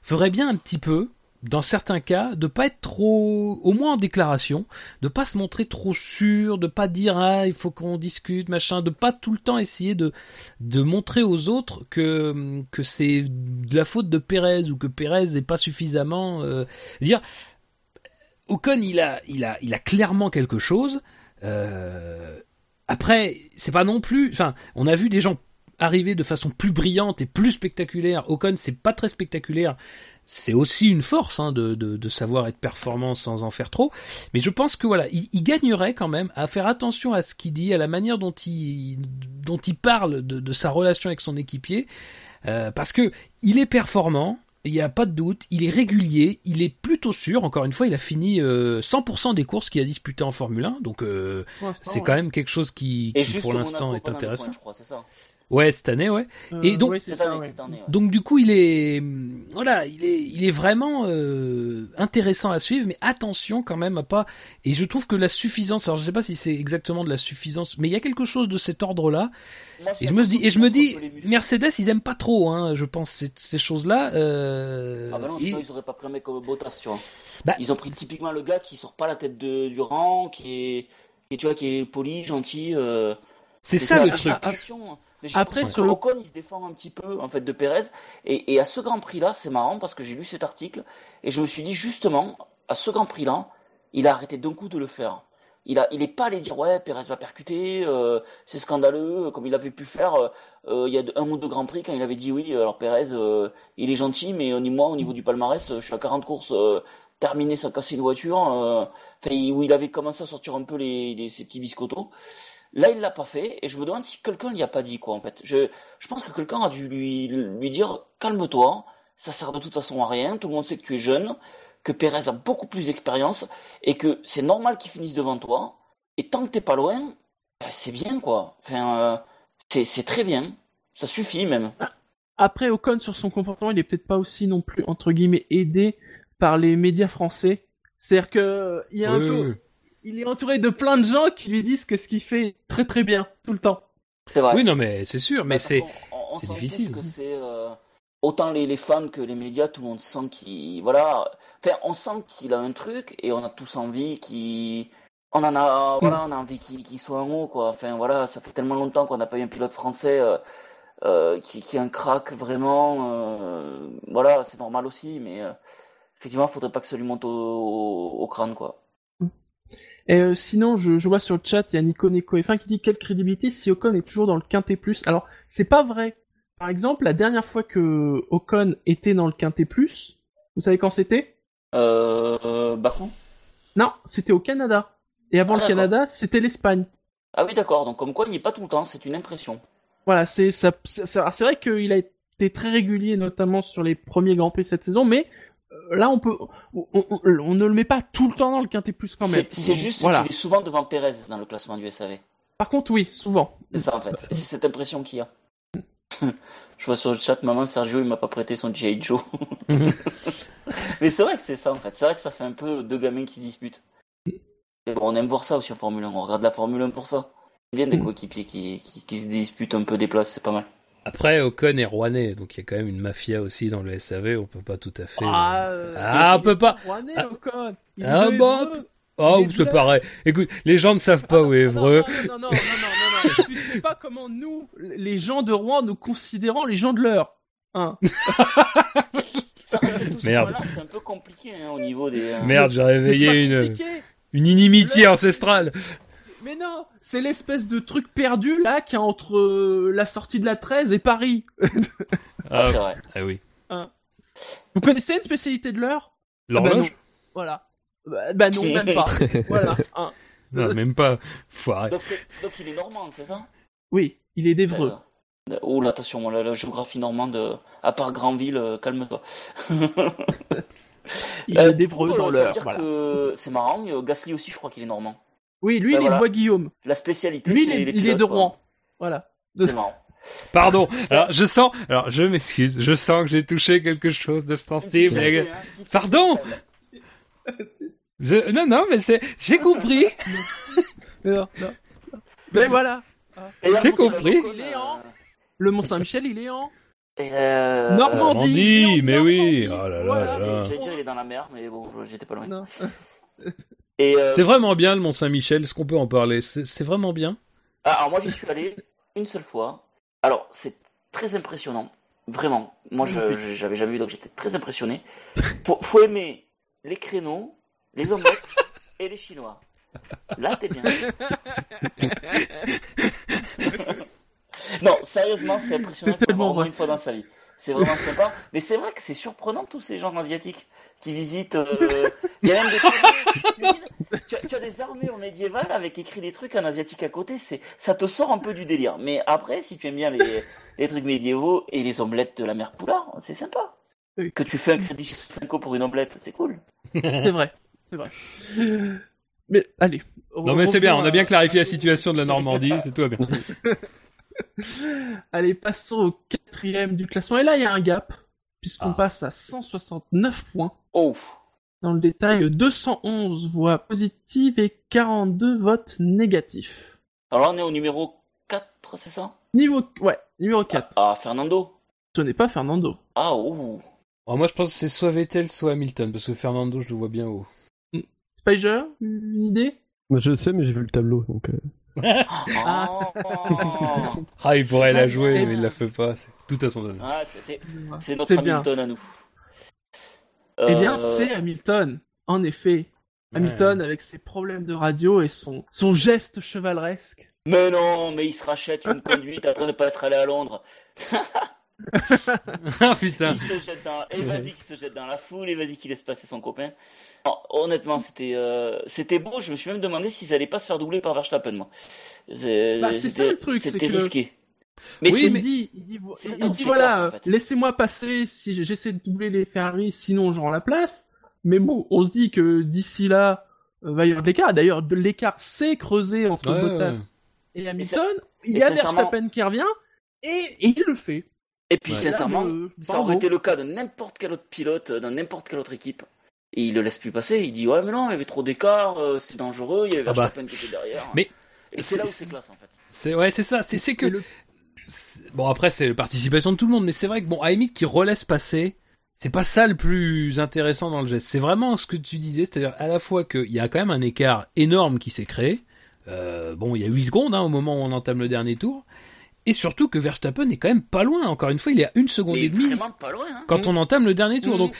ferait bien un petit peu, dans certains cas, de pas être trop, au moins en déclaration, de pas se montrer trop sûr, de pas dire ah il faut qu'on discute machin, de pas tout le temps essayer de de montrer aux autres que que c'est de la faute de Pérez ou que Pérez n'est pas suffisamment euh, dire Ocon il a il a il a clairement quelque chose. Euh, après c'est pas non plus, enfin on a vu des gens arriver de façon plus brillante et plus spectaculaire. Ocon, c'est pas très spectaculaire. C'est aussi une force hein, de, de, de, savoir être performant sans en faire trop. Mais je pense que voilà, il, il gagnerait quand même à faire attention à ce qu'il dit, à la manière dont il, dont il parle de, de sa relation avec son équipier, euh, parce que il est performant. Il n'y a pas de doute, il est régulier, il est plutôt sûr. Encore une fois, il a fini euh, 100% des courses qu'il a disputées en Formule 1, donc euh, c'est quand même quelque chose qui, qui pour l'instant est intéressant. Point, je crois, c'est ça. Ouais, cette année, ouais. Euh, et donc, ouais, c'est Cette ça, année, ouais. cette année, ouais. donc du coup, il est, voilà, il est, il est vraiment euh, intéressant à suivre, mais attention quand même à pas. Et je trouve que la suffisance, alors je sais pas si c'est exactement de la suffisance, mais il y a quelque chose de cet ordre-là. Et je me dis, et je me dis. Mercedes, ils aiment pas trop, hein, je pense ces, ces choses-là. Euh, Ah bah non, et- sinon ils auraient pas pris un mec comme Bottas, tu vois. Bah- Ils ont pris typiquement le gars qui sort pas la tête de, du rang, qui est, qui tu vois, qui est poli, gentil. Euh, c'est et ça le truc. l'impression- mais Après, sur le- Ocon, il se défend un petit peu, en fait, de Pérez. Et, et à ce Grand Prix-là, c'est marrant parce que j'ai lu cet article et je me suis dit, justement, à ce Grand Prix-là, il a arrêté d'un coup de le faire. Il a, il est pas allé dire, ouais, Pérez va percuter, euh, c'est scandaleux, comme il avait pu faire, euh, euh, il y a un ou deux Grands Prix quand il avait dit oui, alors Pérez, euh, il est gentil, mais au niveau, moi, au niveau du palmarès, euh, je suis à 40 courses, euh, terminé sans casser une voiture, euh, enfin, où il avait commencé à sortir un peu les, les- ses petits biscottos. Là, il l'a pas fait, et je me demande si quelqu'un lui a pas dit, quoi, en fait. Je, je pense que quelqu'un a dû lui, lui dire, calme-toi, ça sert de toute façon à rien, tout le monde sait que tu es jeune, que Pérez a beaucoup plus d'expérience, et que c'est normal qu'il finisse devant toi, et tant que t'es pas loin, ben, c'est bien, quoi. Enfin, euh, c'est, c'est très bien. Ça suffit, même. Après, Ocon, sur son comportement, il est peut-être pas aussi non plus, entre guillemets, aidé par les médias français. C'est-à-dire que, il y a un Oui, peu, oui. Il est entouré de plein de gens qui lui disent que ce qu'il fait est très très bien, tout le temps. C'est vrai. Oui, non, mais c'est sûr, mais Ouais, c'est, c'est difficile. tous que c'est euh, autant les, les fans que les médias, tout le monde sent qu'il voilà. Enfin, on sent qu'il a un truc et on a tous envie qu'il on en a voilà, on a envie qu'il qu'il soit en haut quoi. Enfin voilà, ça fait tellement longtemps qu'on n'a pas eu un pilote français euh, euh, qui qui a un crack vraiment. euh, voilà, c'est normal aussi, mais euh, effectivement, faudrait pas que ça lui monte au, au, au crâne quoi. Et euh, sinon, je, je vois sur le chat, il y a Nico Neko F1 qui dit quelle crédibilité si Ocon est toujours dans le Quintet Plus? Alors, c'est pas vrai. Par exemple, la dernière fois que Ocon était dans le Quintet Plus, vous savez quand c'était? Euh, Bakou Non, c'était au Canada. Et avant Ah, le. Canada, c'était l'Espagne. Ah oui, d'accord. Donc comme quoi, il n'y est pas tout le temps. C'est une impression. Voilà, c'est ça, c'est vrai qu'il a été très régulier, notamment sur les premiers Grands Prix cette saison, mais là, on peut, on, on- on ne le met pas tout le temps dans le Quintet Plus quand même. C'est juste voilà. qu'il est souvent devant Pérez dans le classement du SAV. Par contre, oui, souvent. C'est ça en fait. Et c'est cette impression qu'il y a. Je vois sur le chat, maman Sergio, il m'a pas prêté son G.I. Joe. Mais c'est vrai que c'est ça en fait. C'est vrai que ça fait un peu deux gamins qui se disputent. Et bon, on aime voir ça aussi en Formule 1. On regarde la Formule 1 pour ça. C'est bien des coéquipiers qui, qui, qui se disputent un peu des places, c'est pas mal. Après, Ocon est rouennais, donc il y a quand même une mafia aussi dans le SAV, on peut pas tout à fait. Ah, euh, euh, Ah, on peut pas. rouennais, Ah. Ocon. Il Ah, bon. Oh, c'est pareil. Écoute, les gens ne savent pas où est Non, Évreux. Non, non, non, non, non, non, non. tu ne sais pas comment nous, les gens de Rouen, nous considérons les gens de l'heure. Hein. Ça, tout ce Merde. C'est un peu compliqué hein, au niveau des. euh, Merde, j'ai réveillé une, compliqué. une inimitié Le- ancestrale. Mais non, c'est l'espèce de truc perdu là qu'il y a entre euh, la sortie de la 13 et Paris. Ah, c'est vrai. ah oui. Vous connaissez une spécialité de l'heure? L'horloge? Voilà. Bah, bah non, même pas. voilà. hein. Non, même pas. Foiré. Donc, donc il est normand, c'est ça? Oui, il est d'Evreux. Euh, Oh là, attention, la, la géographie normande, euh, à part Granville, euh, calme-toi. Il Euh, est d'Evreux euh, dans ça veut l'heure. dire Voilà. que c'est marrant. euh, Gasly aussi, je crois qu'il est normand. Oui, lui, Ben il est de Bois-Guillaume. La spécialité, Lui, il c'est est, les il est de quoi. Rouen. Voilà. C'est marrant. Pardon. Alors je sens. Alors je m'excuse. Je sens que j'ai touché quelque chose de sensible. Pardon. Je... Non non mais c'est. J'ai compris. Non, non. Mais voilà. Et là, J'ai compris. dire, Il est en- Le Mont-Saint-Michel, il est en euh, Normandie. Normandie, il mais oui. Oh là là Voilà. là. J'allais dire il est dans la mer, mais bon, j'étais pas loin. Non. Et euh, C'est vraiment bien le Mont Saint-Michel. Est-ce qu'on peut en parler? C'est vraiment bien. ah, alors moi j'y suis allé une seule fois. Alors c'est très impressionnant, vraiment. Moi je je- j'avais jamais vu donc j'étais très impressionné. Faut, faut aimer les créneaux, les omelettes et les chinois. Là t'es bien. non sérieusement c'est impressionnant. Faut voir au moins une fois dans sa vie. C'est vraiment sympa. Mais c'est vrai que c'est surprenant tous ces gens asiatiques qui visitent. euh, Il y a même des. Tu, as, tu as des armures médiévales avec écrit des trucs en asiatique à côté. C'est ça te sort un peu du délire. Mais après, si tu aimes bien les, les trucs médiévaux et les omelettes de la mère Poulard, c'est sympa. Oui. Que tu fais un crédit Franco pour une omelette, c'est cool. C'est vrai. C'est vrai. Mais allez. Non mais c'est bien. On a bien clarifié la situation. situation de la Normandie. C'est tout va bien. Allez, passons au quatrième du classement. Et là, il y a un gap, puisqu'on Ah. passe à 169 points. Oh, Dans le détail, 211 voix positives et 42 votes négatifs. alors là on est au numéro 4, c'est ça? Niveau, ouais, numéro 4. Ah, Fernando? Ce n'est pas Fernando. Ah, oh. Alors, moi je pense que c'est soit Vettel soit Hamilton parce que Fernando je le vois bien haut. Spider, une idée? Moi, je le sais, mais j'ai vu le tableau, donc. euh, Ah. Ah il pourrait la jouer mais il la fait pas. C'est tout à son honneur. Ah, c'est- notre C'est bien. Hamilton à nous. Eh bien, Euh, c'est Hamilton. En effet. Hamilton avec ses problèmes de radio et son, son geste chevaleresque. Mais non, mais il se rachète une conduite après ne pas être allé à Londres. ah putain. Il se jette dans, et vas-y qu'il se jette dans la foule, et vas-y qu'il laisse passer son copain. Honnêtement, c'était, euh, c'était beau. Je me suis même demandé s'ils allaient pas se faire doubler par Verstappen, moi. C'est, Bah, c'est ça, c'était- le truc, c'est c'était que- risqué. Mais Oui, c'est, il mais- dit, il dit, c'est il voilà, classes, en fait. laissez-moi passer si j'essaie de doubler les Ferrari, sinon je rends la place. Mais bon, on se dit que d'ici là, euh, va y avoir de l'écart. D'ailleurs, de l'écart s'est creusé entre Ouais, Bottas et Hamilton. Il y a sincèrement- Verstappen qui revient et, et il le fait. Et puis, Ouais. sincèrement, Là, euh, ça aurait été le cas de n'importe quel autre pilote, dans n'importe quelle autre équipe. Et il le laisse plus passer. Il dit, ouais, mais non, il y avait trop d'écart, euh, c'était dangereux, il y avait Ah bah. Qui était derrière. Mais et c'est là où c'est- c'est classe, en fait. C'est ouais c'est ça. C'est c'est que le- c'est- bon après c'est la participation de tout le monde mais c'est vrai que bon à limite qui relaisse passer c'est pas ça le plus intéressant dans le geste. C'est vraiment ce que tu disais, c'est-à-dire à la fois qu'il y a quand même un écart énorme qui s'est créé. Euh, bon, il y a 8 secondes hein, au moment où on entame le dernier tour. Et surtout que Verstappen est quand même pas loin. Encore une fois, il est à une seconde Mais et demie vraiment pas loin, hein. quand on entame le dernier tour. Mhm. Donc,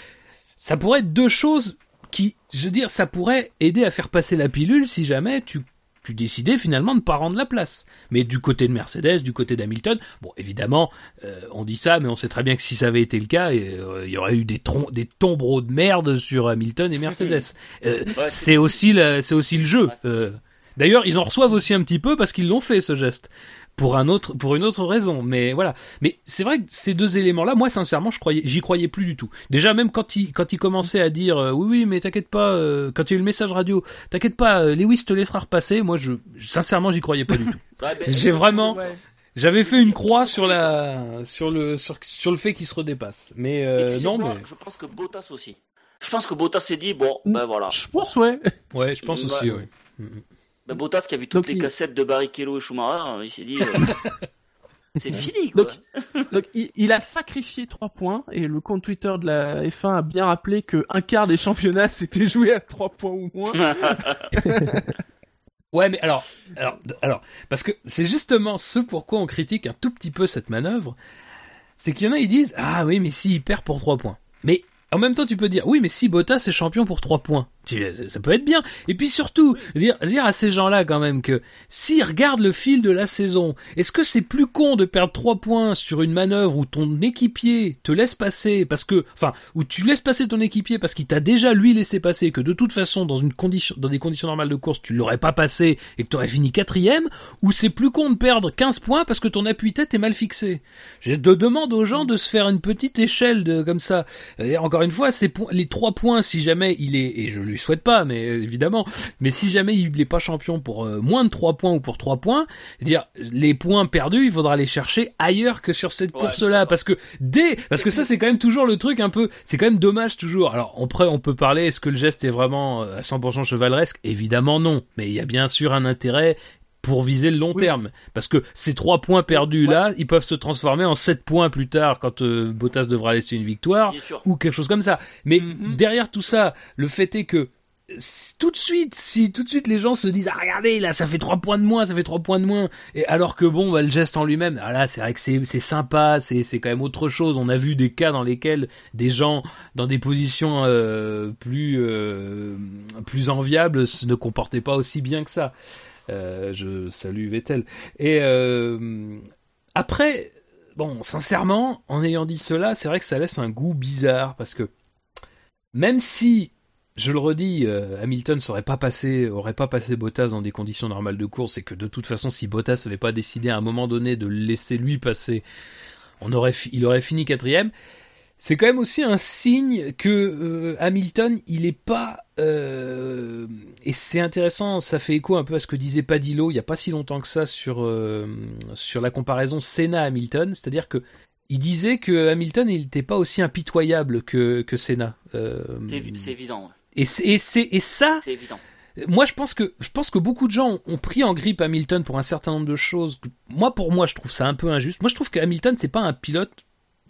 ça pourrait être deux choses qui, je veux dire, ça pourrait aider à faire passer la pilule si jamais tu, tu décidais finalement de pas rendre la place. Mais du côté de Mercedes, du côté d'Hamilton, bon, évidemment, euh, on dit ça, mais on sait très bien que si ça avait été le cas, euh, il y aurait eu des, tron- des tombereaux de merde sur Hamilton et Mercedes. Euh, Ouais, c'est aussi, la- c'est aussi le jeu. Euh, D'ailleurs, ils en reçoivent aussi un petit peu parce qu'ils l'ont fait ce geste pour un autre, pour une autre raison. Mais voilà. Mais c'est vrai que ces deux éléments-là, moi sincèrement, je croyais, j'y croyais plus du tout. Déjà même quand il, quand il commençait à dire euh, oui oui, mais t'inquiète pas, euh, quand il y a eu le message radio, t'inquiète pas, euh, Lewis te laissera repasser. Moi, je, sincèrement, j'y croyais pas du tout. J'ai vraiment, j'avais fait une croix sur la, sur le, sur, sur le fait qu'il se redépasse. Mais euh, tu sais non, quoi mais Je pense que Bottas aussi. Je pense que Bottas s'est dit, bon, ben voilà. Je pense, ouais. ouais, je pense aussi, Ouais. ouais. Ben, Bottas qui a vu toutes Donc, les il- cassettes de Barrichello et Schumacher, il s'est dit, euh, c'est fini, quoi. Donc, Donc, il, il a sacrifié 3 points et le compte Twitter de la F1 a bien rappelé que un quart des championnats s'était joué à 3 points ou moins. Ouais, mais alors, alors, alors, parce que c'est justement ce pourquoi on critique un tout petit peu cette manœuvre, c'est qu'il y en a ils disent ah oui mais si il perd pour 3 points. Mais en même temps tu peux dire oui mais si Bottas est champion pour 3 points, ça peut être bien. Et puis surtout dire, dire à ces gens-là quand même que s'ils regardent le fil de la saison, est-ce que c'est plus con de perdre 3 points sur une manœuvre où ton équipier te laisse passer parce que, enfin, où tu laisses passer ton équipier parce qu'il t'a déjà lui laissé passer, que de toute façon dans une condition, dans des conditions normales de course tu l'aurais pas passé et que tu aurais fini quatrième, ou c'est plus con de perdre 15 points parce que ton appui tête est mal fixé? Je te demande aux gens de se faire une petite échelle de comme ça. Encore une fois, ces points, les trois points, si jamais il est, et je lui souhaite pas, mais euh, évidemment, mais si jamais il n'est pas champion pour euh, moins de trois points ou pour trois points, dire les points perdus, il faudra les chercher ailleurs que sur cette course-là, parce que dès, parce que ça c'est quand même toujours le truc un peu, c'est quand même dommage toujours. Alors après, on peut parler, est-ce que le geste est vraiment à 100% chevaleresque? Évidemment non, mais il y a bien sûr un intérêt pour viser le long terme. Parce que ces trois points perdus là, ils peuvent se transformer en sept points plus tard quand euh, Bottas devra laisser une victoire ou quelque chose comme ça. Mais Mhm. derrière tout ça, le fait est que tout de suite, si tout de suite les gens se disent ah regardez là ça fait trois points de moins, ça fait trois points de moins, et alors que bon bah, le geste en lui-même, ah là c'est vrai que c'est sympa, c'est c'est quand même autre chose. On a vu des cas dans lesquels des gens dans des positions euh, plus euh, plus enviables ne comportaient pas aussi bien que ça. Euh, je salue Vettel. Et euh, après, bon, sincèrement, en ayant dit cela, c'est vrai que ça laisse un goût bizarre parce que même si, je le redis, euh, Hamilton serait pas passé, aurait pas passé Bottas dans des conditions normales de course et que de toute façon, si Bottas n'avait pas décidé à un moment donné de le laisser lui passer, on aurait, il aurait fini quatrième. C'est quand même aussi un signe que euh, Hamilton, il est pas euh, et c'est intéressant, ça fait écho un peu à ce que disait Padillo il y a pas si longtemps que ça sur euh, sur la comparaison Senna-Hamilton, c'est-à-dire que il disait que Hamilton il n'était pas aussi impitoyable que que Senna. C'est évi- c'est évident. et et c'est et ça C'est évident. moi, je pense que je pense que beaucoup de gens ont pris en grippe Hamilton pour un certain nombre de choses. Moi, pour moi, je trouve ça un peu injuste. Moi, je trouve que Hamilton, c'est pas un pilote.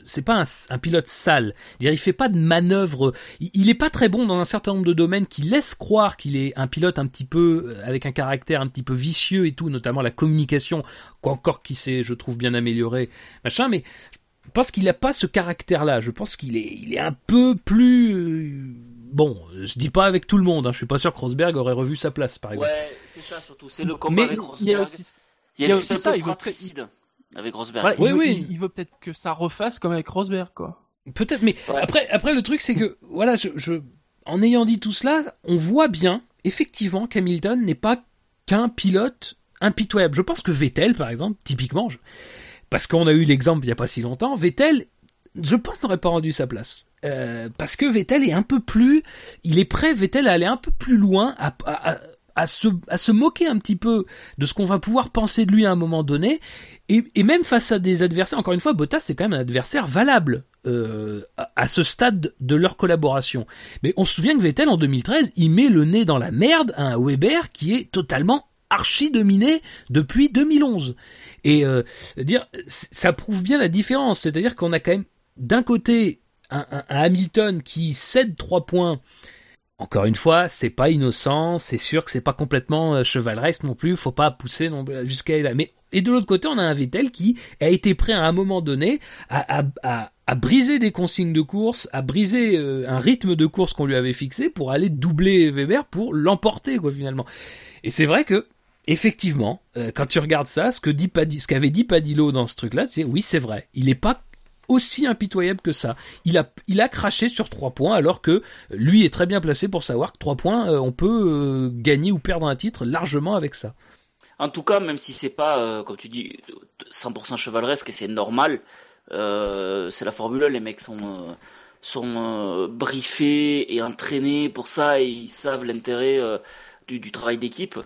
C'est pas un, un pilote sale. Il fait pas de manœuvres. Il, il est pas très bon dans un certain nombre de domaines qui laissent croire qu'il est un pilote un petit peu euh, avec un caractère un petit peu vicieux et tout, notamment la communication, quoi encore qui s'est, je trouve, bien amélioré, machin. Mais je pense qu'il a pas ce caractère-là. Je pense qu'il est, il est un peu plus. euh, Bon, je dis pas avec tout le monde. Hein. Je suis pas sûr que Rosberg aurait revu sa place, par exemple. Ouais, c'est ça surtout. C'est le combat Mais avec il y a aussi, Il y il a ça, il il veut fratricide avec Rosberg. voilà, Oui, il, veut, oui. il- il veut peut-être que ça refasse comme avec Rosberg, quoi. Peut-être, mais Ouais. après, après le truc c'est que voilà, je, je, en ayant dit tout cela, on voit bien effectivement qu'Hamilton n'est pas qu'un pilote impitoyable. Je pense que Vettel, par exemple, typiquement, je- parce qu'on a eu l'exemple il y a pas si longtemps, Vettel, je pense n'aurait pas rendu sa place. Euh, parce que Vettel est un peu plus, il est prêt, Vettel, à aller un peu plus loin, à, à, à- à se, moquer un petit peu de ce qu'on va pouvoir penser de lui à un moment donné, et, même face à des adversaires, encore une fois, Bottas c'est quand même un adversaire valable euh, à, ce stade de leur collaboration. Mais on se souvient que Vettel en 2013, il met le nez dans la merde à un Weber qui est totalement archi dominé depuis 2011. Et euh, dire, ça prouve bien la différence, c'est-à-dire qu'on a quand même d'un côté un, un- un Hamilton qui cède trois points. Encore une fois, c'est pas innocent, c'est sûr que c'est pas complètement euh, chevaleresque non plus, faut pas pousser non jusqu'à là. Mais et de l'autre côté, on a un Vettel qui a été prêt à un moment donné à, à, à, à briser des consignes de course, à briser euh, un rythme de course qu'on lui avait fixé pour aller doubler Weber pour l'emporter quoi finalement. Et c'est vrai que effectivement, euh, quand tu regardes ça, ce que dit Padi- ce qu'avait dit Padillo dans ce truc-là, c'est oui, c'est vrai. Il est pas aussi impitoyable que ça. Il a, il a craché sur trois points alors que lui est très bien placé pour savoir que trois points, euh, on peut euh, gagner ou perdre un titre largement avec ça. En tout cas, même si c'est pas, euh, comme tu dis, 100% chevaleresque et c'est normal, euh, c'est la Formule 1, les mecs sont, euh, sont briefés et entraînés pour ça et ils savent l'intérêt du, du travail d'équipe.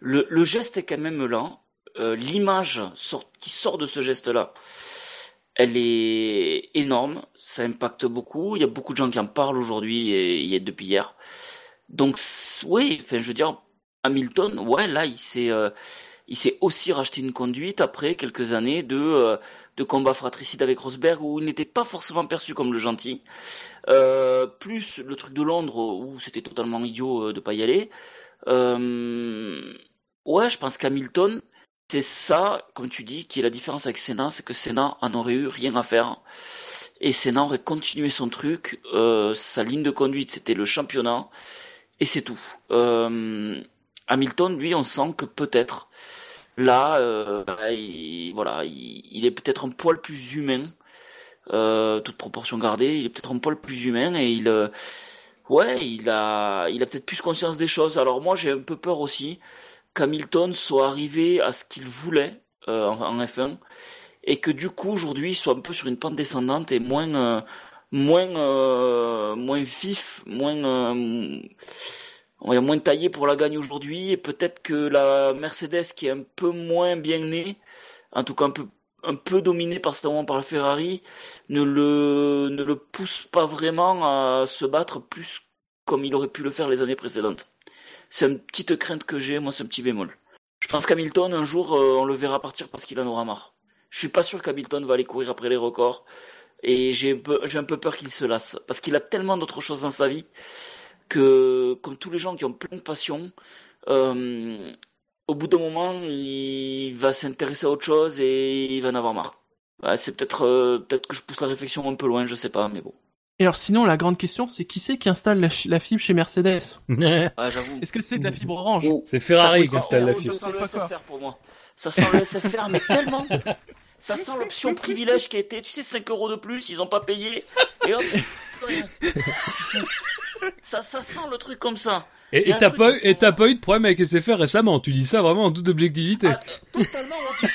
Le, le geste est quand même là. L'image sort, qui sort de ce geste-là, elle est énorme. Ça impacte beaucoup. Il y a beaucoup de gens qui en parlent aujourd'hui et, et depuis hier. Donc oui, enfin je veux dire, Hamilton, ouais, là il s'est euh, il s'est aussi racheté une conduite après quelques années de euh, de combat fratricide avec Rosberg où il n'était pas forcément perçu comme le gentil. Euh, plus le truc de Londres où c'était totalement idiot euh, de pas y aller. Euh, ouais, je pense qu'Hamilton, c'est ça, comme tu dis, qui est la différence avec Senna, c'est que Senna en aurait eu rien à faire. Et Senna aurait continué son truc. Euh, sa ligne de conduite, c'était le championnat. Et c'est tout. Euh, Hamilton, lui, on sent que peut-être là, euh, il, voilà, il, est peut-être un poil plus humain, toute proportion gardée. Il est peut-être un poil plus humain et il, ouais, il a, il a peut-être plus conscience des choses. Alors moi, j'ai un peu peur aussi qu'Hamilton soit arrivé à ce qu'il voulait euh, en, en F1 et que du coup aujourd'hui il soit un peu sur une pente descendante et moins euh, moins euh, moins vif, moins on dire moins taillé pour la gagne aujourd'hui et peut-être que la Mercedes qui est un peu moins bien née, en tout cas un peu un peu dominé par moment par la Ferrari, ne le ne le pousse pas vraiment à se battre plus comme il aurait pu le faire les années précédentes. C'est une petite crainte que j'ai, moi c'est un petit bémol. Je pense qu'Hamilton un jour euh, on le verra partir parce qu'il en aura marre. Je suis pas sûr qu'Hamilton va aller courir après les records et j'ai un peu, peur qu'il se lasse parce qu'il a tellement d'autres choses dans sa vie que comme tous les gens qui ont plein de passion, euh, au bout d'un moment il va s'intéresser à autre chose et il va en avoir marre. C'est peut-être euh, peut-être que je pousse la réflexion un peu loin, je sais pas, mais bon. Et alors sinon, la grande question, c'est qui c'est qui installe la, ch- la fibre chez Mercedes? Ouais, j'avoue. Est-ce que c'est de la fibre orange? Oh, C'est Ferrari qui installe la fibre. Ça sent le SFR pour moi. Ça sent le SFR, mais tellement. Ça sent l'option privilège qui a été, tu sais, 5 euros de plus, ils ont pas payé. Et hop, ça, ça sent le truc comme ça. Et t'as pas, eu- et t'as pas eu de problème avec SFR récemment. Tu dis ça vraiment en toute objectivité. Ah, totalement. Oh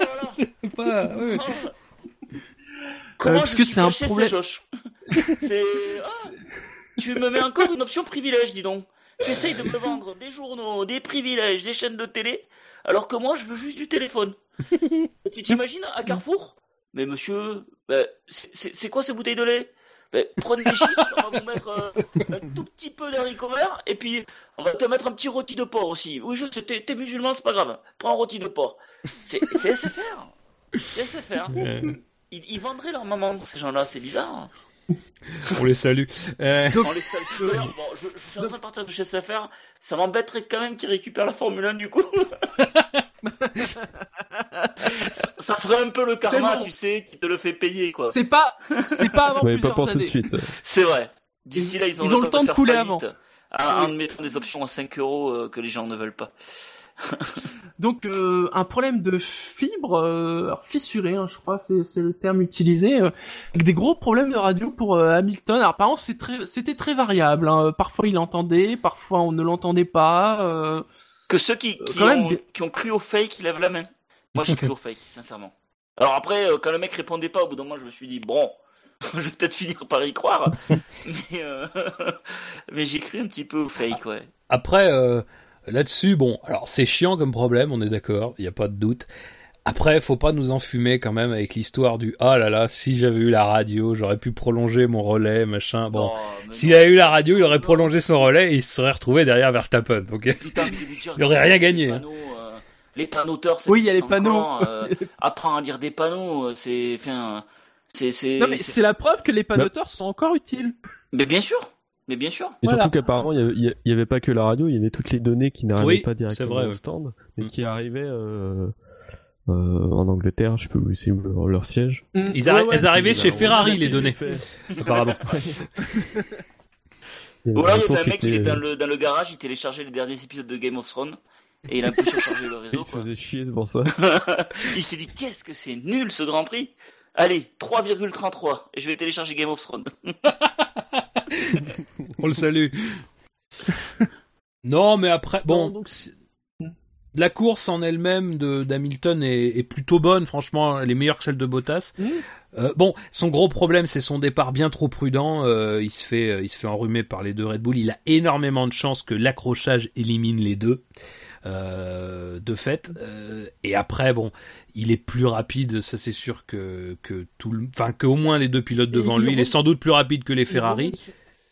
là là. Pas- ouais. Oh. Comment parce je que c'est un problème-. C'est. ah, tu me mets encore une option privilège, dis donc. Tu essayes de me vendre des journaux, des privilèges, des chaînes de télé, alors que moi je veux juste du téléphone. tu t'imagines à Carrefour Mais monsieur, ben, c'est- quoi ces bouteilles de lait? Ben, Prenez des chips, on va vous mettre euh, un tout petit peu d'haricots verts, et puis on va te mettre un petit rôti de porc aussi. Oui, je sais, t'es musulman, c'est pas grave. Prends un rôti de porc. C'est c'est SFR. C'est SFR. Ils, ils vendraient leur maman, ces gens-là, c'est bizarre. On les salue. Euh, On les salue. Bon, je, je suis en train de partir de chez SFR, ça m'embêterait quand même qu'ils récupèrent la Formule 1 du coup. ça, ça ferait un peu le karma, bon. tu sais, qui te le fait payer, quoi. C'est pas, c'est pas avant Ouais, pas pour tout de suite. C'est vrai. D'ici là, ils ont, Ils ont le temps de couler avant. En, en mettant des options à 5 euros euh, que les gens ne veulent pas. Donc euh, un problème de fibre euh, alors fissuré, hein, je crois, c'est c'est le terme utilisé, euh, avec des gros problèmes de radio pour euh, Hamilton. Alors apparemment c'est très, c'était très variable. hein. Parfois il l'entendait, parfois on ne l'entendait pas. euh. Que ceux qui, qui, quand même ont, bien- qui ont cru au fake, ils lèvent la main. Moi, j'ai cru au fake, sincèrement. Alors après, euh, quand le mec répondait pas, au bout d'un moment, je me suis dit, bon, je vais peut-être finir par y croire. mais euh, mais j'ai cru un petit peu au fake, ouais. Après, euh, là-dessus, bon, alors c'est chiant comme problème, on est d'accord, il n'y a pas de doute. Après, faut pas nous enfumer quand même avec l'histoire du ah là là, si j'avais eu la radio, j'aurais pu prolonger mon relais, machin. Bon, s'il avait eu la radio, il aurait prolongé son relais et il se serait retrouvé derrière Verstappen. Donc, Putain, Il aurait rien les gagné, hein. panneaux, euh, les c'est Oui, il y a les panneaux. euh, apprends à lire des panneaux, euh, c'est, enfin, c'est, c'est. Non mais c'est la preuve que les panneauteurs sont encore utiles. Mais bien sûr, mais bien sûr. Et Voilà. surtout qu'apparemment, il y avait- pas que la radio, il y avait toutes les données qui n'arrivaient Oui, pas directement vrai, au ouais. stand, mais Mm. qui arrivaient euh, euh, en Angleterre, je sais pas où c'est leur, leur siège. ils, Ouais, arri- ouais, elles arrivaient chez. Ferrari, les données. apparemment. Il y Ou alors il y avait un mec, qui il est était- dans le, dans le garage, il téléchargeait les derniers épisodes de Game of Thrones, et il a un peu surchargé le réseau, Il se faisait chier pour ça. il s'est dit, qu'est-ce que c'est nul ce Grand Prix? Allez, 3,33, et je vais télécharger Game of Thrones. On le salue. non, mais après, bon, donc la course en elle-même de d'Hamilton est, est plutôt bonne, franchement, elle est meilleure que celle de Bottas. Mhm. Euh, bon, son gros problème, c'est son départ bien trop prudent. Euh, il se fait, euh, il se fait enrhumer par les deux Red Bull. Il a énormément de chances que l'accrochage élimine les deux. Euh, de fait, et après, bon, il est plus rapide, ça c'est sûr que que tout, le- enfin que au moins les deux pilotes devant lui. Il est sans doute plus rapide que les Ferrari.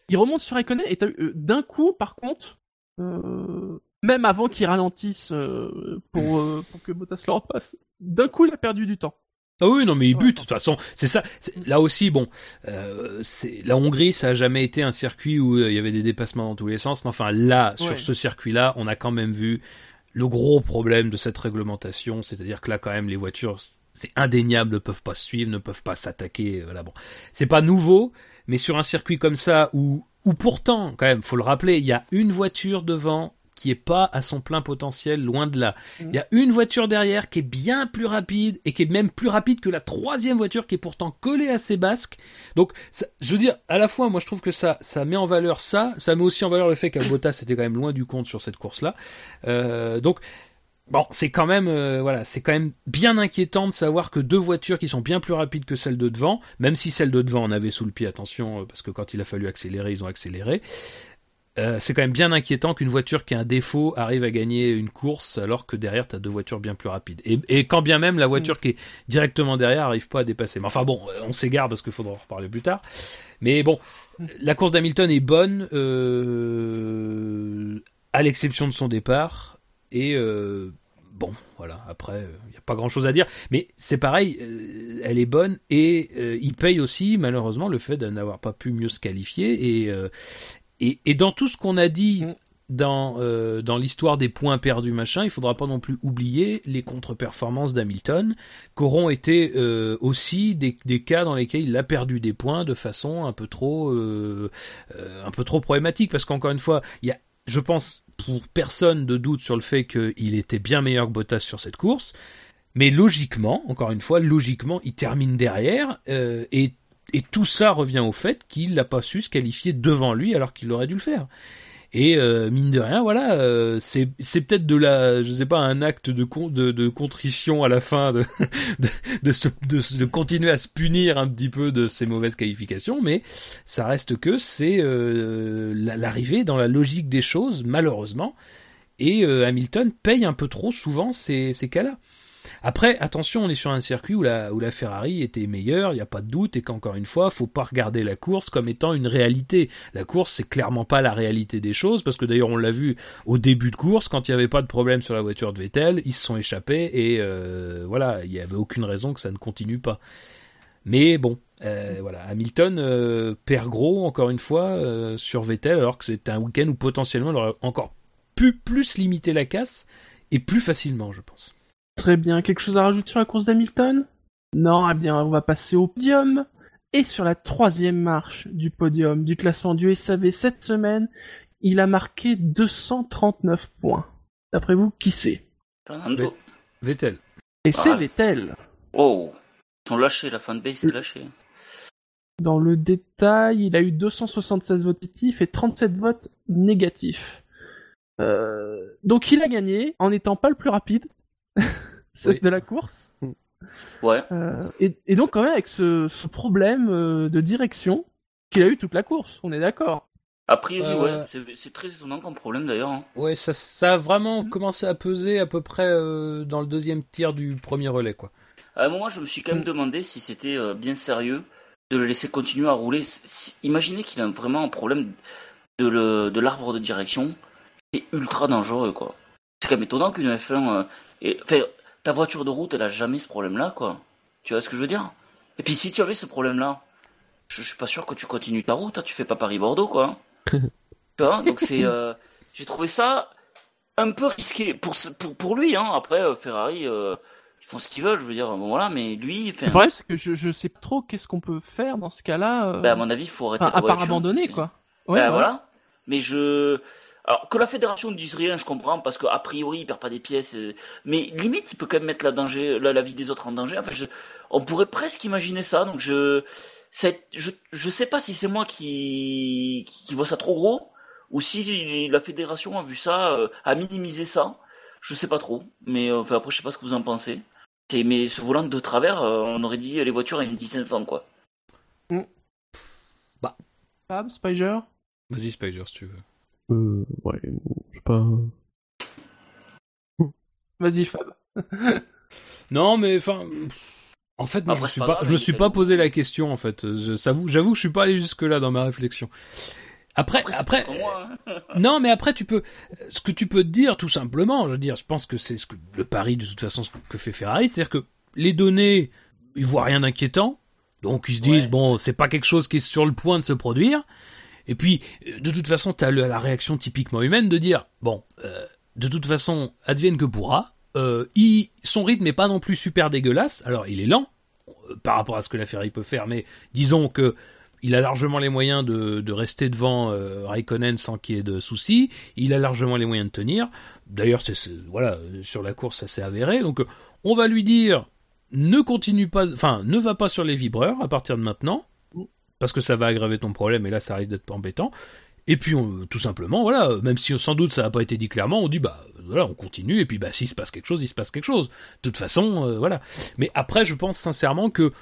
Il remonte sur Raikkonen et euh, d'un coup, par contre, euh, même avant qu'il ralentisse euh, pour pour que Bottas le repasse, d'un coup il a perdu du temps. Ah oui, non, mais il bute. De toute façon, c'est ça. Là aussi, bon, euh, la Hongrie, ça a jamais été un circuit où il y avait des dépassements dans tous les sens. Mais enfin, là, sur ce circuit-là, on a quand même vu le gros problème de cette réglementation, c'est-à-dire que là, quand même, les voitures, c'est indéniable, ne peuvent pas se suivre, ne peuvent pas s'attaquer. Voilà, bon, c'est pas nouveau, mais sur un circuit comme ça où, où pourtant, quand même, faut le rappeler, il y a une voiture devant qui est pas à son plein potentiel, loin de là. Il y a une voiture derrière qui est bien plus rapide et qui est même plus rapide que la troisième voiture qui est pourtant collée à ses basques. Donc, ça- je veux dire, à la fois, moi, je trouve que ça, ça met en valeur ça, ça met aussi en valeur le fait qu'Albottas était quand même loin du compte sur cette course-là. Euh, donc, Bon, c'est quand même, euh, voilà, c'est quand même bien inquiétant de savoir que deux voitures qui sont bien plus rapides que celles de devant, même si celle de devant en avait sous le pied, attention, euh, parce que quand il a fallu accélérer, ils ont accéléré. Euh, c'est quand même bien inquiétant qu'une voiture qui a un défaut arrive à gagner une course alors que derrière t'as deux voitures bien plus rapides. Et, et quand bien même la voiture qui est directement derrière arrive pas à dépasser. Mais enfin bon, on s'égare parce qu'il faudra en reparler plus tard. Mais bon, la course d'Hamilton est bonne, euh, à l'exception de son départ. Et euh, bon, voilà, après, il n'y a pas grand-chose à dire. Mais c'est pareil, euh, elle est bonne et euh, il paye aussi, malheureusement, le fait de n'avoir pas pu mieux se qualifier. Et, euh, et, et dans tout ce qu'on a dit Mm. dans, euh, dans l'histoire des points perdus, machin, il faudra pas non plus oublier les contre-performances d'Hamilton, qu'auront été euh, aussi des, des cas dans lesquels il a perdu des points de façon un peu trop, euh, euh, un peu trop problématique. Parce qu'encore une fois, il y a, je pense, pour personne de doute sur le fait qu'il était bien meilleur que Bottas sur cette course. Mais logiquement, encore une fois, logiquement, il termine derrière euh, et, et tout ça revient au fait qu'il n'a pas su se qualifier devant lui alors qu'il aurait dû le faire. Et euh, mine de rien, voilà, euh, c'est peut-être de la, je sais pas, un acte de de, contrition à la fin de de, de, continuer à se punir un petit peu de ces mauvaises qualifications, mais ça reste que c'est euh, la- l'arrivée dans la logique des choses, malheureusement. Et euh, Hamilton paye un peu trop souvent ces, ces cas-là. Après, attention, on est sur un circuit où la, Ferrari était meilleure, il n'y a pas de doute, et qu'encore une fois, faut pas regarder la course comme étant une réalité. La course, c'est clairement pas la réalité des choses, parce que d'ailleurs, on l'a vu au début de course, quand il n'y avait pas de problème sur la voiture de Vettel, ils se sont échappés, et euh, voilà, il n'y avait aucune raison que ça ne continue pas. Mais bon, euh, voilà, Hamilton euh, perd gros, encore une fois, sur Vettel, alors que c'est un week-end où potentiellement il aurait encore pu plus limiter la casse, et plus facilement, je pense. Très bien. Quelque chose à rajouter sur la course d'Hamilton? Non, eh bien, on va passer au podium. Et sur la troisième marche du podium du classement du SAV cette semaine, il a marqué 239 points. D'après vous, qui c'est? Fernando. Vettel. Et c'est Ah. Vettel. Oh, ils sont lâchés, la fanbase est lâchée. Dans le détail, il a eu 276 votes positifs et 37 votes négatifs. Euh, donc il a gagné en n'étant pas le plus rapide Oui. de la course. Ouais. Euh, et, et donc quand même avec ce, ce problème euh, de direction qu'il a eu toute la course, on est d'accord. A priori, Euh, ouais. C'est- C'est très étonnant comme problème d'ailleurs. hein. Ouais, ça, ça a vraiment commencé à peser à peu près euh, dans le deuxième tiers du premier relais, quoi. À un moment, je me suis quand même Mm. demandé si c'était euh, bien sérieux de le laisser continuer à rouler. Si- imaginez qu'il a vraiment un problème de le- de l'arbre de direction. C'est ultra dangereux, quoi. C'est quand même étonnant qu'une F1. Enfin, ta voiture de route, elle a jamais ce problème-là, quoi. Tu vois ce que je veux dire? Et puis, si tu avais ce problème-là, je, je suis pas sûr que tu continues ta route. hein, Tu fais pas Paris-Bordeaux, quoi. tu vois? Donc, c'est. euh, J'ai trouvé ça un peu risqué pour, pour, pour lui, hein. Après, euh, Ferrari. euh, ils font ce qu'ils veulent, je veux dire, bon voilà, mais lui, enfin, Le problème c'est que je, je sais pas trop qu'est-ce qu'on peut faire dans ce cas-là. ben, à mon avis, il faut arrêter enfin, la à part abandonner quoi. Ouais, vrai. voilà. Mais je. Alors, que la fédération ne dise rien, je comprends, parce qu'a priori, il perd pas des pièces. euh, Mais limite, il peut quand même mettre la, danger, la, la vie des autres en danger. Enfin, je... on pourrait presque imaginer ça. Donc, je. Je, je sais pas si c'est moi qui... qui qui vois ça trop gros, ou si la fédération a vu ça, euh, a minimisé ça. Je sais pas trop. Mais euh, enfin, après, je sais pas ce que vous en pensez. C'est- Mais ce volant de travers, euh, on aurait dit les voitures à une 500 quoi. Fab, Spiger Vas-y, Spider, si tu veux. Euh, ouais, je sais pas. Vas-y Fab. Non, mais enfin. En fait, Après, je suis pas pas, grave, je me suis pas posé la question, en fait. Je, j'avoue, j'avoue que je suis pas allé jusque là dans ma réflexion. Après, Après, moi, hein. non, mais après, tu peux, ce que tu peux te dire, tout simplement, je veux dire, je pense que c'est ce que le pari de toute façon ce que fait Ferrari, c'est-à-dire que les données, ils voient rien d'inquiétant, donc ils se disent Ouais. bon, c'est pas quelque chose qui est sur le point de se produire. Et puis, euh, de toute façon, t'as la réaction typiquement humaine de dire bon, euh, de toute façon, advienne que pourra. Euh, son rythme est pas non plus super dégueulasse. Alors, il est lent par rapport à ce que la Ferrari peut faire, mais disons que il a largement les moyens de, rester devant Raikkonen sans qu'il y ait de soucis. Il a largement les moyens de tenir. D'ailleurs, c'est voilà, sur la course, ça s'est avéré. Donc, on va lui dire ne continue pas, enfin, ne va pas sur les vibreurs à partir de maintenant, parce que ça va aggraver ton problème. Et là, ça risque d'être embêtant. Et puis, on- tout simplement, voilà, même si sans doute ça n'a pas été dit clairement, on dit bah voilà, on continue et puis bah s'il se passe quelque chose, il se passe quelque chose. De toute façon, euh, voilà. Mais après, je pense sincèrement que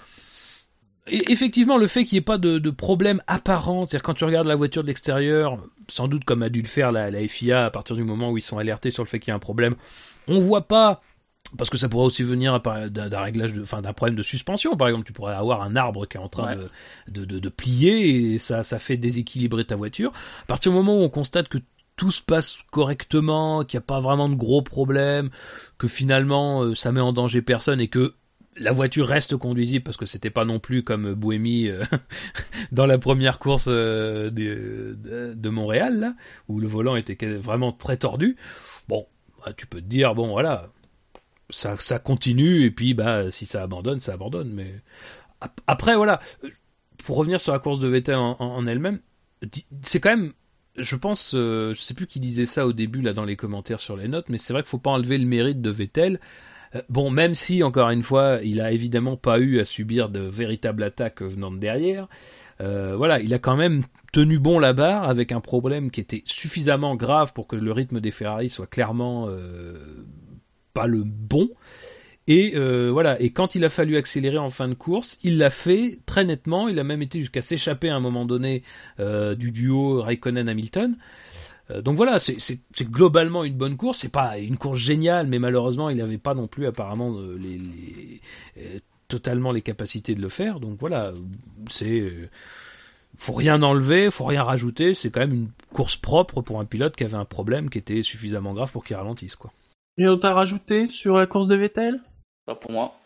et effectivement, le fait qu'il n'y ait pas de, de problème apparent, c'est-à-dire quand tu regardes la voiture de l'extérieur, sans doute comme a dû le faire la, la FIA à partir du moment où ils sont alertés sur le fait qu'il y a un problème, on voit pas parce que ça pourrait aussi venir d'un réglage de, enfin d'un problème de suspension par exemple. Tu pourrais avoir un arbre qui est en train de, de, de, de, plier et ça ça fait déséquilibrer ta voiture. À partir du moment où on constate que tout se passe correctement qu'il n'y a pas vraiment de gros problèmes que finalement euh, ça met en danger personne et que la voiture reste conduisible parce que c'était pas non plus comme Bohémie euh, dans la première course euh, de, de, Montréal là où le volant était vraiment très tordu. Bon, bah, tu peux te dire bon voilà, ça, ça continue et puis bah si ça abandonne, ça abandonne. Mais après voilà, pour revenir sur la course de Vettel en, elle-même, c'est quand même je pense, euh, je sais plus qui disait ça au début là dans les commentaires sur les notes, mais c'est vrai qu'il faut pas enlever le mérite de Vettel. Euh, bon, même si encore une fois, il a évidemment pas eu à subir de véritables attaques venant de derrière. Euh, voilà, il a quand même tenu bon la barre avec un problème qui était suffisamment grave pour que le rythme des Ferrari soit clairement euh, pas le bon. Et euh, voilà, et quand il a fallu accélérer en fin de course, il l'a fait très nettement. Il a même été jusqu'à s'échapper à un moment donné euh, du duo Raikkonen-Hamilton. Euh, donc voilà, c'est globalement une bonne course. C'est pas une course géniale, mais malheureusement, il n'avait pas non plus apparemment les, totalement les capacités de le faire. Donc voilà, c'est faut rien enlever, faut rien rajouter. C'est quand même une course propre pour un pilote qui avait un problème qui était suffisamment grave pour qu'il ralentisse quoi. Rien d'autre à rajouter sur la course de Vettel? Pas pour moi.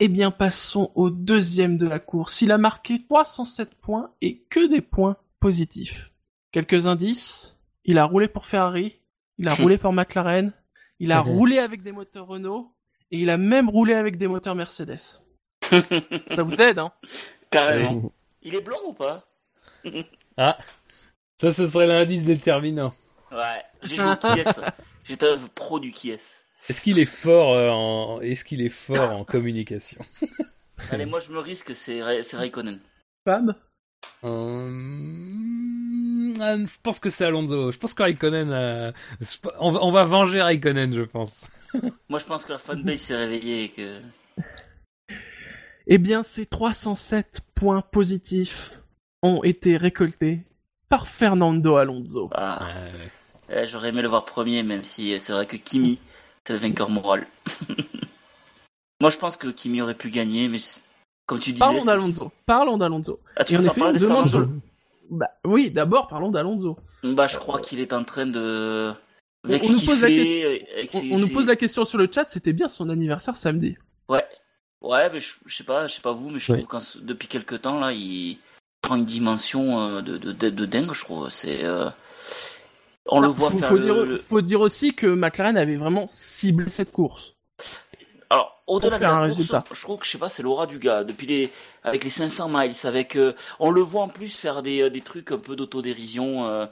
Eh bien, passons au deuxième de la course. Il a marqué 307 points et que des points positifs. Quelques indices. Il a roulé pour Ferrari. Il a roulé pour McLaren. Il a roulé avec des moteurs Renault. Et il a même roulé avec des moteurs Mercedes. Ça vous aide, hein? Carrément. Il est blanc ou pas? Ah, ça, ce serait l'indice déterminant. Ouais, j'ai joué au Kies. J'étais un pro du Kies. Est-ce qu'il est fort euh, en Est-ce qu'il est fort en communication Allez, moi je me risque, c'est Ra c'est Raikkonen. Fab Hum, ah, Je pense que c'est Alonso. Je pense que Raikkonen. euh, On va, on va venger Raikkonen, je pense. Moi je pense que la fanbase s'est réveillée et que. Eh bien, ces 307 points positifs ont été récoltés par Fernando Alonso. Ah, Euh, J'aurais aimé le voir premier, même si euh, c'est vrai que Kimi, c'est le vainqueur moral. Moi je pense que Kimi aurait pu gagner, mais comme tu disais. Parlons d'Alonso. Parlons d'Alonso. Ah, tu veux faire parler de Bah oui, d'abord parlons d'Alonso. Bah, je crois qu'il est en train de. On- on nous pose la question- avec On, nous pose la question sur le chat, c'était bien son anniversaire samedi. Ouais. Ouais, mais je, je sais pas, je sais pas vous, mais je Ouais. trouve que depuis quelques temps là, il prend une dimension euh, de, de, de, de dingue, je trouve. C'est, euh, on le voit faut, faire faut le, dire, le- faut dire aussi que McLaren avait vraiment ciblé cette course. Alors, au-delà de la course, résultat. je trouve que je sais pas, c'est l'aura du gars. Depuis les, avec les 500 miles, avec, euh, on le voit en plus faire des, euh, des trucs un peu d'autodérision. Euh,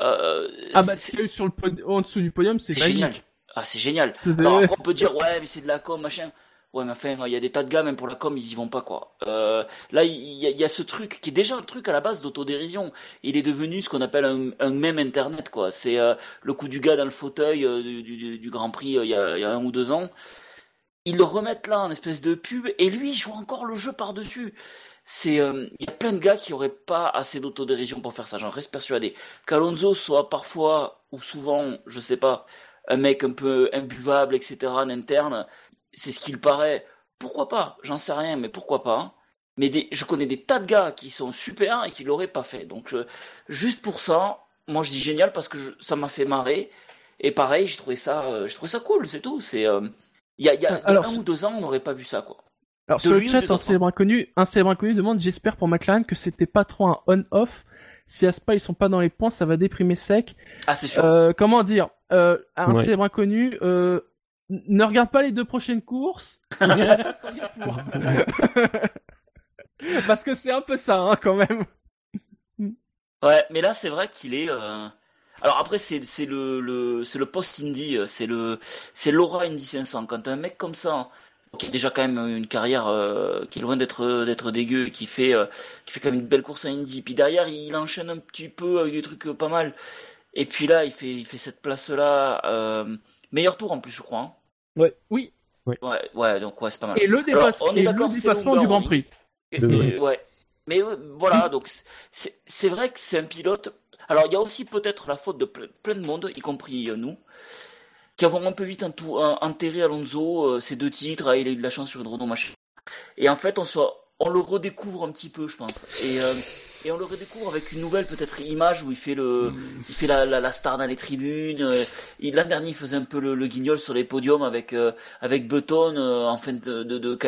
euh, Ah bah c'est- ce qu'il y a eu sur le pod- en dessous du podium, c'est génial. Ah, c'est génial. C'était- Alors après, on peut dire ouais mais c'est de la com machin. Ouais mais enfin il y a des tas de gars même pour la com ils y vont pas quoi. Euh, là il y, a, ce truc qui est déjà un truc à la base d'autodérision. Il est devenu ce qu'on appelle un, un mème internet quoi. C'est euh, le coup du gars dans le fauteuil euh, du, Grand Prix il, y a, un ou deux ans. Ils le remettent là en espèce de pub et lui il joue encore le jeu par dessus. C'est il y a plein de gars qui auraient pas assez d'autodérision pour faire ça. J'en reste persuadé. Qu'Alonso soit parfois ou souvent je sais pas un mec un peu imbuvable, etc., en interne, c'est ce qu'il paraît. Pourquoi pas? J'en sais rien, mais pourquoi pas? Mais des, je connais des tas de gars qui sont super et qui l'auraient pas fait. Donc, euh, juste pour ça, moi je dis génial parce que je- ça m'a fait marrer. Et pareil, j'ai trouvé ça, euh, j'ai trouvé ça cool, c'est tout. C'est, euh, il y a, il y a Alors, un ou deux ans, on n'aurait pas vu ça, quoi. Alors De sur le chat, un célèbre inconnu, un célèbre inconnu demande, j'espère pour McLaren que c'était pas trop un on-off. Si à Spa ils sont pas dans les points, ça va déprimer sec. Ah, c'est sûr. Euh, comment dire euh, Un Ouais. célèbre inconnu, euh, ne regarde pas les deux prochaines courses. Parce que c'est un peu ça, hein, quand même. Ouais, mais là c'est vrai qu'il est. euh, Alors après c'est c'est le, le c'est le post indie, euh, c'est le c'est l'aura Indy 500. Quand un mec comme ça qui a déjà quand même une carrière euh, qui est loin d'être d'être dégueu, qui fait euh, qui fait quand même une belle course à Indy, puis derrière il enchaîne un petit peu avec des trucs euh, pas mal. Et puis là, il fait, il fait cette place-là. Euh, meilleur tour en plus, je crois. hein. Oui. Ouais, ouais, donc ouais, c'est pas mal. Et le, dépasse- on est et le dépassement du Grand. Prix. Et- De- et- ouais. Mais euh, voilà, donc c'est c'est vrai que c'est un pilote. Alors il y a aussi peut-être la faute de ple- plein de monde, y compris euh, nous, qui avons un peu vite entou- en- enterré Alonso, euh, ses deux titres, ah, il a eu de la chance sur une Renault machin. Et en fait, on, soit, on le redécouvre un petit peu, je pense. Et, euh, et on le redécouvre avec une nouvelle peut-être image où il fait le, il fait la, star dans les tribunes. euh, L'an dernier, il faisait un peu le, guignol sur les podiums avec euh, avec Button euh, en fin de, de, de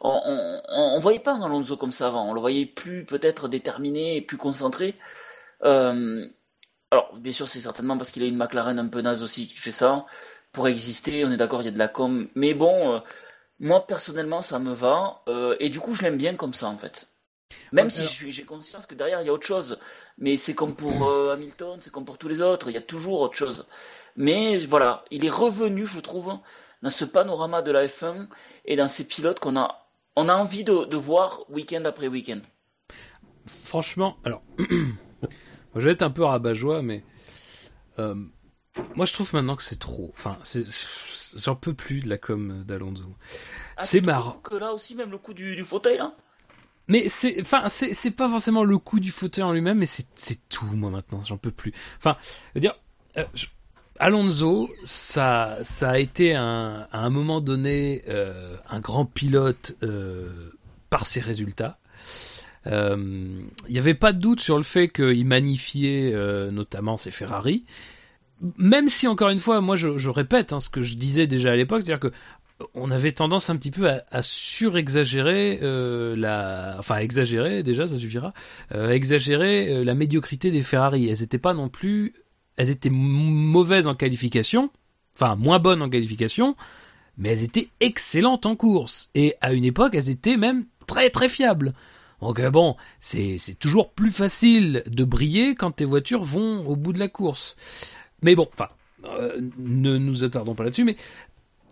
On, on, on, voyait pas un Alonso comme ça avant. On le voyait plus peut-être déterminé, et plus concentré. Euh, alors, bien sûr, c'est certainement parce qu'il a une McLaren un peu naze aussi qui fait ça. Pour exister, on est d'accord, il y a de la com. Mais bon, moi personnellement, ça me va. et du coup, je l'aime bien comme ça, en fait. Même si j'ai conscience que derrière, il y a autre chose. Mais c'est comme pour euh, Hamilton, c'est comme pour tous les autres. Il y a toujours autre chose. Mais voilà, il est revenu, je trouve, dans ce panorama de la F1 et dans ces pilotes qu'on a, on a envie de, de voir week-end après week-end. Franchement, alors, je vais être un peu rabat-joie, mais euh, moi je trouve maintenant que c'est trop. Enfin, j'en peux plus de la com d'Alonso. Ah, c'est marrant. Que là aussi, même le coup du, du fauteuil, là Mais c'est, enfin, c'est, c'est pas forcément le coup du fauteuil en lui-même, mais c'est, c'est tout, moi, maintenant, j'en peux plus. Enfin, dire, euh, Alonso, ça, ça a été un, à un moment donné, euh, un grand pilote, euh, par ses résultats. Euh, Il n'y avait pas de doute sur le fait qu'il magnifiait euh, notamment ses Ferrari. Même si, encore une fois, moi je, je répète hein, ce que je disais déjà à l'époque, c'est-à-dire que on avait tendance un petit peu à, à surexagérer euh, la, enfin exagérer déjà, ça suffira, euh, exagérer euh, la médiocrité des Ferrari. Elles étaient pas non plus, elles étaient mauvaises en qualification, enfin moins bonnes en qualification, mais elles étaient excellentes en course. Et à une époque, elles étaient même très très fiables. Donc euh, bon, c'est c'est toujours plus facile de briller quand tes voitures vont au bout de la course. Mais bon, enfin, euh, ne nous attardons pas là-dessus, mais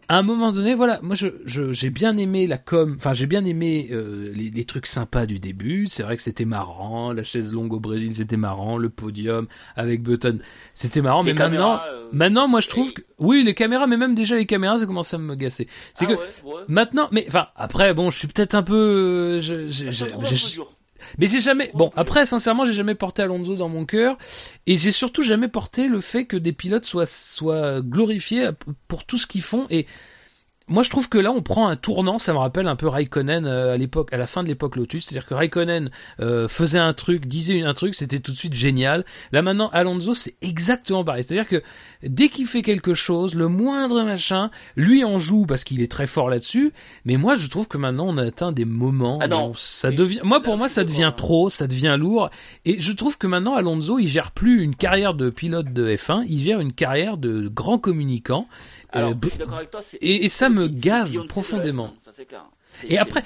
à un moment donné, voilà, moi je je- j'ai bien aimé la com, enfin j'ai bien aimé euh, les, les trucs sympas du début. C'est vrai que c'était marrant, la chaise longue au Brésil c'était marrant, le podium avec Button c'était marrant, Les mais maintenant, euh, maintenant moi je trouve que oui les caméras, mais même déjà les caméras ça commence à me gasser. C'est ah que ouais, ouais. maintenant, mais enfin après bon, je suis peut-être un peu, euh, je, je- Je je- mais j'ai jamais. Bon, après, sincèrement, j'ai jamais porté Alonso dans mon cœur, et j'ai surtout jamais porté le fait que des pilotes soient soient glorifiés pour tout ce qu'ils font. Et moi, je trouve que là, on prend un tournant. Ça me rappelle un peu Raikkonen euh, à l'époque, à la fin de l'époque Lotus. C'est-à-dire que Raikkonen euh, faisait un truc, disait un truc, c'était tout de suite génial. Là maintenant, Alonso, c'est exactement pareil. C'est-à-dire que dès qu'il fait quelque chose, le moindre machin, lui en joue parce qu'il est très fort là-dessus. Mais moi, je trouve que maintenant, on a atteint des moments Ah non. où ça devient. Moi, pour je moi, ça devient trop, ça devient lourd. Et je trouve que maintenant, Alonso, il gère plus une carrière de pilote de F1, il gère une carrière de grand communicant. Alors, je suis d'accord avec toi. c'est- et- ça me gave Beyoncé profondément. F1, ça, c'est clair. C'est- Et après-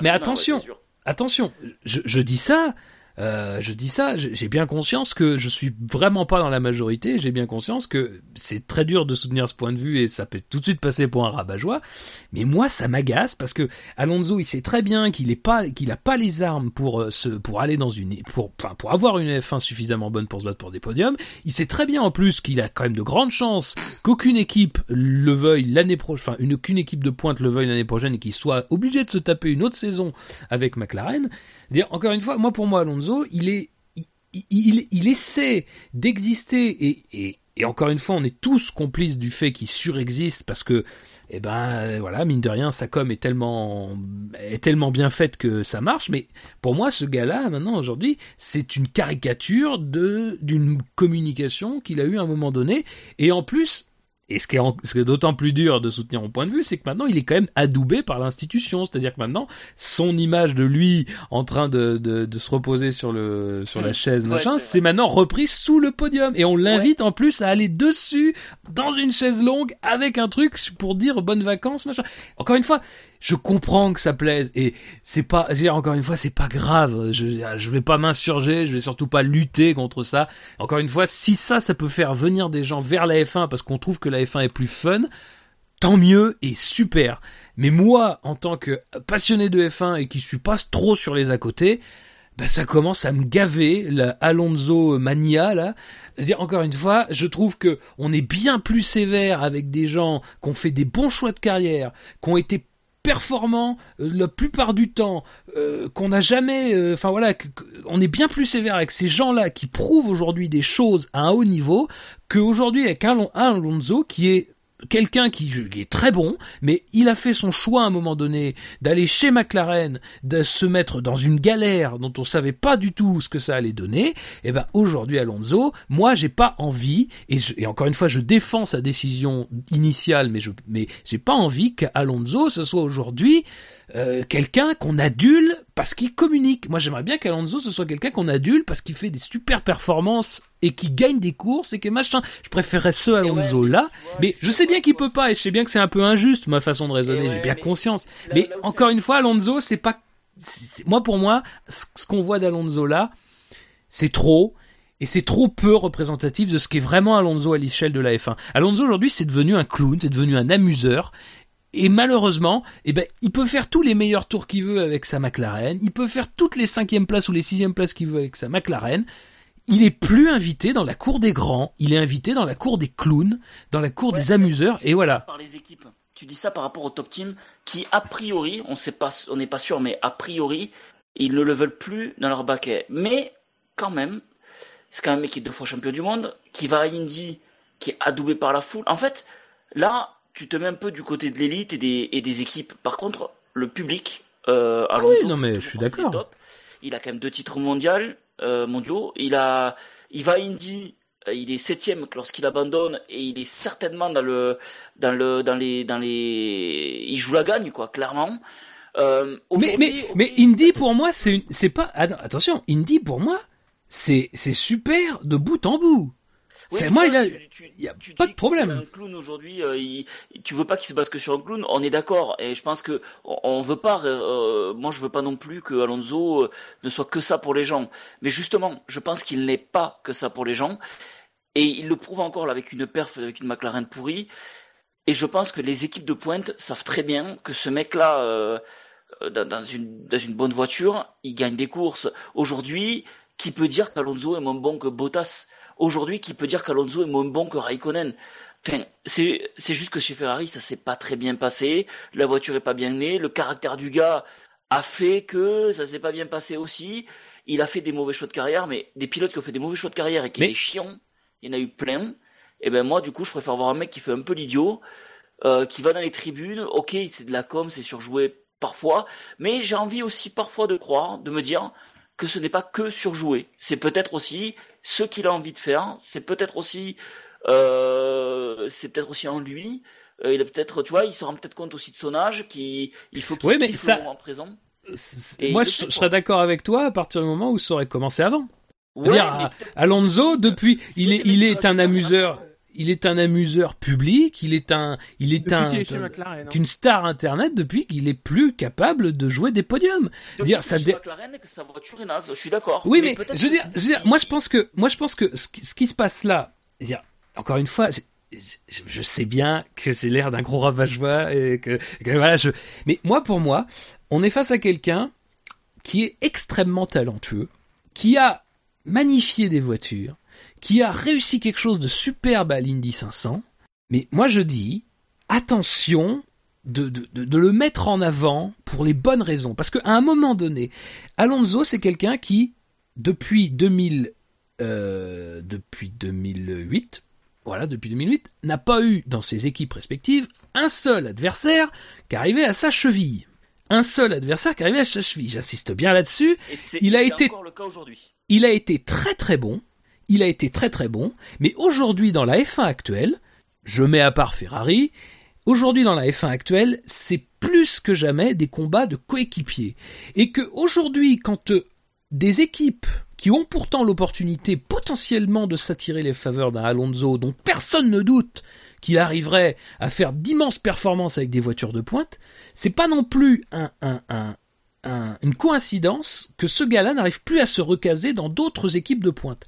Mais attention, ouais, attention, je, je dis ça, euh, je dis ça, j'ai bien conscience que je suis vraiment pas dans la majorité, j'ai bien conscience que c'est très dur de soutenir ce point de vue et ça peut tout de suite passer pour un rabat-joie, mais moi ça m'agace parce que Alonso il sait très bien qu'il est pas qu'il a pas les armes pour euh, se pour aller dans une pour enfin pour avoir une F1 suffisamment bonne pour se battre pour des podiums, il sait très bien en plus qu'il a quand même de grandes chances qu'aucune équipe le veuille l'année prochaine, enfin une aucune équipe de pointe le veuille l'année prochaine et qu'il soit obligé de se taper une autre saison avec McLaren. Encore une fois, moi pour moi Alonso, il est, il, essaie d'exister et, encore une fois, on est tous complices du fait qu'il surexiste parce que, eh ben euh, voilà, mine de rien, sa com est tellement est tellement bien faite que ça marche. Mais pour moi, ce gars-là, maintenant aujourd'hui, c'est une caricature de d'une communication qu'il a eu à un moment donné. Et en plus, et ce qui est, en- ce qui est d'autant plus dur de soutenir mon point de vue, c'est que maintenant il est quand même adoubé par l'institution. C'est-à-dire que maintenant, son image de lui en train de, de, de se reposer sur le sur la chaise, Ouais, machin, c'est c'est maintenant repris sous le podium. Et on l'invite en plus à aller dessus dans une chaise longue avec un truc pour dire bonnes vacances, machin. Encore une fois, je comprends que ça plaise et c'est pas, je veux dire, encore une fois, c'est pas grave. Je, je vais pas m'insurger, je vais surtout pas lutter contre ça. Encore une fois, si ça, ça peut faire venir des gens vers la F1 parce qu'on trouve que la F1 est plus fun, tant mieux et super. Mais moi, en tant que passionné de F1 et qui suis pas trop sur les à côté, bah ça commence à me gaver la Alonso mania là. C'est-à-dire encore une fois, je trouve que on est bien plus sévère avec des gens qui ont fait des bons choix de carrière, qui ont été performants euh, la plupart du temps, euh, qu'on n'a jamais, euh, enfin voilà, que- que- on est bien plus sévère avec ces gens-là qui prouvent aujourd'hui des choses à un haut niveau qu'aujourd'hui avec Alon- Alonso qui est quelqu'un qui, qui est très bon, mais il a fait son choix à un moment donné d'aller chez McLaren, de se mettre dans une galère dont on savait pas du tout ce que ça allait donner. Et ben aujourd'hui Alonso, moi j'ai pas envie et, je- et encore une fois je défends sa décision initiale, mais je mais j'ai pas envie qu'Alonso ce soit aujourd'hui euh, quelqu'un qu'on adule parce qu'il communique. Moi, j'aimerais bien qu'Alonso ce soit quelqu'un qu'on adule parce qu'il fait des super performances et qui gagne des courses et que machin. Je préférerais ce Alonso ouais, là, mais je sais bien qu'il peut pas et je sais bien que c'est un peu injuste ma façon de raisonner. Ouais, J'ai bien mais conscience. là- Mais là encore une fois, Alonso, c'est pas. Moi, pour moi, ce ce qu'on voit d'Alonso là, c'est trop. Et c'est trop peu représentatif de ce qu'est vraiment Alonso à l'échelle de la F1. Alonso aujourd'hui, c'est devenu un clown, c'est devenu un amuseur. Et malheureusement, eh ben, il peut faire tous les meilleurs tours qu'il veut avec sa McLaren. Il peut faire toutes les cinquièmes places ou les sixièmes places qu'il veut avec sa McLaren. Il est plus invité dans la cour des grands. Il est invité dans la cour des clowns, dans la cour Ouais, des amuseurs. Et voilà. Par les équipes. Tu dis ça par rapport au top team qui, a priori, on sait pas, on n'est pas sûr, mais a priori, ils ne le veulent plus dans leur baquet. Mais, quand même, c'est quand même un mec qui est deux fois champion du monde, qui va à Indy, qui est adoubé par la foule. En fait, là, tu te mets un peu du côté de l'élite et des, et des équipes. Par contre, le public, euh, Alonso, oui, non, mais je suis d'accord. Il a quand même deux titres mondiaux, euh, mondiaux. Il a, il va à Indy, euh, il est septième lorsqu'il abandonne et il est certainement dans le, dans le, dans les, dans les, il joue la gagne quoi, clairement. Euh, Mais, mais, mais Indy pour moi, c'est pas, att- attention, Indy pour moi, c'est, c'est super de bout en bout. Oui, c'est moi, tu il a, tu- tu- y a tu pas de problème. Un clown aujourd'hui, euh, il- tu veux pas qu'il se base que sur un clown. On est d'accord, et je pense que on, on veut pas. euh, moi, je veux pas non plus que Alonso euh, ne soit que ça pour les gens. Mais justement, je pense qu'il n'est pas que ça pour les gens, et il le prouve encore là, avec une perf, avec une McLaren pourrie. Et je pense que les équipes de pointe savent très bien que ce mec-là, euh, euh, dans, dans une dans une bonne voiture, il gagne des courses. Aujourd'hui, qui peut dire qu'Alonso est moins bon que Bottas? Aujourd'hui, qui peut dire qu'Alonso est moins bon que Raikkonen Enfin, c'est c'est juste que chez Ferrari, ça s'est pas très bien passé. La voiture est pas bien née. Le caractère du gars a fait que ça s'est pas bien passé aussi. Il a fait des mauvais choix de carrière, mais des pilotes qui ont fait des mauvais choix de carrière et qui Mais- étaient chiants, il y en a eu plein. Et ben moi, du coup, je préfère voir un mec qui fait un peu l'idiot, euh, qui va dans les tribunes. Ok, c'est de la com, c'est surjoué parfois, mais j'ai envie aussi parfois de croire, de me dire que ce n'est pas que surjoué. C'est peut-être aussi ce qu'il a envie de faire. C'est peut-être aussi, euh, c'est peut-être aussi en lui. Euh, il a peut-être, tu vois, il se rend peut-être compte aussi de son âge, qu'il il faut qu'il Oui, mais kiffe ça- le moment présent. Et Moi, je, serais d'accord avec toi à partir du moment où ça aurait commencé avant. Ouais, à- Alonso, depuis, il est, il est un amuseur, il est un amuseur public, il est un, il est Depuis un, qu'il est chez un- McLaren. hein. qu'une star internet depuis qu'il est plus capable de jouer des podiums. depuis dire, ça dé- McLaren, que sa voiture est naze. Je suis d'accord. Oui, mais, je veux dire, je veux dire, moi je pense que, moi je pense que ce qui, ce qui se passe là, dire, encore une fois, je sais bien que j'ai l'air d'un gros rabat-joie et que, que voilà, je, mais moi pour moi, on est face à quelqu'un qui est extrêmement talentueux, qui a magnifié des voitures, qui a réussi quelque chose de superbe à l'Indy 500. Mais moi je dis, attention de, de, de, de le mettre en avant pour les bonnes raisons. Parce qu'à un moment donné, Alonso c'est quelqu'un qui, depuis 2000, euh, depuis 2008, voilà, depuis 2008, n'a pas eu dans ses équipes respectives un seul adversaire qui arrivait à sa cheville. Un seul adversaire qui arrivait à sa cheville. J'insiste bien là-dessus. Il a été- encore le cas aujourd'hui. Il a été très très bon. Il a été très très bon. Mais aujourd'hui, dans la F1 actuelle, je mets à part Ferrari, aujourd'hui dans la F1 actuelle, c'est plus que jamais des combats de coéquipiers. Et que aujourd'hui, quand euh, des équipes qui ont pourtant l'opportunité potentiellement de s'attirer les faveurs d'un Alonso dont personne ne doute qu'il arriverait à faire d'immenses performances avec des voitures de pointe, c'est pas non plus un, un, un, un- une coïncidence que ce gars-là n'arrive plus à se recaser dans d'autres équipes de pointe.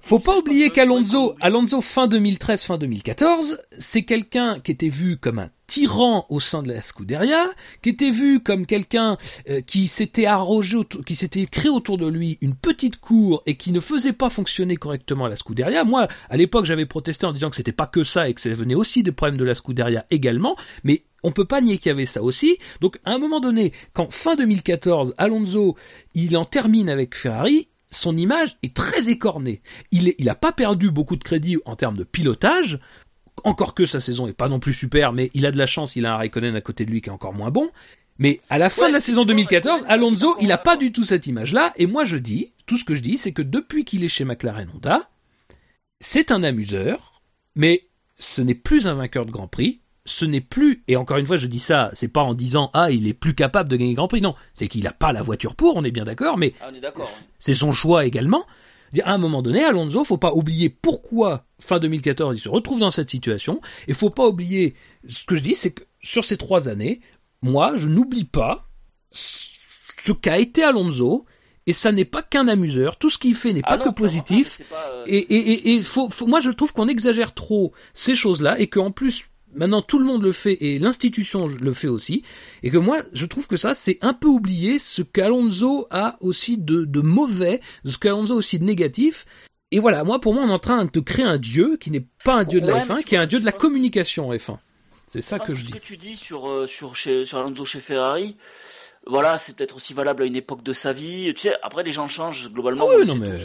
Faut pas oublier qu'Alonso, Alonso fin 2013, fin 2014, c'est quelqu'un qui était vu comme un tyran au sein de la Scuderia, qui était vu comme quelqu'un euh, qui s'était arrogé, qui s'était créé autour de lui une petite cour et qui ne faisait pas fonctionner correctement la Scuderia. Moi, à l'époque, j'avais protesté en disant que c'était pas que ça et que ça venait aussi des problèmes de la Scuderia également, mais on peut pas nier qu'il y avait ça aussi. Donc, à un moment donné, quand fin 2014, Alonso, il en termine avec Ferrari, son image est très écornée. Il est, il a pas perdu beaucoup de crédit en termes de pilotage. Encore que sa saison est pas non plus super, mais il a de la chance, il a un Raikkonen à côté de lui qui est encore moins bon. Mais à la fin Ouais, de la saison tu vois, 2014, Raikkonen, Alonso, il est il a encore pas du tout cette image-là. Et moi, je dis, tout ce que je dis, c'est que depuis qu'il est chez McLaren Honda, c'est un amuseur, mais ce n'est plus un vainqueur de Grand Prix. Ce n'est plus, et encore une fois, je dis ça, c'est pas en disant, ah, il est plus capable de gagner Grand Prix. Non, c'est qu'il a pas la voiture pour, on est bien d'accord, mais Ah, d'accord. c'est son choix également. À un moment donné, Alonso, faut pas oublier pourquoi fin 2014 il se retrouve dans cette situation. Et faut pas oublier ce que je dis, c'est que sur ces trois années, moi, je n'oublie pas ce qu'a été Alonso. Et ça n'est pas qu'un amuseur. Tout ce qu'il fait n'est Ah pas non, que positif. pas, euh, Et, et, et, et faut, faut- moi, je trouve qu'on exagère trop ces choses-là et qu'en plus, maintenant, tout le monde le fait et l'institution le fait aussi. Et que moi, je trouve que ça, c'est un peu oublié ce qu'Alonso a aussi de, de mauvais, ce qu'Alonso a aussi de négatif. Et voilà, moi, pour moi, on est en train de créer un dieu qui n'est pas un dieu de la Ouais, F1, mais tu qui est un dieu de la communication en F1. C'est ça que je ce dis. que tu dis sur euh, sur chez, sur Alonso chez Ferrari, voilà, c'est peut-être aussi valable à une époque de sa vie. Tu sais, après les gens changent globalement. Ah oui, non, mais- tous.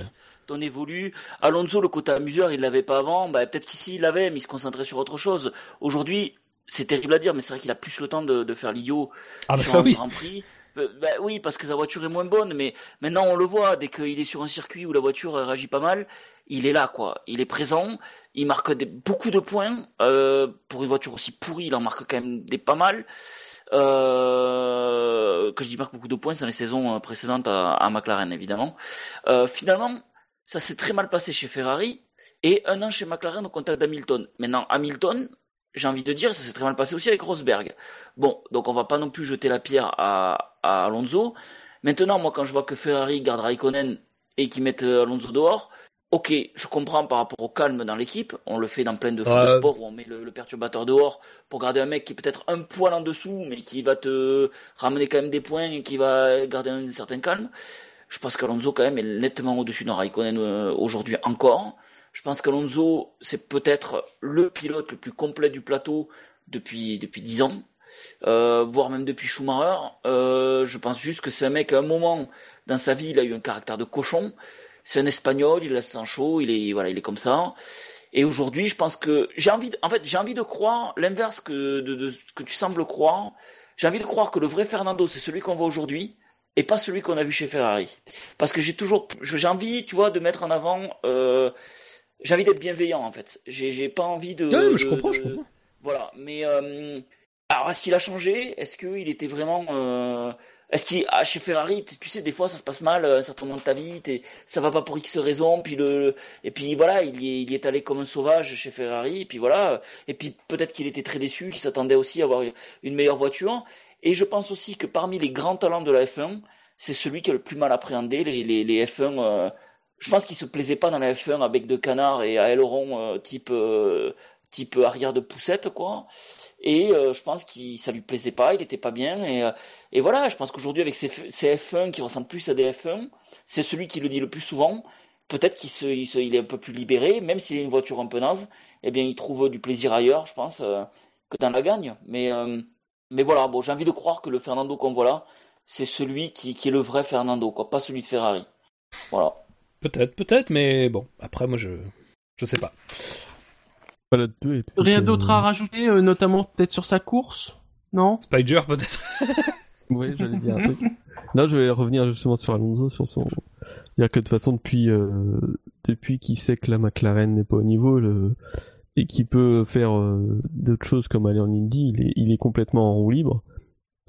On évolue. Alonso, le côté amuseur, il l'avait pas avant. Bah, peut-être qu'ici il l'avait, mais il se concentrait sur autre chose. Aujourd'hui, c'est terrible à dire, mais c'est vrai qu'il a plus le temps de, de faire l'idiot Ah bah sur ça un oui. Grand Prix. Euh, bah oui, parce que sa voiture est moins bonne, mais maintenant on le voit, dès qu'il est sur un circuit où la voiture réagit pas mal, il est là, quoi. Il est présent, il marque des, beaucoup de points. Euh, pour une voiture aussi pourrie, il en marque quand même des pas mal. Euh, que je dis marque beaucoup de points, c'est dans les saisons euh, précédentes à, à McLaren, évidemment. Euh, finalement, ça s'est très mal passé chez Ferrari, et un an chez McLaren au contact d'Hamilton. Maintenant, Hamilton, j'ai envie de dire, ça s'est très mal passé aussi avec Rosberg. Bon, donc on va pas non plus jeter la pierre à, à Alonso. Maintenant, moi, quand je vois que Ferrari garde Raikkonen et qu'ils mettent euh, Alonso dehors, ok, je comprends par rapport au calme dans l'équipe. On le fait dans plein de, de Ouais. sports où on met le, le perturbateur dehors pour garder un mec qui est peut-être un poil en dessous, mais qui va te ramener quand même des points et qui va garder un certain calme. Je pense qu'Alonso quand même est nettement au-dessus d'un Raikkonen euh, aujourd'hui encore. Je pense qu'Alonso, c'est peut-être le pilote le plus complet du plateau depuis depuis dix ans, euh, voire même depuis Schumacher. Euh, je pense juste que c'est un mec à un moment dans sa vie, il a eu un caractère de cochon. C'est un Espagnol, il a sang chaud, il est voilà, il est comme ça. Et aujourd'hui, je pense que j'ai envie, de, en fait, j'ai envie de croire l'inverse que de, de que tu sembles croire. J'ai envie de croire que le vrai Fernando, c'est celui qu'on voit aujourd'hui et pas celui qu'on a vu chez Ferrari. Parce que j'ai toujours, j'ai envie, tu vois, de mettre en avant. Euh, j'ai envie d'être bienveillant en fait. J'ai, pas envie de. Ouais, mais je de- comprends, de- je comprends. Voilà, mais euh, alors est-ce qu'il a changé? Est-ce qu'il était vraiment euh, Est-ce qu'il ah, chez Ferrari, tu sais, des fois ça se passe mal, euh, un certain moment de ta vie, t'es- ça va pas pour X raison, puis le et puis voilà, il y est, il est allé comme un sauvage chez Ferrari, et puis voilà, et puis peut-être qu'il était très déçu, qu'il s'attendait aussi à avoir une meilleure voiture. Et je pense aussi que parmi les grands talents de la F1, c'est celui qui a le plus mal appréhendé les, les, les F1. euh, je pense qu'il se plaisait pas dans la F1 avec de canard et à aileron euh, type euh, type arrière de poussette quoi. Et euh, je pense qu'il ça lui plaisait pas, il était pas bien et euh, et voilà, je pense qu'aujourd'hui avec ces, ces F1 qui ressemblent plus à des F1, c'est celui qui le dit le plus souvent. Peut-être qu'il se, il se- il est un peu plus libéré, même s'il a une voiture un peu naze, eh bien il trouve du plaisir ailleurs, je pense, euh, que dans la gagne. Mais mais voilà, bon, j'ai envie de croire que le Fernando qu'on voit là, c'est celui qui, qui est le vrai Fernando, quoi, pas celui de Ferrari. Voilà. Peut-être, peut-être, mais bon, après moi je je sais pas. Voilà, puis, Rien euh, d'autre à rajouter, euh, notamment peut-être sur sa course Non? Spider peut-être. Oui, j'allais dire un truc. Non, je vais revenir justement sur Alonso, sur son. Dire que de toute façon, depuis euh, depuis qu'il sait que la McLaren n'est pas au niveau, le... et qu'il peut faire euh, d'autres choses comme aller en Indy, il est il est complètement en roue libre.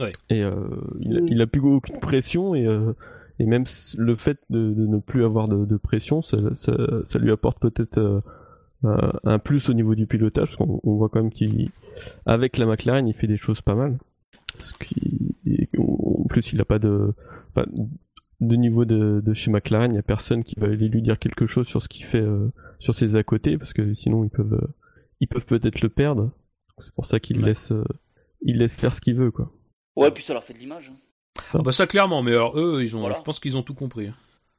Ouais. Et euh, il, a, il a plus aucune pression et euh, et même le fait de, de ne plus avoir de, de pression, ça, ça, ça lui apporte peut-être euh, un, plus au niveau du pilotage, parce qu'on on voit quand même qu'il avec la McLaren, il fait des choses pas mal. Parce en plus, il a pas de. niveau de, de chez McLaren, il y a personne qui va aller lui dire quelque chose sur ce qu'il fait euh, sur ses à côté parce que sinon ils peuvent euh, ils peuvent peut-être le perdre. C'est pour ça qu'il Ouais. laisse euh, il laisse faire ce qu'il veut quoi. Ouais, puis ça leur fait de l'image. hein. Bah ça clairement, mais alors eux, ils ont, Voilà. je pense qu'ils ont tout compris.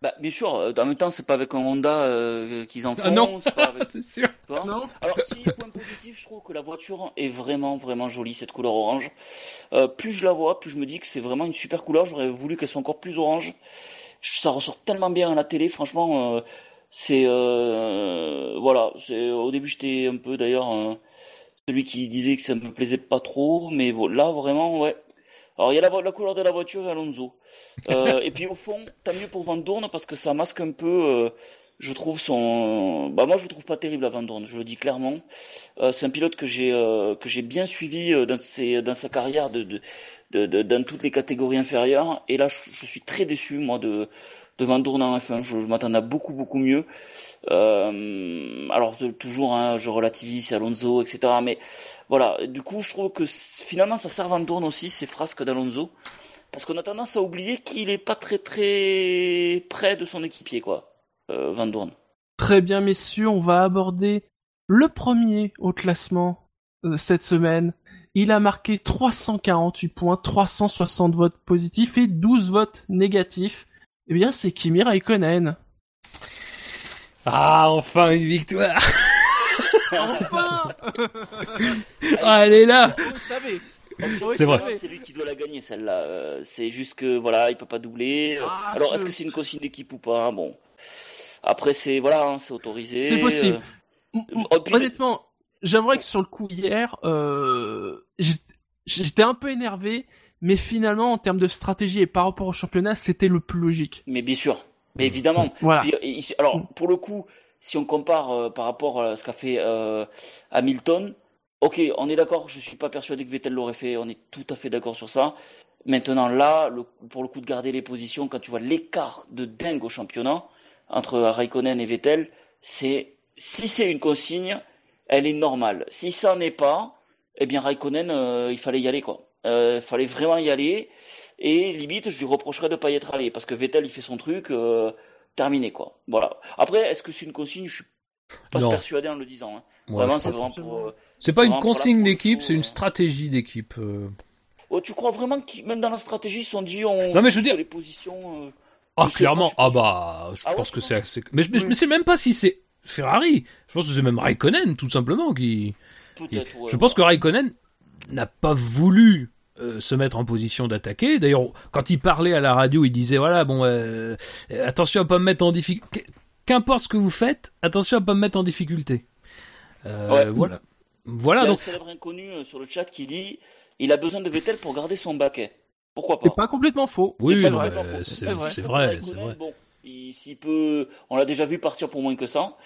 Bah, bien sûr, euh, en même temps, c'est pas avec un Honda euh, qu'ils en font. Ah non. c'est pas avec- C'est sûr. Non Alors, si point positif, je trouve que la voiture est vraiment, vraiment jolie, cette couleur orange. Euh, plus je la vois, plus je me dis que c'est vraiment une super couleur. J'aurais voulu qu'elle soit encore plus orange. Ça ressort tellement bien à la télé, franchement. euh, c'est euh, voilà. C'est au début, j'étais un peu d'ailleurs euh, celui qui disait que ça me plaisait pas trop, mais bon, là vraiment, ouais. Alors il y a la, la couleur de la voiture et Alonso. Euh, et puis au fond, tant mieux pour Van Dorn parce que ça masque un peu. euh, je trouve son bah moi je le trouve pas terrible à Van Dorn, je le dis clairement. Euh, c'est un pilote que j'ai euh, que j'ai bien suivi euh, dans ses dans sa carrière de, de, de, de- dans toutes les catégories inférieures et là je, je suis très déçu moi de de Van Dorn en F1, je, m'attendais à beaucoup beaucoup mieux. Euh, alors toujours hein, je relativise Alonso etc mais voilà du coup je trouve que finalement ça sert Van Dorn aussi ces frasques d'Alonso parce qu'on a tendance à oublier qu'il est pas très très près de son équipier quoi euh, Van Dorn. Très bien, messieurs, on va aborder le premier au classement euh, cette semaine. Il a marqué 348 points, 360 votes positifs et 12 votes négatifs. Eh bien, c'est Kimi Raikkonen. Ah, enfin une victoire. Enfin Ah, elle est là. Vous le savez. C'est vrai. C'est lui qui doit la gagner celle-là. Euh, c'est juste que voilà, il peut pas doubler. Euh, Ah, Alors je- est-ce que c'est une consigne d'équipe ou pas Bon. Après c'est voilà, hein, c'est autorisé. C'est possible. Euh, Oh, puis- Honnêtement, j'aimerais que sur le coup hier, euh, j'étais un peu énervé, mais finalement, en termes de stratégie et par rapport au championnat, c'était le plus logique. Mais bien sûr. Mais évidemment. Voilà. Puis, et ici- alors, pour le coup, si on compare euh, par rapport à ce qu'a fait euh, Hamilton, ok, on est d'accord, je suis pas persuadé que Vettel l'aurait fait, on est tout à fait d'accord sur ça. Maintenant, là, le- pour le coup de garder les positions, quand tu vois l'écart de dingue au championnat entre Raikkonen et Vettel, c'est si c'est une consigne, elle est normale. Si ça n'est pas, eh bien Raikkonen, euh, il fallait y aller quoi. Euh, fallait vraiment y aller. Et limite, je lui reprocherais de pas y être allé parce que Vettel il fait son truc, euh, terminé quoi. Voilà. Après, est-ce que c'est une consigne? Je suis pas Non. persuadé en le disant. hein. Ouais, vraiment, c'est crois- vraiment pour. euh, C'est pas une consigne d'équipe, c'est une euh. stratégie d'équipe. euh. Oh, tu crois vraiment que même dans la stratégie, ils se sont dit on Non, mais je veux dire- les positions. euh, Ah, clairement. pas, Ah bah, je Ah pense que c'est assez... Mais je Oui. sais même pas si c'est Ferrari. Je pense que c'est même Raikkonen, tout simplement, qui... Ouais. Je pense que Raikkonen n'a pas voulu euh, se mettre en position d'attaquer. D'ailleurs, quand il parlait à la radio, il disait voilà, bon, euh, euh, attention à pas me mettre en difficulté. Qu'importe ce que vous faites, attention à pas me mettre en difficulté. Euh, Ouais. Voilà. Il Voilà y a donc. un célèbre inconnu sur le chat qui dit il a besoin de Vettel pour garder son baquet. Pourquoi pas? C'est pas complètement faux. Oui, C'est vrai. c'est vrai, vrai. Bon, s'il peut, on l'a déjà vu partir pour moins que ça,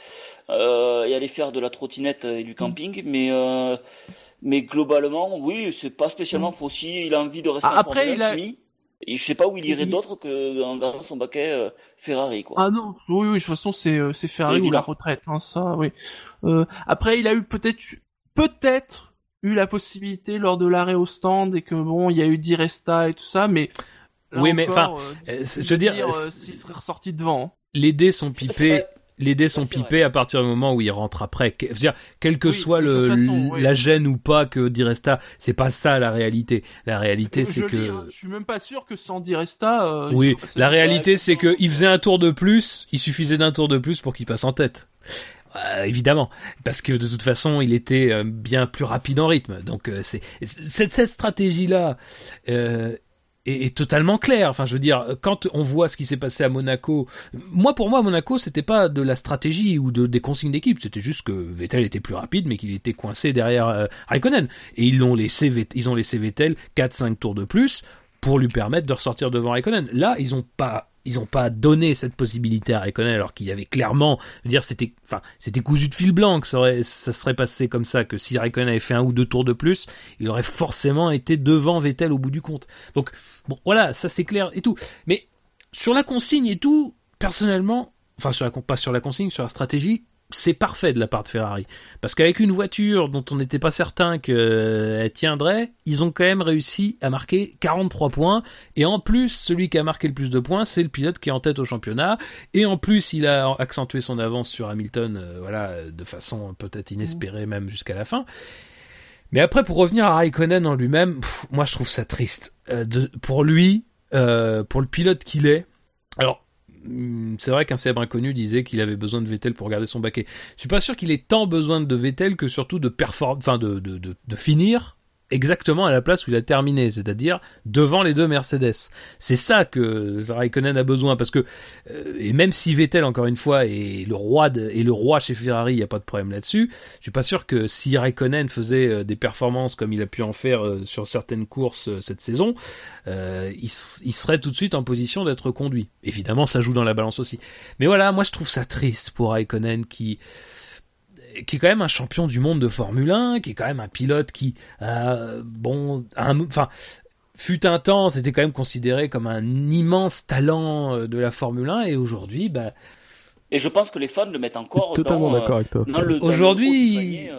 euh, et aller faire de la trottinette et du camping, mais euh, mais globalement, oui, c'est pas spécialement faux. Si il a envie de rester Ah, en après, Formule il 1, a- Kimi, et je sais pas où il irait Il- d'autre que en gardant son baquet euh, Ferrari, quoi. Ah non, oui, oui, de toute façon, c'est euh, c'est Ferrari ou la retraite, hein, ça, oui. Euh, après, il a eu peut-être, peut-être eu la possibilité lors de l'arrêt au stand et que bon, il y a eu 10 resta et tout ça, mais là Oui, mais, enfin, euh, je veux dire, euh, s'il serait ressorti devant. hein. Les dés sont pipés. Les dés sont pipés à partir du moment où il rentre après. Que- je veux dire, quelle que Oui, soit le, toute façon, oui. la gêne ou pas que Di Resta, c'est pas ça la réalité. La réalité, c'est que hein, je suis même pas sûr que sans 10 resta. euh, Oui, la réalité c'est exactement. que il faisait un tour de plus, il suffisait d'un tour de plus pour qu'il passe en tête. Euh, évidemment, parce que de toute façon, il était euh, bien plus rapide en rythme. Donc euh, c'est cette, cette stratégie-là euh, est, totalement claire. Enfin, je veux dire, quand on voit ce qui s'est passé à Monaco, moi pour moi, Monaco, c'était pas de la stratégie ou de des consignes d'équipe, c'était juste que Vettel était plus rapide, mais qu'il était coincé derrière euh, Raikkonen. Et ils l'ont laissé, ils ont laissé Vettel 4-5 tours de plus pour lui permettre de ressortir devant Raikkonen. Là, ils ont pas ils ont pas donné cette possibilité à Raikkonen alors qu'il y avait clairement dire c'était enfin c'était cousu de fil blanc que ça, serait passé comme ça que si Raikkonen avait fait un ou deux tours de plus il aurait forcément été devant Vettel au bout du compte. Donc bon voilà ça c'est clair et tout. Mais sur la consigne et tout personnellement enfin sur la pas sur la consigne sur la stratégie c'est parfait de la part de Ferrari. Parce qu'avec une voiture dont on n'était pas certain qu'elle tiendrait, ils ont quand même réussi à marquer 43 points. Et en plus, celui qui a marqué le plus de points, c'est le pilote qui est en tête au championnat. Et en plus, il a accentué son avance sur Hamilton, euh, voilà, de façon peut-être inespérée même jusqu'à la fin. Mais après, pour revenir à Raikkonen en lui-même, moi je trouve ça triste. Euh, de, pour lui, euh, pour le pilote qu'il est. Alors, c'est vrai qu'un célèbre inconnu disait qu'il avait besoin de Vettel pour garder son baquet. Je suis pas sûr qu'il ait tant besoin de Vettel que surtout de perform, enfin de, de, de finir exactement à la place où il a terminé, c'est-à-dire devant les deux Mercedes. C'est ça que Raikkonen a besoin parce que euh, et même si Vettel encore une fois est le roi de, et le roi chez Ferrari, il n'y a pas de problème là-dessus. Je suis pas sûr que si Raikkonen faisait euh, des performances comme il a pu en faire euh, sur certaines courses cette saison, il, il, serait tout de suite en position d'être conduit. Évidemment, ça joue dans la balance aussi. Mais voilà, moi je trouve ça triste pour Raikkonen qui qui est quand même un champion du monde de Formule 1, qui est quand même un pilote qui, euh, bon, enfin, fut un temps, c'était quand même considéré comme un immense talent euh, de la Formule 1, et aujourd'hui, bah. Et je pense que les fans le mettent encore totalement dans, d'accord avec toi. Aujourd'hui,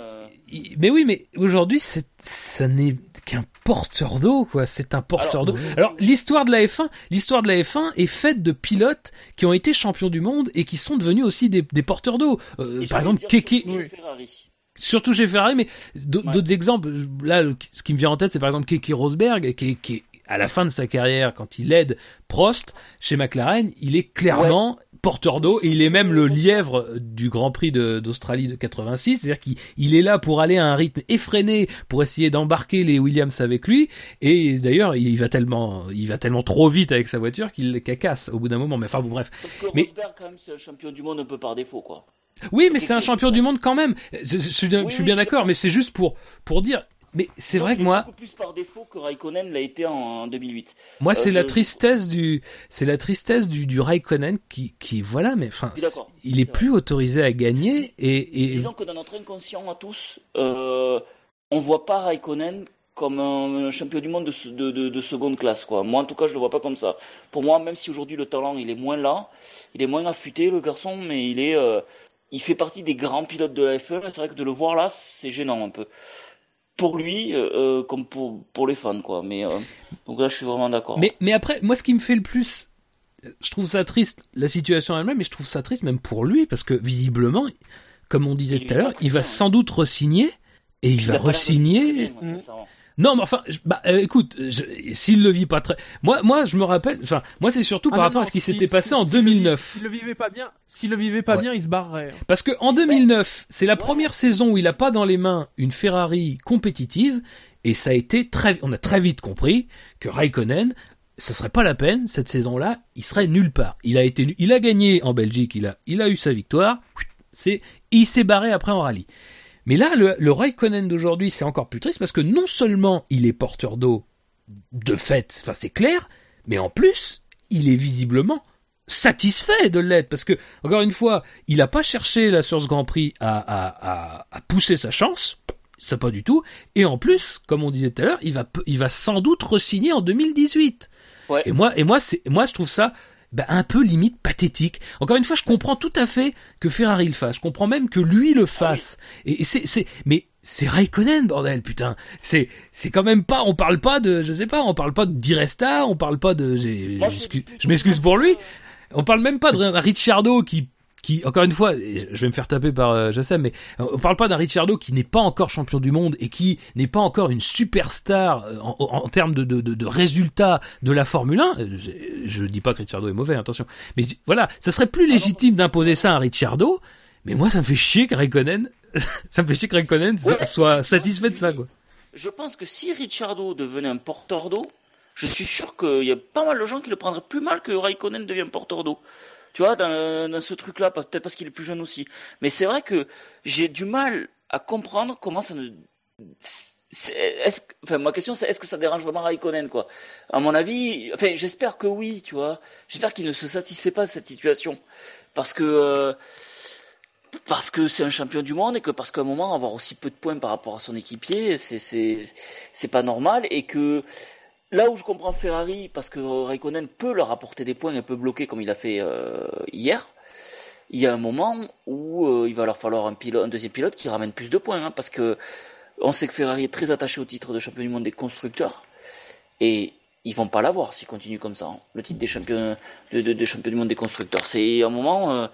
mais oui, mais aujourd'hui, c'est, ça n'est qu'un porteur d'eau, quoi. C'est un porteur d'eau. Alors, l'histoire de la F1, l'histoire de la F1 est faite de pilotes qui ont été champions du monde et qui sont devenus aussi des, des porteurs d'eau. Euh, par exemple, Keke. Surtout chez Ferrari, mais d'autres exemples. Là, ce qui me vient en tête, c'est par exemple Keke Rosberg, qui, qui à la fin de sa carrière, quand il aide Prost chez McLaren, il est clairement porteur d'eau et il est même le lièvre du Grand Prix d'Australie de, 86, c'est-à-dire qu'il est là pour aller à un rythme effréné pour essayer d'embarquer les Williams avec lui et d'ailleurs il va tellement il va tellement trop vite avec sa voiture qu'il casse au bout d'un moment mais enfin bon bref. mais Rosberg quand même c'est un champion du monde un peu par défaut quoi. Oui, mais c'est un champion du monde quand même. Je, suis bien d'accord, mais c'est juste pour pour dire mais c'est vrai que moi. beaucoup plus par défaut que Raikkonen l'a été en 2008. Moi, c'est euh, la tristesse du, c'est la tristesse du, du Raikkonen qui, qui, voilà, mais enfin, il est, plus autorisé à gagner et, et, Disons que dans notre inconscient à tous, euh, on voit pas Raikkonen comme un champion du monde de, de, de, de, seconde classe, quoi. Moi, en tout cas, je le vois pas comme ça. Pour moi, même si aujourd'hui le talent, il est moins là, il est moins affûté, le garçon, mais il est, euh, il fait partie des grands pilotes de la F1. C'est vrai que de le voir là, c'est gênant un peu pour lui euh, euh, comme pour pour les fans quoi. Mais euh, donc là je suis vraiment d'accord. Mais mais après moi ce qui me fait le plus je trouve ça triste la situation elle-même mais je trouve ça triste même pour lui parce que visiblement comme on disait tout à l'heure il va sans doute resigner et il, va resigner non, mais enfin, bah, euh, écoute, s'il le vit pas très, moi, moi, je me rappelle, enfin, moi, c'est surtout ah par rapport à ce qui s'était passé en 2009. S'il le vivait pas bien, s'il le vivait pas bien, il se barrerait. Parce que en 2009, c'est la première saison où il a pas dans les mains une Ferrari compétitive, et ça a été très, on a très vite compris que Raikkonen, ça serait pas la peine cette saison-là, il serait nulle part. Il a été, il a gagné en Belgique, il a, il a eu sa victoire, c'est, il s'est barré après en rallye. Mais là, le, le Raikkonen d'aujourd'hui, c'est encore plus triste parce que non seulement il est porteur d'eau de fait, enfin c'est clair, mais en plus, il est visiblement satisfait de l'être parce que encore une fois, il n'a pas cherché la source Grand Prix à, à, à, pousser sa chance, ça pas du tout. Et en plus, comme on disait tout à l'heure, il va il va sans doute resigner en 2018. Ouais. Et moi et moi c'est moi je trouve ça bah, un peu limite pathétique. Encore une fois, je comprends tout à fait que Ferrari le fasse. Je comprends même que lui le fasse. Et c'est, c'est, mais c'est Raikkonen, bordel, putain. C'est, c'est quand même pas, on parle pas de, je sais pas, on parle pas de Diresta, on parle pas de, je m'excuse pour lui. On parle même pas de Ricciardo qui qui, encore une fois, je vais me faire taper par euh, mais on parle pas d'un Ricciardo qui n'est pas encore champion du monde et qui n'est pas encore une superstar euh, en, en, termes de, de, de, résultats de la Formule 1. Je, je dis pas que Ricciardo est mauvais, attention. Mais voilà, ça serait plus légitime d'imposer ça à un Ricciardo, mais moi ça me fait chier que Raikkonen, ça me fait chier que Raikkonen soit satisfait de ça, quoi. Je pense que si Ricciardo devenait un porteur d'eau, je suis sûr qu'il y a pas mal de gens qui le prendraient plus mal que Raikkonen devienne porteur d'eau tu vois, dans, ce truc-là, peut-être parce qu'il est plus jeune aussi. Mais c'est vrai que j'ai du mal à comprendre comment ça ne... Est-ce, enfin, ma question c'est est-ce que ça dérange vraiment Raikkonen quoi? À mon avis, enfin, j'espère que oui, tu vois. J'espère qu'il ne se satisfait pas de cette situation parce que euh, parce que c'est un champion du monde et que parce qu'à un moment avoir aussi peu de points par rapport à son équipier, c'est c'est c'est pas normal et que Là où je comprends Ferrari, parce que Raikkonen peut leur apporter des points un peu bloqués comme il a fait euh, hier, il y a un moment où euh, il va leur falloir un, pilote, un deuxième pilote qui ramène plus de points, hein, parce que on sait que Ferrari est très attaché au titre de champion du monde des constructeurs, et ils vont pas l'avoir s'ils continuent comme ça. hein. Le titre des champions, de, de, de champion du monde des constructeurs, c'est un moment. euh,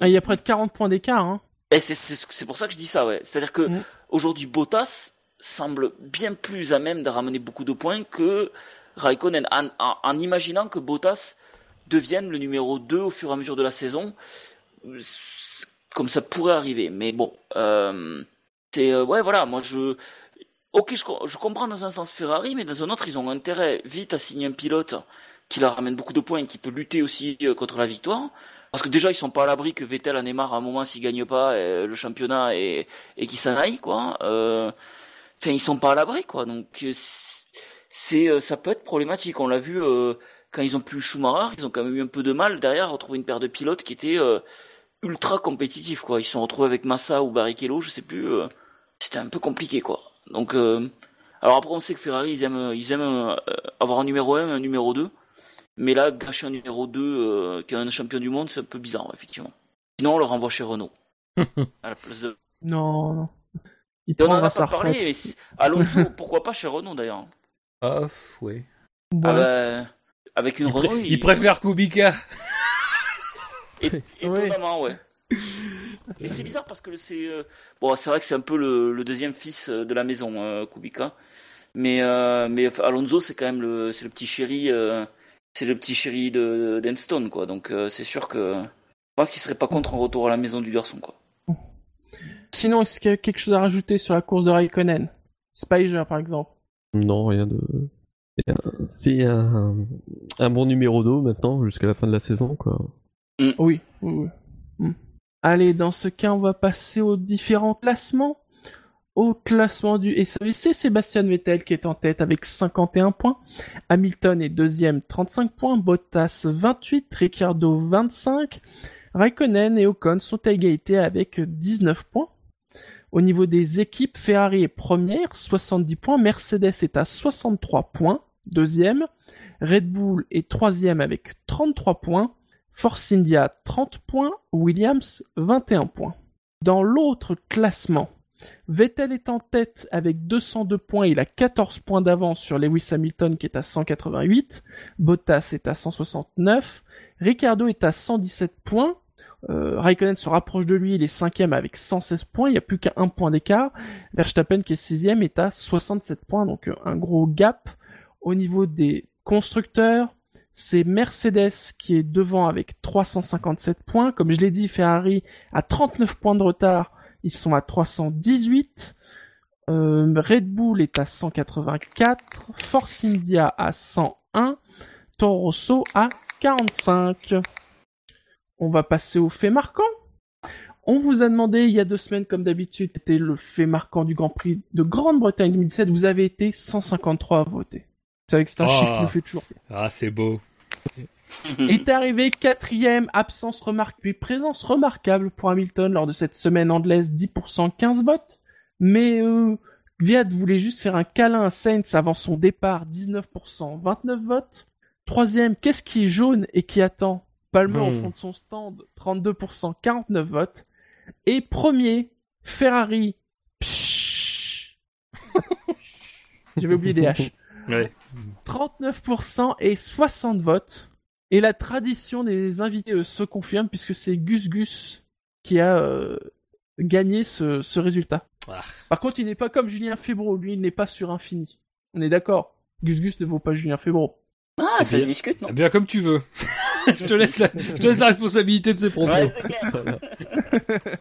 Ah, il y a près de 40 points d'écart. Hein. et c'est c'est c'est pour ça que je dis ça, ouais. C'est-à-dire que Mm. aujourd'hui Bottas semble bien plus à même de ramener beaucoup de points que Raikkonen, en, imaginant que Bottas devienne le numéro 2 au fur et à mesure de la saison, C'est- comme ça pourrait arriver. Mais bon, euh, c'est euh, ouais, voilà. Moi, je ok, je, co- je comprends dans un sens Ferrari, mais dans un autre, ils ont intérêt vite à signer un pilote qui leur ramène beaucoup de points et qui peut lutter aussi euh, contre la victoire. Parce que déjà, ils sont pas à l'abri que Vettel en marre à un moment s'il gagne pas euh, le championnat et, et qu'il s'en aille, quoi. Euh, Enfin, ils sont pas à l'abri, quoi. Donc, euh, c'est- euh, ça peut être problématique. On l'a vu euh, quand ils ont plus Schumacher, ils ont quand même eu un peu de mal derrière à retrouver une paire de pilotes qui étaient euh, ultra compétitifs, quoi. Ils se sont retrouvés avec Massa ou Barrichello, je sais plus. euh, C'était un peu compliqué, quoi. Donc, euh, alors après, on sait que Ferrari, ils aiment, ils aiment euh, avoir un numéro 1, un numéro 2. Mais là, gâcher un numéro 2 euh, qui est un champion du monde, c'est un peu bizarre, effectivement. Sinon, on le renvoie chez Renault. à la place de... Non, non. Il on en a pas parlé, mais Alonso, pourquoi pas chez Renault d'ailleurs Ah, ouais. ah Ouais. bah, Avec une Il, Renault, il préfère Kubica. Et- Étonnamment, ouais. Et c'est bizarre parce que c'est euh, bon, c'est vrai que c'est un peu le, le deuxième fils euh, de la maison, euh, Kubica. Mais euh, mais Alonso, c'est quand même le c'est le petit chéri, euh, c'est le petit chéri de d'Enstone, quoi. Donc euh, c'est sûr que je pense qu'il serait pas contre un retour à la maison du garçon, quoi. Sinon, est-ce qu'il y a quelque chose à rajouter sur la course de Raikkonen? Spiger, par exemple. Non, rien de. C'est un, un bon numéro 2 maintenant, jusqu'à la fin de la saison, quoi. Oui. oui, oui. Hmm. Allez, dans ce cas, on va passer aux différents classements. Au classement du SAV, c'est Sébastien Vettel qui est en tête avec 51 points. Hamilton est deuxième, 35 points. Bottas 28, Ricciardo 25. Raikkonen et Ocon sont à égalité avec 19 points. Au niveau des équipes, Ferrari est première, 70 points. Mercedes est à 63 points, deuxième. Red Bull est troisième avec 33 points. Force India 30 points, Williams 21 points. Dans l'autre classement, Vettel est en tête avec 202 points, il a 14 points d'avance sur Lewis Hamilton qui est à 188, Bottas est à 169, Ricardo est à 117 points, euh, Raikkonen se rapproche de lui, il est cinquième avec 116 points, il n'y a plus qu'à un point d'écart, Verstappen qui est sixième est à 67 points, donc euh, un gros gap. Au niveau des constructeurs, c'est Mercedes qui est devant avec 357 points. Comme je l'ai dit, Ferrari a 39 points de retard. Ils sont à 318. Euh, Red Bull est à 184. Force India à 101. Toro Rosso à 45. On va passer au fait marquant. On vous a demandé il y a deux semaines, comme d'habitude, était le fait marquant du Grand Prix de Grande-Bretagne 2017. Vous avez été 153 à voter. Vous savez que c'est un Oh. chiffre qui nous fait toujours Ah, c'est beau. est arrivé quatrième, absence remarquable, puis présence remarquable pour Hamilton lors de cette semaine anglaise, 10%, 15 votes. Mais euh, Viad voulait juste faire un câlin à Sainz avant son départ, 19%, 29 votes. Troisième, qu'est-ce qui est jaune et qui attend? Palmer au Hmm. fond de son stand, 32%, 49 votes. Et premier, Ferrari. J'avais oublié des H. Ouais. 39% et 60 votes. Et la tradition des invités euh, se confirme puisque c'est Gus Gus qui a euh, gagné ce, ce résultat. Ah. Par contre, il n'est pas comme Julien Febro, lui il n'est pas sur infini. On est d'accord Gus Gus ne vaut pas Julien Febro. Ah, Eh ça se discute, non? Eh Bien comme tu veux. je te laisse la, je te laisse la responsabilité de ces propos. Ouais.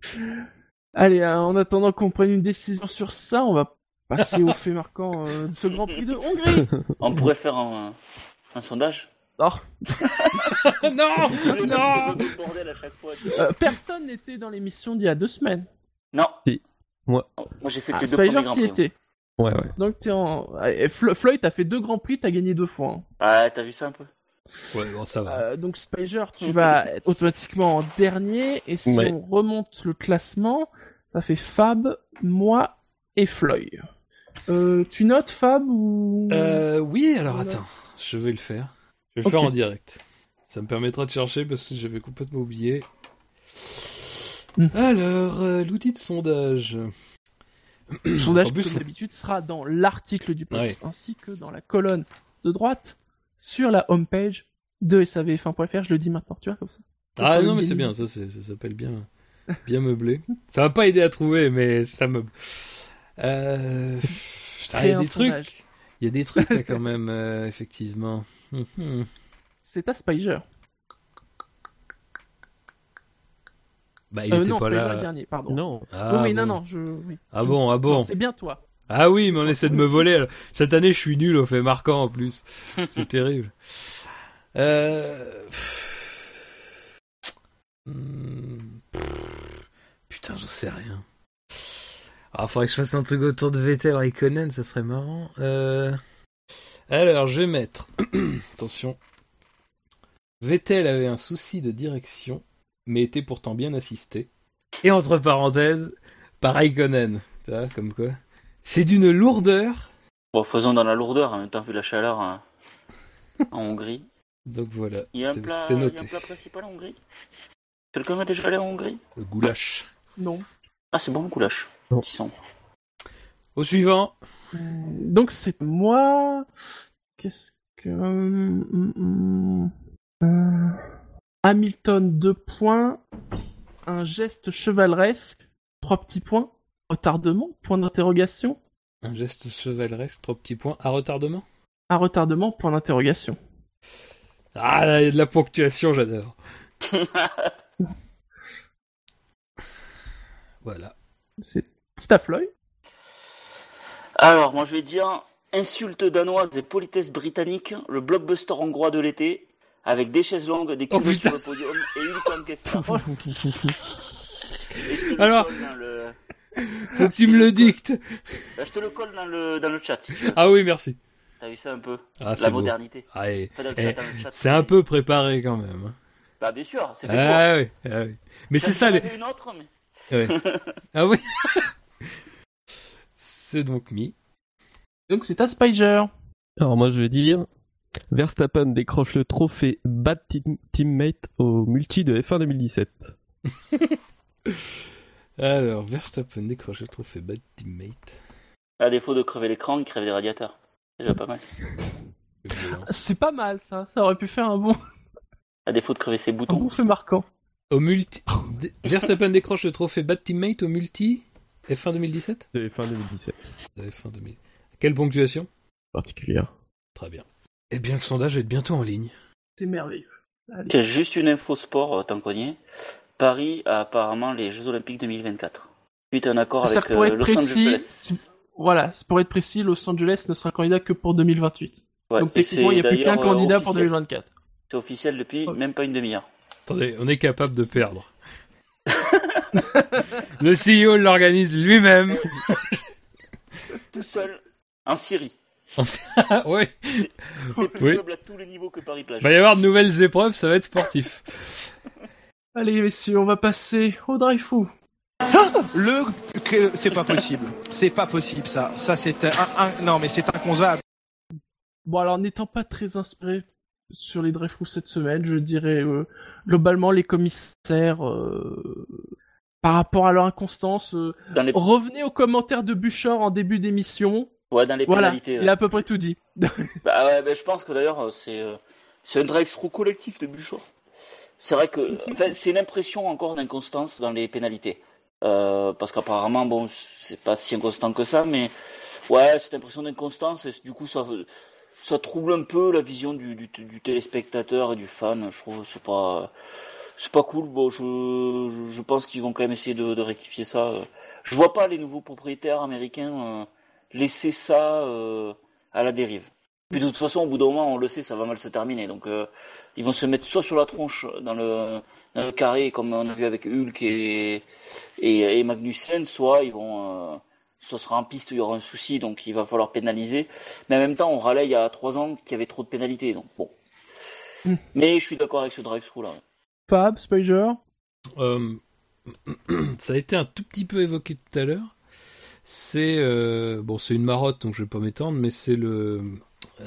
Allez, euh, en attendant qu'on prenne une décision sur ça, on va passer au fait marquant euh, de ce Grand Prix de Hongrie. On pourrait faire un, un sondage? Oh, non, non. Le bordel à chaque fois. euh, personne n'était dans l'émission d'il y a deux semaines. Non. Si. Moi. Moi, j'ai fait que Ah, les deux Spider premiers Grands qui Prix. était. Ouais, ouais. Donc t'es en... eh, Flo- Floyd, t'as fait deux grands prix, t'as gagné deux fois. hein. Ah, t'as vu ça un peu? Ouais, bon, ça va. Euh, donc Spider, tu vas être automatiquement en dernier. Et si Ouais. on remonte le classement, ça fait Fab, moi et Floyd. Euh, tu notes Fab ou? Euh, oui, alors Voilà. attends, je vais le faire. Je vais le faire en direct. Ça me permettra de chercher parce que j'avais complètement oublié. Hmm. Alors, euh, l'outil de sondage. Le sondage, plus, comme d'habitude, sera dans l'article du post, ainsi que dans la colonne de droite sur la homepage de savf1.fr. Je le dis maintenant, tu vois, comme ça. Ah non, mais c'est bien, ça, ça s'appelle bien, bien meublé. Ça va pas aider à trouver, mais ça meuble. Euh... Il y a des trucs, il y a des trucs là quand même, euh, effectivement. Mhm. C'est à Spiger. Bah, il Euh, était non, pas le dernier, pardon. Non. Ah, oui, bon. non, non, je... oui. Ah bon, ah bon. C'est bien toi. Ah oui, mais on essaie de me voler. alors. Cette année, je suis nul au fait marquant en plus. C'est terrible. Euh... Putain, j'en sais rien. Ah, faudrait que je fasse un truc autour de Vettel Raikkonen, ça serait marrant. Euh... Alors, je vais mettre... Attention. Vettel avait un souci de direction, mais était pourtant bien assisté. Et entre parenthèses, par Raikkonen. Tu vois, comme quoi. C'est d'une lourdeur. Bon, faisons dans la lourdeur, en même temps, vu la chaleur hein, en Hongrie. Donc voilà, Il y a un c'est plat, c'est il y a noté. un plat principal en Hongrie Quelqu'un a déjà allé en Hongrie? Le goulash. Non. Ah, c'est bon le goulash. Non. Au suivant. Donc c'est moi. Qu'est-ce que... hum, hum, hum. Euh, Hamilton, deux points. Un geste chevaleresque, trois petits points. Retardement, point d'interrogation. Un geste chevaleresque, trois petits points. À retardement? Un retardement, point d'interrogation. Ah, là, il y a de la ponctuation, j'adore. voilà. C'est Staffloy. Alors, moi je vais dire insulte danoise et politesse britannique, le blockbuster hongrois de l'été, avec des chaises longues, des Oh, cuvettes putain. sur le podium et une te le Alors- le- Faut que tu me le dictes. Bah, Je te le colle dans le, dans le chat. si tu veux. Ah oui, merci. T'as vu ça un peu? Ah, La modernité. Ah, et- eh, c'est un peu préparé quand même. hein. Bah, bien sûr, c'est fait pour. Ah oui, ah oui. Mais c'est ça, les... une autre, mais. Ouais. Ah oui. c'est donc mis. Donc c'est à Spiger. Alors moi je vais dire Verstappen décroche le trophée Bad Team- Teammate au multi de F1 2017. Alors, Verstappen décroche le trophée Bad Teammate. À défaut de crever l'écran, il crève les radiateurs. C'est déjà pas mal. C'est pas mal ça. Ça aurait pu faire un bon, À défaut de crever ses un boutons. bon fait marquant. Au multi... Verstappen décroche le trophée Bad Teammate au multi F1 2017 De F1 2017 De F1 2000. Quelle ponctuation? Particulière. Très bien. Eh bien, le sondage va être bientôt en ligne. C'est merveilleux. Tiens, juste une info sport, euh, tant qu'on y est. Paris a apparemment les Jeux Olympiques 2024. Suite à un accord avec pourrait euh, être Los précis. Angeles. si- Voilà, c'est pour être précis, Los Angeles ne sera candidat que pour 2028. Ouais, Donc techniquement, c'est il n'y a plus qu'un euh, candidat pour officiel. 2024. C'est officiel depuis même pas une demi-heure. Attendez, on est capable de perdre. le CEO l'organise lui-même. Tout seul, en Syrie. ouais. C'est plus Oui. noble à tous les niveaux que Paris-Plage. Il va y avoir de nouvelles épreuves, ça va être sportif. Allez, messieurs, on va passer au drive fou. Le que c'est pas possible. C'est pas possible ça. Ça c'est un, un- non mais c'est inconcevable. Bon, alors, n'étant pas très inspiré sur les drive cette semaine, je dirais euh, globalement les commissaires, euh, par rapport à leur inconstance, euh, les, revenez aux commentaires de Buchor en début d'émission. Ouais, dans les Voilà, pénalités. il a à peu près tout dit. Bah ouais, bah, je pense que d'ailleurs, euh, c'est euh, c'est un drive-through collectif de Buchor. C'est vrai que enfin, c'est l'impression encore d'inconstance dans les pénalités. Euh, parce qu'apparemment, bon, c'est pas si inconstant que ça, mais ouais, cette impression d'inconstance, et du coup, ça, ça trouble un peu la vision du, du, du téléspectateur et du fan. Je trouve que c'est pas, c'est pas cool. Bon, je, je, je pense qu'ils vont quand même essayer de, de rectifier ça. Je vois pas les nouveaux propriétaires américains euh, laisser ça euh, à la dérive. Puis de toute façon, au bout d'un moment, on le sait, ça va mal se terminer. Donc, euh, ils vont se mettre soit sur la tronche dans le, dans le carré, comme on a vu avec Hulk et, et, et Magnussen, soit ils vont, euh, ça sera en piste, il y aura un souci, donc il va falloir pénaliser. Mais en même temps, on râlait il y a trois ans qu'il y avait trop de pénalités, donc bon. Mm. Mais je suis d'accord avec ce drive-through là. Fab, Spider. Euh, ça a été un tout petit peu évoqué tout à l'heure. C'est euh, bon, c'est une marotte, donc je vais pas m'étendre, mais c'est le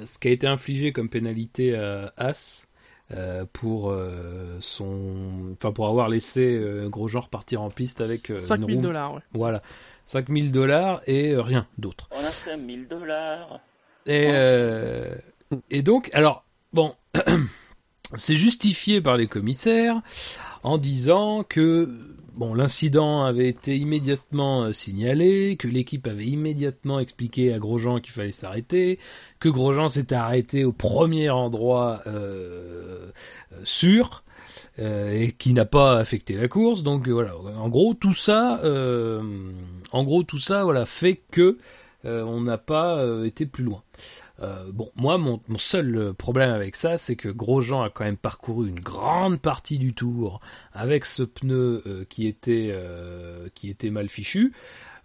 ce qui a été infligé comme pénalité à As euh, pour euh, son, enfin pour avoir laissé euh, Grosjean repartir en piste avec euh, 5000 une roue- dollars, ouais. Voilà, 5000 dollars et euh, rien d'autre. On a 5000 dollars. Et, euh, et donc, alors, bon, c'est justifié par les commissaires en disant que bon, l'incident avait été immédiatement euh, signalé, que l'équipe avait immédiatement expliqué à Grosjean qu'il fallait s'arrêter, que Grosjean s'était arrêté au premier endroit euh, euh, sûr. et qui n'a pas affecté la course, donc voilà. En gros, tout ça, euh, en gros, tout ça, voilà, fait que on n'a pas été plus loin. Euh, bon, moi, mon, seul euh, problème avec ça, c'est que Grosjean a quand même parcouru une grande partie du tour avec ce pneu euh, qui était qui était mal fichu.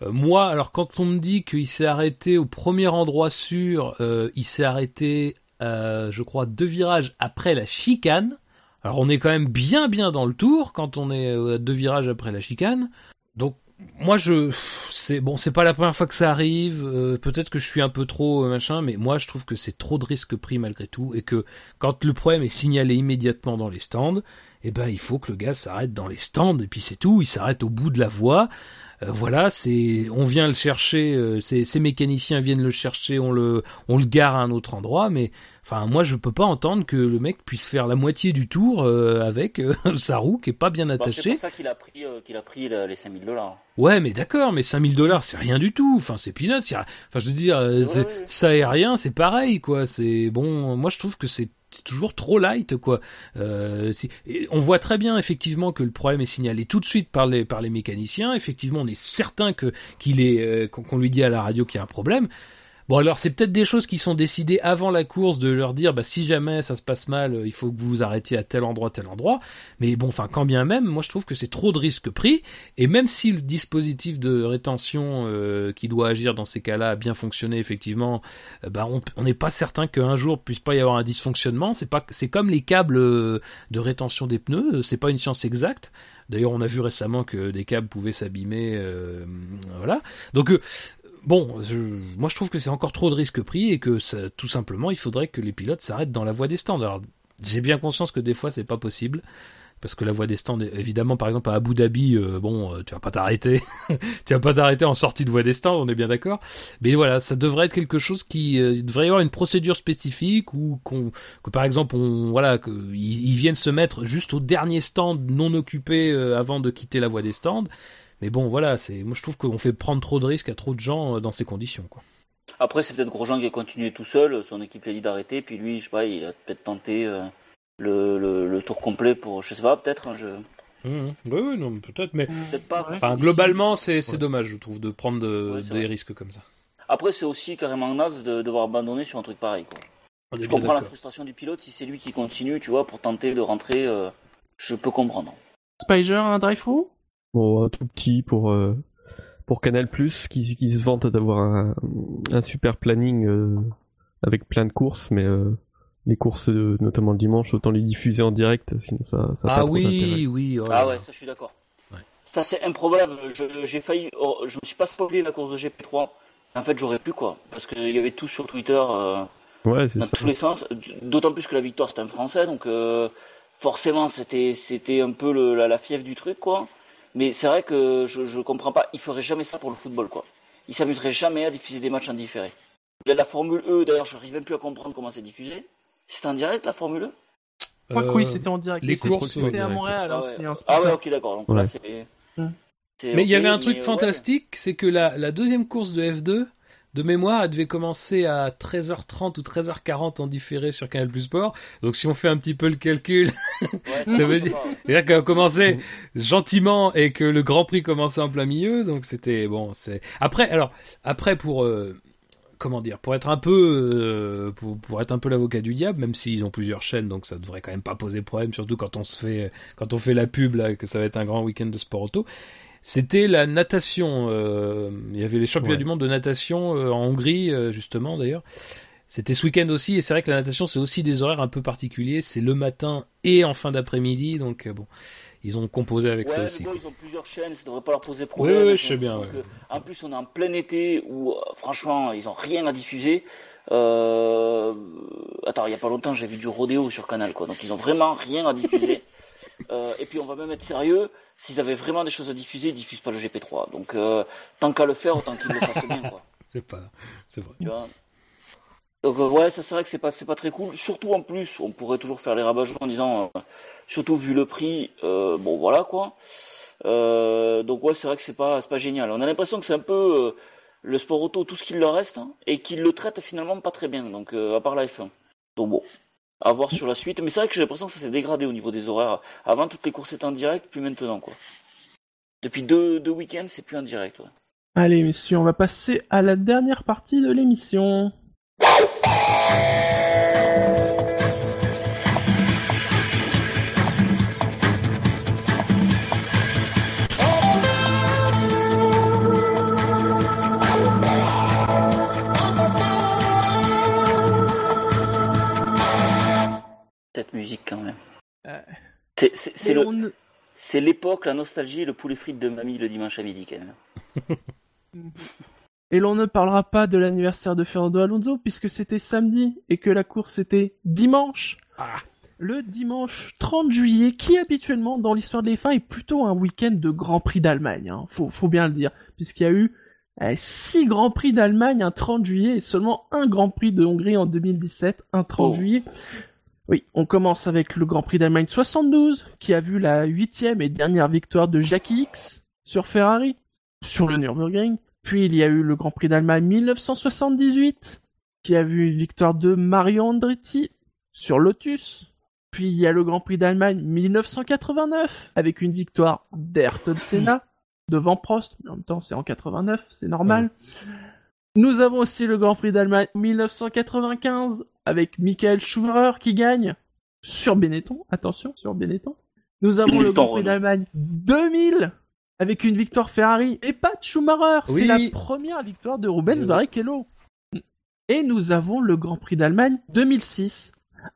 Moi, alors quand on me dit qu'il s'est arrêté au premier endroit sûr, il s'est arrêté, je crois, deux virages après la chicane. Alors on est quand même bien bien dans le tour quand on est à deux virages après la chicane. Donc moi je c'est bon c'est pas la première fois que ça arrive euh, peut-être que je suis un peu trop euh, machin mais moi je trouve que c'est trop de risques pris malgré tout et que quand le problème est signalé immédiatement dans les stands eh ben il faut que le gars s'arrête dans les stands et puis c'est tout il s'arrête au bout de la voie voilà c'est on vient le chercher euh, ces, mécaniciens viennent le chercher on le on le gare à un autre endroit mais enfin moi je peux pas entendre que le mec puisse faire la moitié du tour euh, avec euh, sa roue qui est pas bien Bah, c'est attachée pour ça qu'il a pris, euh, qu'il a pris les 5000 dollars. Ouais, mais d'accord, mais 5000 dollars, c'est rien du tout. Enfin, c'est peanuts. c'est- Enfin, je veux dire, euh, c'est- ça et rien, c'est pareil, quoi. C'est bon. Moi, je trouve que c'est c'est toujours trop light, quoi. Euh, on voit très bien, effectivement, que le problème est signalé tout de suite par les par les mécaniciens. Effectivement, on est certain que qu'il est euh, qu'on lui dit à la radio qu'il y a un problème. Bon alors c'est peut-être des choses qui sont décidées avant la course de leur dire bah si jamais ça se passe mal euh, il faut que vous vous arrêtiez à tel endroit tel endroit. Mais bon enfin quand bien même moi je trouve que c'est trop de risques pris. Et même si le dispositif de rétention euh, qui doit agir dans ces cas-là a bien fonctionné effectivement euh, bah on n'est pas certain qu'un jour puisse pas y avoir un dysfonctionnement. C'est pas c'est comme les câbles euh, de rétention des pneus. C'est pas une science exacte. D'ailleurs, on a vu récemment que des câbles pouvaient s'abîmer, euh, voilà. Donc, bon, je, moi je trouve que c'est encore trop de risques pris et que tout simplement, il faudrait que les pilotes s'arrêtent dans la voie des stands. Alors, j'ai bien conscience que des fois c'est pas possible. Parce que la voie des stands, évidemment, par exemple à Abu Dhabi, euh, bon, euh, tu vas pas t'arrêter, tu vas pas t'arrêter en sortie de voie des stands, on est bien d'accord. Mais voilà, ça devrait être quelque chose qui, euh, devrait y avoir une procédure spécifique ou qu'on, que par exemple, on, voilà, qu'ils ils viennent se mettre juste au dernier stand non occupé avant de quitter la voie des stands. Mais bon, voilà, c'est, moi je trouve qu'on fait prendre trop de risques à trop de gens euh, dans ces conditions, quoi. Après, c'est peut-être Grosjean qui a continué tout seul. Son équipe lui a dit d'arrêter. Puis lui, je sais pas, il a peut-être tenté euh, le, le, le tour complet pour, je sais pas, peut-être. hein, je... Mmh, oui, oui, non, peut-être, mais Peut-être pas. enfin globalement, c'est, c'est Ouais. dommage, je trouve, de prendre de- Ouais, c'est des vrai. risques comme ça. Après, c'est aussi carrément naze de devoir abandonner sur un truc pareil. Quoi. On est Je comprends la frustration du pilote si c'est lui qui continue, tu vois, pour tenter de rentrer. euh, je peux comprendre. Spiger, un drive-through? Bon, un tout petit pour euh, pour Canal Plus qui, qui se vante d'avoir un, un super planning euh, avec plein de courses, mais euh, les courses, euh, notamment le dimanche, autant les diffuser en direct, sinon ça, ça a pas Ah trop d'intérêt. oui, oui. oh Ah ouais, ça je suis d'accord. Ouais. Ça c'est improbable. Je- J'ai failli. oh, je me suis pas spoilé la course de GP3. En fait, j'aurais pu quoi. Parce qu'il y avait tout sur Twitter euh, Ouais, c'est dans ça. tous les sens. D'autant plus que la victoire c'était un Français, donc euh, forcément c'était c'était un peu le- la, la fièvre du truc quoi. Mais c'est vrai que je, je comprends pas. Ils feraient jamais ça pour le football quoi. Ils s'amuseraient jamais à diffuser des matchs en différé. La, la Formule E, d'ailleurs, je n'arrive même plus à comprendre comment c'est diffusé. C'est en direct la Formule E? Je crois que Euh, oui, c'était en direct. les C'est- courses, C'était à Montréal Ah aussi. ouais, hein, ah ouais ça. ok d'accord. Donc Ouais. là c'est. C'est Mais il y avait un truc ouais. fantastique, c'est que la, la deuxième course de F2, de mémoire, elle devait commencer à 13h30 ou 13h40 en différé sur Canal Plus Sport. Donc si on fait un petit peu le calcul, Ouais, Ça veut dire- qu'elle a commencé gentiment et que le Grand Prix commençait en plein milieu. Donc c'était bon. C'est après alors après pour euh, comment dire pour être un peu euh, pour, pour être un peu l'avocat du diable, même s'ils ont plusieurs chaînes, donc ça devrait quand même pas poser problème, surtout quand on se fait quand on fait la pub là que ça va être un grand week-end de sport auto. C'était la natation. euh, il y avait les championnats Ouais. du monde de natation euh, en Hongrie, euh, justement d'ailleurs. C'était ce week-end aussi, et c'est vrai que la natation, c'est aussi des horaires un peu particuliers. C'est le matin et en fin d'après-midi, donc euh, bon, ils ont composé avec ouais, ça aussi. ils ont plusieurs chaînes, ça devrait pas leur poser problème. Oui, oui, J'ai je sais bien, l'impression ouais. que- En plus, on est en plein été où, franchement, ils ont rien à diffuser. Euh... Attends, il y a pas longtemps, j'ai vu du rodéo sur Canal, quoi. Donc, ils ont vraiment rien à diffuser. Euh, et puis, on va même être sérieux. S'ils avaient vraiment des choses à diffuser, ils diffusent pas le GP3. Donc, euh, tant qu'à le faire, autant qu'ils le fassent bien, quoi. C'est pas, c'est vrai. Tu vois? Donc euh, ouais, ça c'est vrai que c'est pas c'est pas très cool. Surtout en plus, on pourrait toujours faire les rabat en disant, surtout vu le prix, bon voilà quoi. Donc ouais, c'est vrai que c'est pas c'est pas génial. On a l'impression que c'est un peu le sport auto tout ce qu'il leur reste hein, et qu'ils le traitent finalement pas très bien. Donc à part la F1. Donc bon, à voir sur la suite. Mais c'est vrai que j'ai l'impression que ça s'est dégradé au niveau des horaires. Avant toutes les courses étaient en direct, puis maintenant quoi. Depuis deux deux week-ends, c'est plus en direct. Ouais. Allez, messieurs, on va passer à la dernière partie de l'émission. Cette musique quand même. Euh, C'est le on l'époque, la nostalgie, le poulet frites de mamie le dimanche à midi quand même. Et l'on ne parlera pas de l'anniversaire de Fernando Alonso puisque c'était samedi et que la course était dimanche. Le dimanche 30 juillet, qui habituellement dans l'histoire de l'F1 est plutôt un week-end de Grand Prix d'Allemagne. Hein. Faut, faut bien le dire, puisqu'il y a eu eh, six Grands Prix d'Allemagne un 30 juillet et seulement un Grand Prix de Hongrie en 2017, un 30 Oh. juillet. Oui, on commence avec le Grand Prix d'Allemagne 72, qui a vu la huitième et dernière victoire de Jackie X sur Ferrari, sur le Nürburgring. Puis il y a eu le Grand Prix d'Allemagne 1978, qui a vu une victoire de Mario Andretti sur Lotus. Puis il y a le Grand Prix d'Allemagne 1989, avec une victoire d'Ayrton Senna devant Prost. Mais en même temps, c'est en 89, c'est normal. Nous avons aussi le Grand Prix d'Allemagne 1995, avec Michael Schumacher qui gagne sur Benetton. Attention, sur Benetton. Nous avons le Grand Prix d'Allemagne 2000, avec une victoire Ferrari et pas de Schumacher. Oui. C'est la première victoire de Rubens Oui. Barrichello. Et nous avons le Grand Prix d'Allemagne 2006,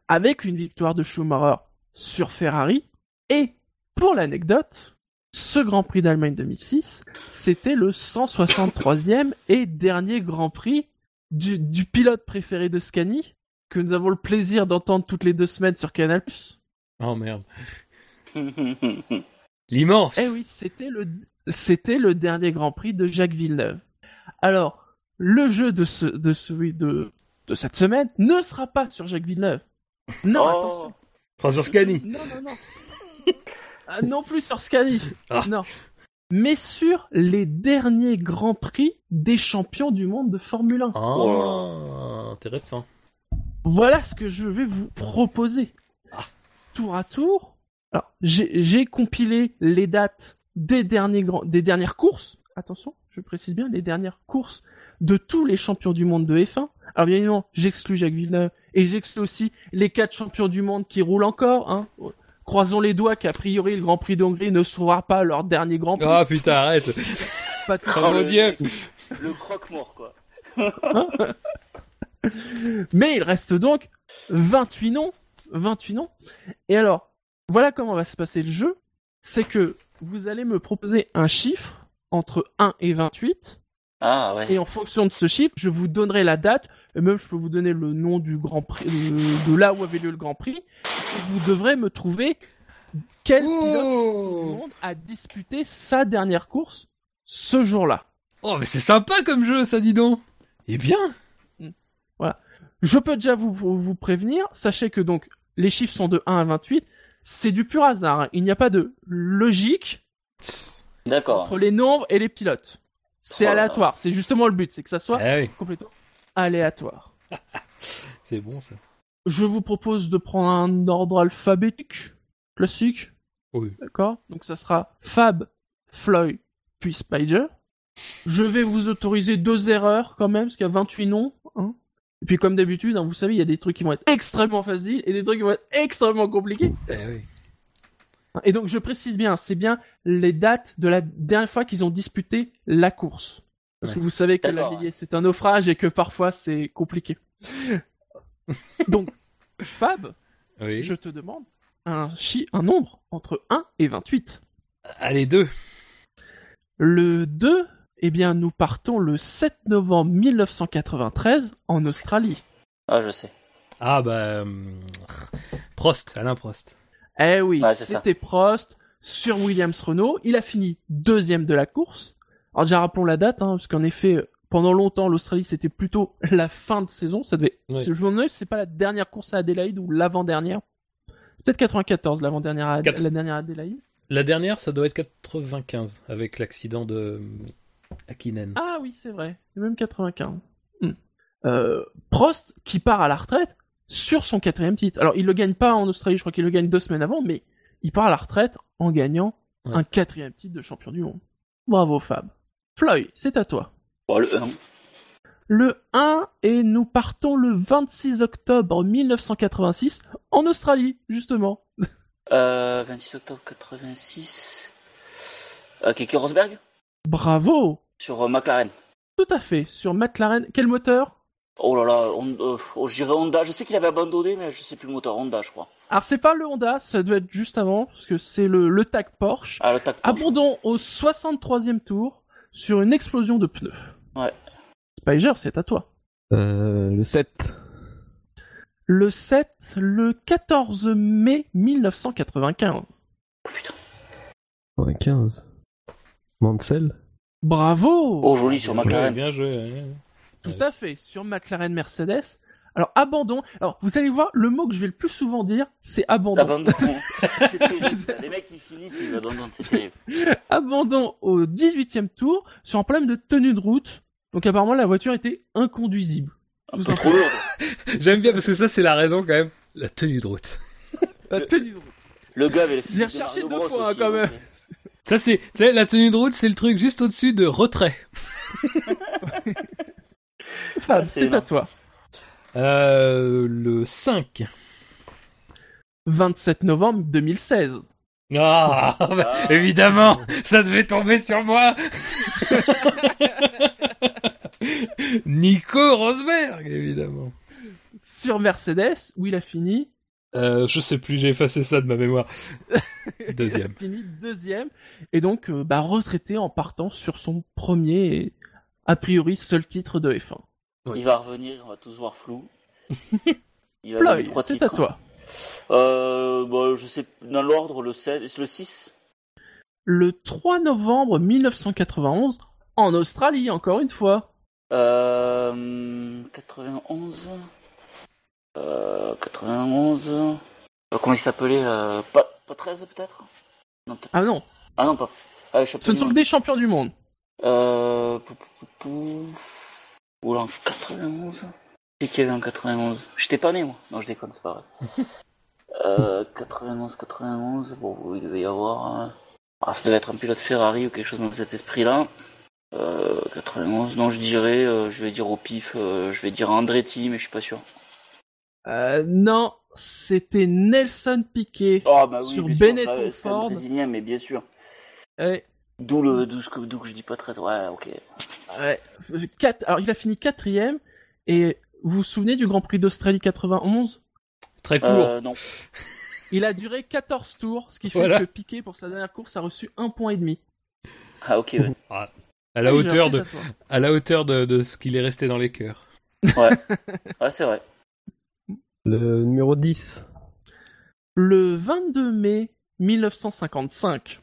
avec une victoire de Schumacher sur Ferrari. Et, pour l'anecdote, ce Grand Prix d'Allemagne 2006, c'était le 163e et dernier Grand Prix du, du pilote préféré de Scani, que nous avons le plaisir d'entendre toutes les deux semaines sur Canal+. Oh merde. L'immense. Eh oui, c'était le, c'était le dernier Grand Prix de Jacques Villeneuve. Alors, le jeu de ce, de celui de, de cette semaine ne sera pas sur Jacques Villeneuve. Non, Oh. attention. Sera sur Scani. Non, non, non. Ah, non plus sur Scani. Ah. Non. Mais sur les derniers Grands Prix des champions du monde de Formule 1. Oh, intéressant. Voilà ce que je vais vous proposer. Tour à tour. Alors, j'ai j'ai compilé les dates des, derniers grands, des dernières courses. Attention, je précise bien les dernières courses de tous les champions du monde de F1. Alors bien évidemment, j'exclus Jacques Villeneuve et j'exclus aussi les quatre champions du monde qui roulent encore. Hein. Croisons les doigts qu'a priori le Grand Prix de Hongrie ne sera pas leur dernier Grand Prix. Oh putain, arrête. Pas tout Oh le- dieu. Le croque-mort quoi. Mais il reste donc 28 noms. 28 noms. Et alors, voilà comment va se passer le jeu. C'est que vous allez me proposer un chiffre entre 1 et 28. Ah ouais. Et en fonction de ce chiffre, je vous donnerai la date. Et même, je peux vous donner le nom du Grand Prix, de, de là où avait lieu le Grand Prix. Et vous devrez me trouver quel pilote du monde a disputé sa dernière course ce jour-là. Oh, mais c'est sympa comme jeu, ça, dis donc. Eh bien. Je peux déjà vous, vous prévenir, sachez que donc les chiffres sont de 1 à 28, c'est du pur hasard, hein. il n'y a pas de logique entre les nombres et les pilotes. C'est Oh aléatoire, c'est justement le but, c'est que ça soit Eh oui, complètement aléatoire. c'est bon ça. Je vous propose de prendre un ordre alphabétique, classique, Oui. d'accord Donc ça sera Fab, Floyd, puis Spider. Je vais vous autoriser deux erreurs quand même, parce qu'il y a 28 noms. Hein et puis comme d'habitude, hein, vous savez, il y a des trucs qui vont être extrêmement faciles et des trucs qui vont être extrêmement compliqués. Eh oui. Et donc je précise bien, c'est bien les dates de la dernière fois qu'ils ont disputé la course. Parce Ouais. que vous savez que la vieillesse c'est un naufrage et que parfois c'est compliqué. Donc, Fab, Oui. je te demande un, chi un nombre entre 1 et 28. Allez, deux. Le 2, eh bien, nous partons le 7 novembre 1993 en Australie. Ah, je sais. Ah bah... hum, Prost, Alain Prost. Eh oui, Ouais, c'était Prost sur Williams Renault. Il a fini deuxième de la course. Alors déjà rappelons la date, hein, parce qu'en effet, pendant longtemps, l'Australie c'était plutôt la fin de saison. Ça devait. Je me demande si c'est pas la dernière course à Adélaïde ou l'avant-dernière? Peut-être 94, l'avant-dernière à... Quatre- la dernière à Adélaïde. La dernière, ça doit être 95, avec l'accident de Hakkinen. Ah oui, c'est vrai. Même 95. Hmm. Euh, Prost qui part à la retraite sur son quatrième titre. Alors il le gagne pas en Australie, je crois qu'il le gagne deux semaines avant, mais il part à la retraite en gagnant Ouais. un quatrième titre de champion du monde. Bravo Fab. Floyd, c'est à toi. Bon, le 1. Le 1 et nous partons le 26 octobre 1986 en Australie, justement. Euh, 26 octobre 86. Euh, Keke Rosberg? Bravo sur euh, McLaren. Tout à fait. Sur McLaren, quel moteur? Oh là là, on, euh, oh, je dirais Honda. Je sais qu'il avait abandonné, mais je sais plus le moteur. Honda, je crois. Alors c'est pas le Honda, ça doit être juste avant, parce que c'est le, le tag Porsche. Ah, le tac. Abandon au 63e tour sur une explosion de pneus. Ouais. Spiger, c'est à toi. Euh, le 7. Le 7, le 14 mai 1995. Oh, putain. 15. Mansell? Bravo Oh, joli sur Bien joué, McLaren. Bien joué. ouais. Tout à fait, sur McLaren Mercedes. Alors, abandon. Alors, vous allez voir, le mot que je vais le plus souvent dire, c'est abandon. Abandon. c'est terrible. Les mecs qui finissent, ils abandonnent, c'est terrible. Abandon au 18e tour sur un problème de tenue de route. Donc, apparemment, la voiture était inconduisible. Un peu trop lourd. J'aime bien parce que ça, c'est la raison quand même. La tenue de route. La tenue de route. Le gars avait les J'ai recherché deux fois, hein, aussi, quand même. Ça, c'est, tu sais, la tenue de route, c'est le truc juste au-dessus de retrait. Fab, c'est à toi. Euh, le 5. 27 novembre 2016. Ah, bah, Ah. évidemment, ça devait tomber sur moi. Nico Rosberg, évidemment. Sur Mercedes, où il a fini Euh, je sais plus, j'ai effacé ça de ma mémoire. Il Deuxième. a fini deuxième. Et donc, euh, bah, retraité en partant sur son premier et, a priori, seul titre de F1. Il va revenir, on va tous voir flou. Il va gagner trois c'est à toi. Euh, bah, je sais, dans l'ordre, le 7, le 6. Le 3 novembre 1991, en Australie, encore une fois. Euh, 91. Euh, 91. Euh, comment il s'appelait euh, pas, pas 13 peut-être? Ah non, Ah non, pas. Ah, ce ne sont que des champions du monde. Euh. Pou, pou, pou, pou. Oula, en 91 C'est qui y avait en 91 J'étais pas né moi. Non, je déconne, c'est pas vrai. euh, 91, 91. Bon, il devait y avoir. euh, Ah, ça devait être un pilote Ferrari ou quelque chose dans cet esprit-là. Euh, 91. Non, je dirais. euh, je vais dire au pif. euh, je vais dire Andretti, mais je suis pas sûr. Euh, non, c'était Nelson Piquet. Oh, bah oui, Sur Benetton un Ford. Brésilien, mais bien sûr. Ouais, D'où le, d'où ce que, d'où que je dis pas 13. Ouais, ok. ouais. Quatre- Alors, il a fini quatrième. Et vous vous souvenez du Grand Prix d'Australie 91 Très court. Euh, non. Il a duré 14 tours, ce qui fait Voilà. que Piquet, pour sa dernière course, a reçu un point et demi. Ah, ok, ouais. à la Oui, hauteur de, à la hauteur de, de ce qu'il est resté dans les cœurs. Ouais, c'est vrai. Le numéro 10. Le 22 mai 1955.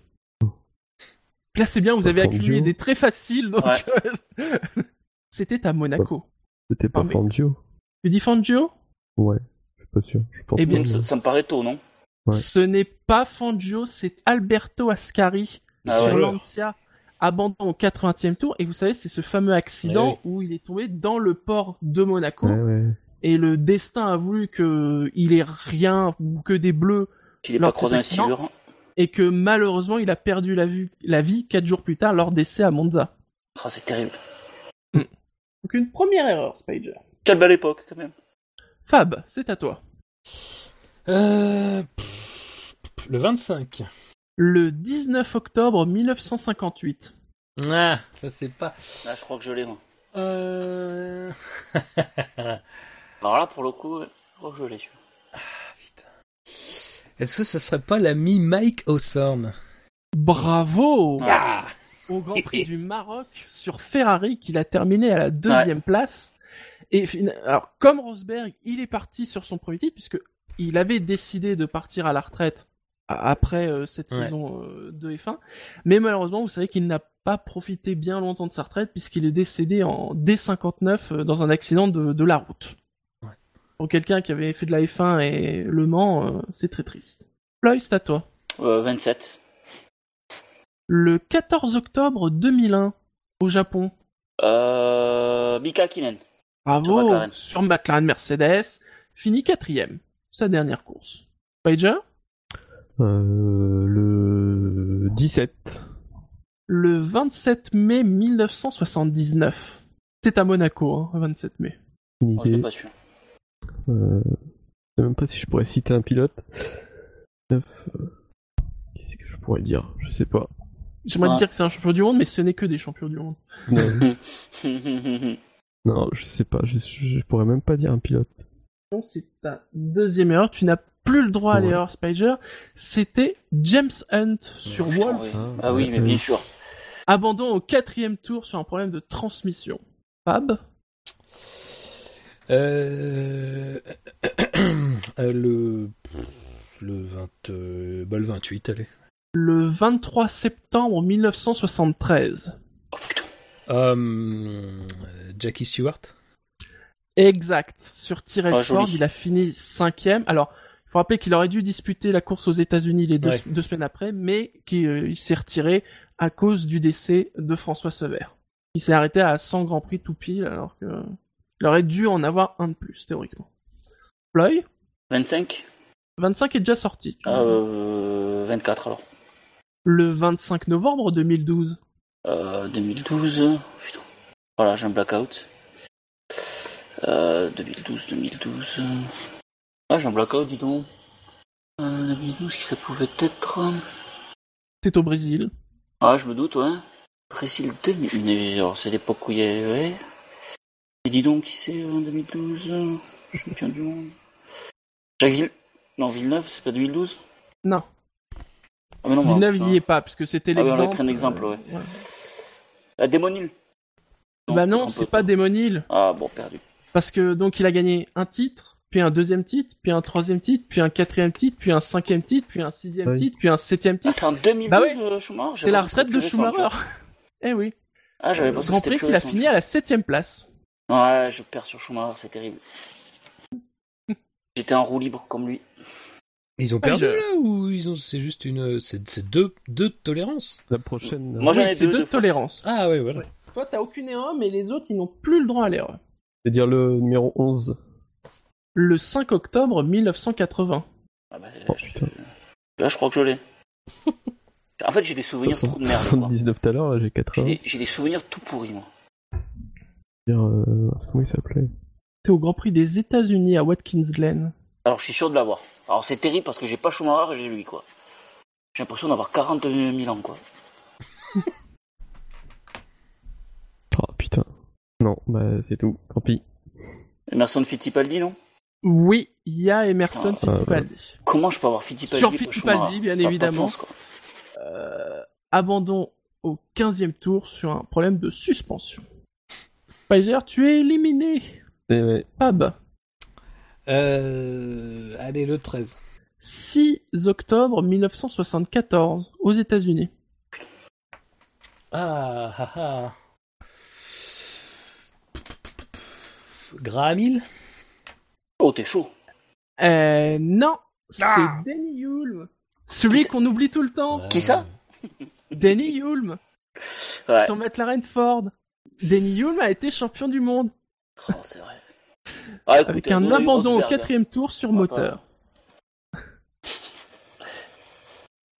Là, c'est bien, vous avez accumulé des très faciles, donc... Ouais. C'était à Monaco. C'était pas Ah, mais- Fangio Tu dis Fangio? Ouais, je suis pas sûr. Je pense Eh bien, Ça, me paraît tôt, non? Ouais. Ce n'est pas Fangio, c'est Alberto Ascari Ah sur ouais. Lancia, abandon au 80e tour. Et vous savez, c'est ce fameux accident Eh où il est tombé dans le port de Monaco. Et le destin a voulu que il ait rien ou que des bleus Qu'il ait pas croisé un silure. et que malheureusement il a perdu la, vue- la vie quatre jours plus tard lors d'essai à Monza. Oh, c'est terrible. Donc une première erreur, Spider. Quelle belle époque, quand même. Fab, c'est à toi. Euh, le 25. Le 19 octobre 1958. Ah, ça c'est pas. Là, je crois que je l'ai, moi. Euh... Alors là, pour le coup, je que je l'ai, celui Est-ce que ça serait pas l'ami Mike Hawthorne Bravo Ah. Au Grand Prix du Maroc sur Ferrari qu'il a terminé à la deuxième place. Et alors comme Rosberg, il est parti sur son premier titre puisque il avait décidé de partir à la retraite après euh, cette Ouais. saison euh, de F1, mais malheureusement vous savez qu'il n'a pas profité bien longtemps de sa retraite puisqu'il est décédé en D59 euh, dans un accident de, de la route. Pour quelqu'un qui avait fait de la F1 et Le Mans, euh, c'est très triste. Floyd, c'est à toi. Euh, 27. Le 14 octobre 2001, au Japon. Euh, Mika Kinen. Bravo Sur McLaren. sur McLaren Mercedes, fini quatrième, sa dernière course. Pager, Euh, le 17. le 27 mai 1979. C'est à Monaco, hein, le 27 mai. Moi, je pas su. Euh, je sais même pas si je pourrais citer un pilote. Neuf, euh, Qui c'est que je pourrais dire? Je sais pas. J'aimerais te dire que c'est un champion du monde, mais ce n'est que des champions du monde. Non, non, je sais pas. Je, je pourrais même pas dire un pilote. C'est ta deuxième erreur, tu n'as plus le droit à l'erreur Spider. C'était James Hunt sur Wolf. oui. Ah, Ah oui, mais bien sûr. Abandon au quatrième tour sur un problème de transmission. Fab, Euh... euh, le... Le 20... euh, bah, le 28, allez. le 23 septembre 1973. Euh... Jackie Stewart Exact. Sur Tyrrell Ah, Ford, il a fini cinquième. Alors, il faut rappeler qu'il aurait dû disputer la course aux États-Unis les deux, Ouais. deux semaines après, mais qu'il s'est retiré à cause du décès de François Sever. Il s'est arrêté à 100 Grand Prix tout pile, alors que il aurait dû en avoir un de plus, théoriquement. Floyd, 25 25 est déjà sorti. vois. euh, 24 alors. Le 25 novembre 2012. Euh, 2012. Putain. Voilà, j'ai un blackout. Euh, 2012, 2012. Ah, j'ai un blackout, dis donc. Euh, 2012, qui ça pouvait être? C'est au Brésil. Ah, je me doute, ouais. Brésil 2000. Mais alors, c'est l'époque où il y avait. Et dis donc, qui c'est en 2012 euh, Champion du monde? Jacques Ville... Non, Villeneuve, c'est pas 2012 Non, Ah, mais non, Villeneuve putain. n'y est pas, puisque c'était Ah oui, on l'exemple. avait pris un exemple, ouais. euh, Ah, Démonil bah non, c'est pas Démonil. Ah, bon, perdu. Parce que donc il a gagné un titre, puis un deuxième titre, puis un troisième titre, puis un quatrième titre, puis un cinquième titre, puis un sixième Oui. titre, puis un septième Ah, titre. c'est en 2012, Bah ouais. euh, Schumacher? C'est la retraite de que. Schumacher. eh oui. Ah, j'avais pas Grand Prix qu'il a fini à la septième place. Ouais, je perds sur Schumacher, c'est terrible. J'étais en roue libre comme lui. Ils ont Ah, perdu je- là ou ils ont c'est juste une c'est deux deux tolérances? La prochaine. Moi, j'en Oui, ai c'est deux, deux de de fois. tolérance. Ah ouais voilà. Toi, t'as aucune erreur, mais les autres, ils n'ont plus le droit à l'erreur. C'est-à-dire le numéro 11. Le 5 octobre 1980. Ah bah, Oh je-. Là, je crois que je l'ai. En fait, j'ai des souvenirs trop de merde. quoi. 79 tout à l'heure, là, j'ai J'ai 80. des, j'ai des souvenirs tout pourris, moi. Dire, euh, c'est comment il s'appelait C'était au Grand Prix des États-Unis à Watkins Glen. Alors, je suis sûr de l'avoir. Alors, c'est terrible parce que j'ai pas Schumacher et j'ai lui, quoi. J'ai l'impression d'avoir 40 000 ans, quoi. Oh putain. Non, bah c'est tout. Tant pis. Emerson Fittipaldi, non? Oui, il y a Emerson Ah, Fittipaldi. Comment je peux avoir Fittipaldi Sur Fittipaldi, bien Ça évidemment. sens, quoi. Euh, abandon au 15e tour sur un problème de suspension. Spider, tu es éliminé. Eh ouais. Fab. Euh, allez le 13. 6 octobre 1974 aux États-Unis. Ah ah ah. Graham Hill Oh, t'es chaud. Euh, non, c'est Ah. Danny Hulme. Celui c'est? qu'on oublie tout le temps. Qui ça? Danny Hulme. Ouais. Sur McLaren Ford. Danny Hulme a été champion du monde. Oh, c'est vrai. Ah, écoute, Avec un abandon au quatrième tour sur Ah, moteur.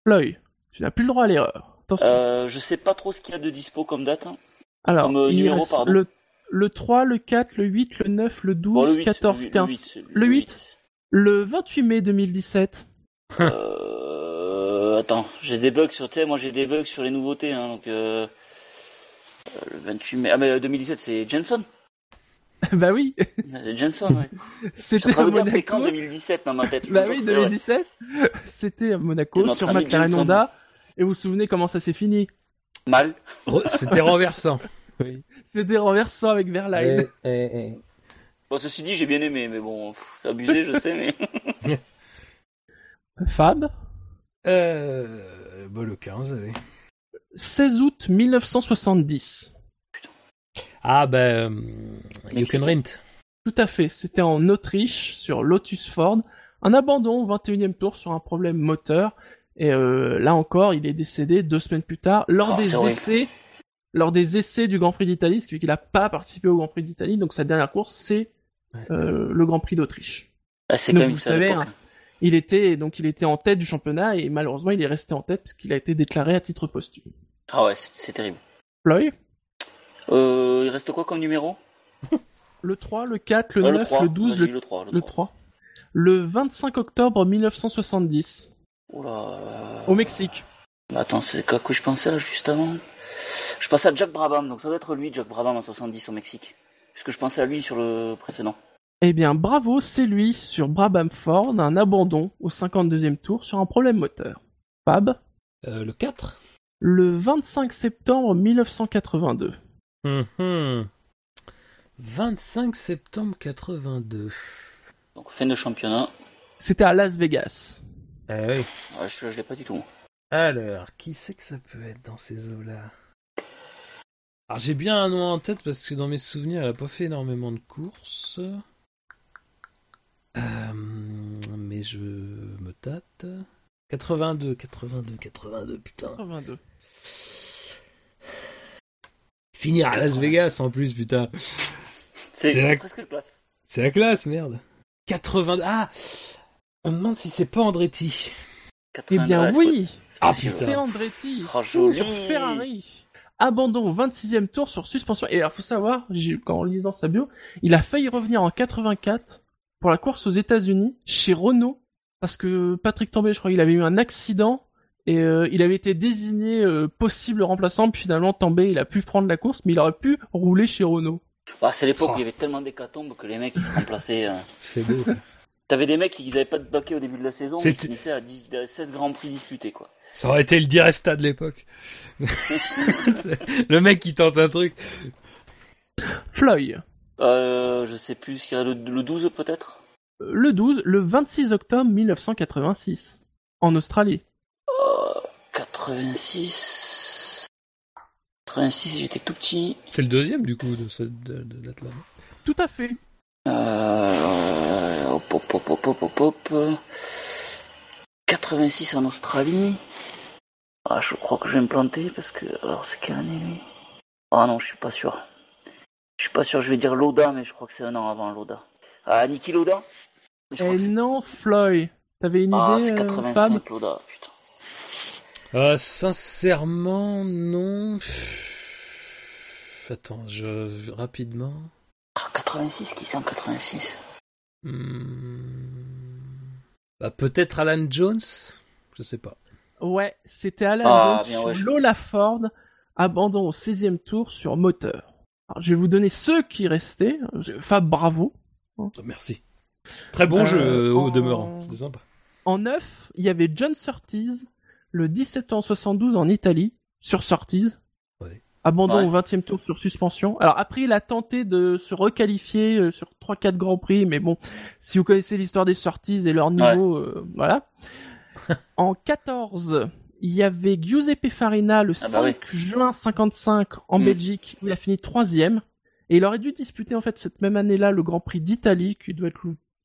Floyd, tu n'as plus le droit à l'erreur. Attention. Euh, je sais pas trop ce qu'il y a de dispo comme date. hein. Alors, comme, euh, il numéro, reste le, le 3, le 4, le 8, le 9, le 12, Bon, le 8, 14, le 15. 8, Le 8. Le 28 mai 2017. Euh, attends, j'ai des bugs sur, moi j'ai des bugs sur les nouveautés, hein, donc Euh, Le 28 mai. Ah, mais euh, 2017, c'est Jenson. bah oui, Jenson, ouais. C'était à dire, c'était quand Monaco. 2017 dans ma tête? Bah oui, jure que c'est vrai. 2017. C'était à Monaco sur McLaren. Honda. Et vous vous souvenez comment ça s'est fini? Mal. C'était renversant. C'était renversant avec Verlaine. Bon, ceci dit, j'ai bien aimé, mais bon, c'est abusé, je sais, mais. Fab, Euh, bah, le 15, allez. 16 août 1970. Ah, bah, euh, You. Can Rent. Tout à fait, c'était en Autriche sur Lotus Ford. Un abandon au 21e tour sur un problème moteur. Et euh, là encore, il est décédé deux semaines plus tard lors Oh, des essais. Lors des essais du Grand Prix d'Italie, ce qui fait qu'il n'a pas participé au Grand Prix d'Italie, donc sa dernière course, c'est euh, le Grand Prix d'Autriche. Ah, c'est même vous savez, hein, Il était donc il était en tête du championnat et malheureusement il est resté en tête puisqu'il a été déclaré à titre posthume. Ah ouais, c'est c'est terrible. Floyd, Euh, il reste quoi comme numéro le 3, le 4, le Ah, 9, le 3. le 12, Vas-y, le, le 3. Le le 3. 3. Le 25 octobre 1970 Oula. euh, au Mexique. bah, attends, c'est quoi que je pensais là juste avant? Je pensais à Jack Brabham, donc ça doit être lui, Jack Brabham en 70 au Mexique. Puisque je pensais à lui sur le précédent. Eh bien, bravo, c'est lui sur Brabham Ford, un abandon au 52e tour sur un problème moteur. Fab, Euh, le 4 le 25 septembre 1982. Mhm. 25 septembre 82. Donc fin de championnat. C'était à Las Vegas. Ah oui. Ah, je, je l'ai pas du tout. Alors, qui c'est que ça peut être dans ces eaux-là? Alors, j'ai bien un nom en tête parce que dans mes souvenirs, elle a pas fait énormément de courses. Euh, mais je me tâte. 82, 82, 82, putain. 82. Finir à Las Vegas en plus, putain. C'est la- presque place. C'est la classe, merde. 82. Ah On me demande si c'est pas Andretti. Eh bien, 82, oui, c'est Ah, putain. c'est Andretti. Oh, sur Ferrari. Abandon au 26e tour sur suspension. Et alors, faut savoir, j'ai- en lisant sa bio, il a failli revenir en 84 pour la course aux États-Unis chez Renault parce que Patrick Tambay, je crois, il avait eu un accident et euh, il avait été désigné euh, possible remplaçant. Puis finalement, Tambay, il a pu prendre la course, mais il aurait pu rouler chez Renault. Ah, c'est l'époque Oh. où il y avait tellement d'hécatombes que les mecs ils se remplaçaient. euh. C'est beau. T'avais des mecs qui n'avaient pas de baquet au début de la saison, mais C'était- qui finissaient à, 10 à 16 grands prix disputés quoi. Ça aurait été le Diresta de l'époque. le mec qui tente un truc. Floyd, Euh, je sais plus, il y a le, le 12 peut-être? Euh, le 12, le 26 octobre 1986, en Australie. Euh, 86. 86, j'étais tout petit. C'est le deuxième du coup de, ce- de, de l'Atlas. Tout à fait. Euh, hop, hop, hop, hop, hop, hop, hop. 86 en Australie. Ah, je crois que je vais me planter parce que. Alors, c'est quelle année lui? Ah non, je suis pas sûr. Je suis pas sûr, je vais dire Loda, mais je crois que c'est un an avant Loda. Ah, Niki Loda? Je crois Et que c'est- non, Floyd, t'avais une Ah, idée, c'est euh, 85 Fab Loda, putain. Euh, sincèrement, non. Attends, je rapidement. Ah, 86, qui c'est en 86 Hmm. Bah, peut-être Alan Jones? Je sais pas. Ouais, c'était Alan Ah, Jones bien, sur ouais, je- Lola Ford, abandon au 16e tour sur moteur. Alors, je vais vous donner ceux qui restaient. Fab, bravo. Oh, merci. Très bon Euh, jeu au en- demeurant. C'était sympa. En 9, il y avait John Surtees, le 17 en 72 en Italie, sur Surtees. Ouais. Abandon Ouais. au 20e tour sur suspension. Alors après, il a tenté de se requalifier euh, sur 3-4 grands prix, mais bon, si vous connaissez l'histoire des Surtees et leur niveau, euh, voilà. en 14, il y avait Giuseppe Farina le Ah 5 bah oui. juin 55 en Mm. Belgique, où il a fini troisième. Et il aurait dû disputer en fait cette même année-là le Grand Prix d'Italie, qui doit être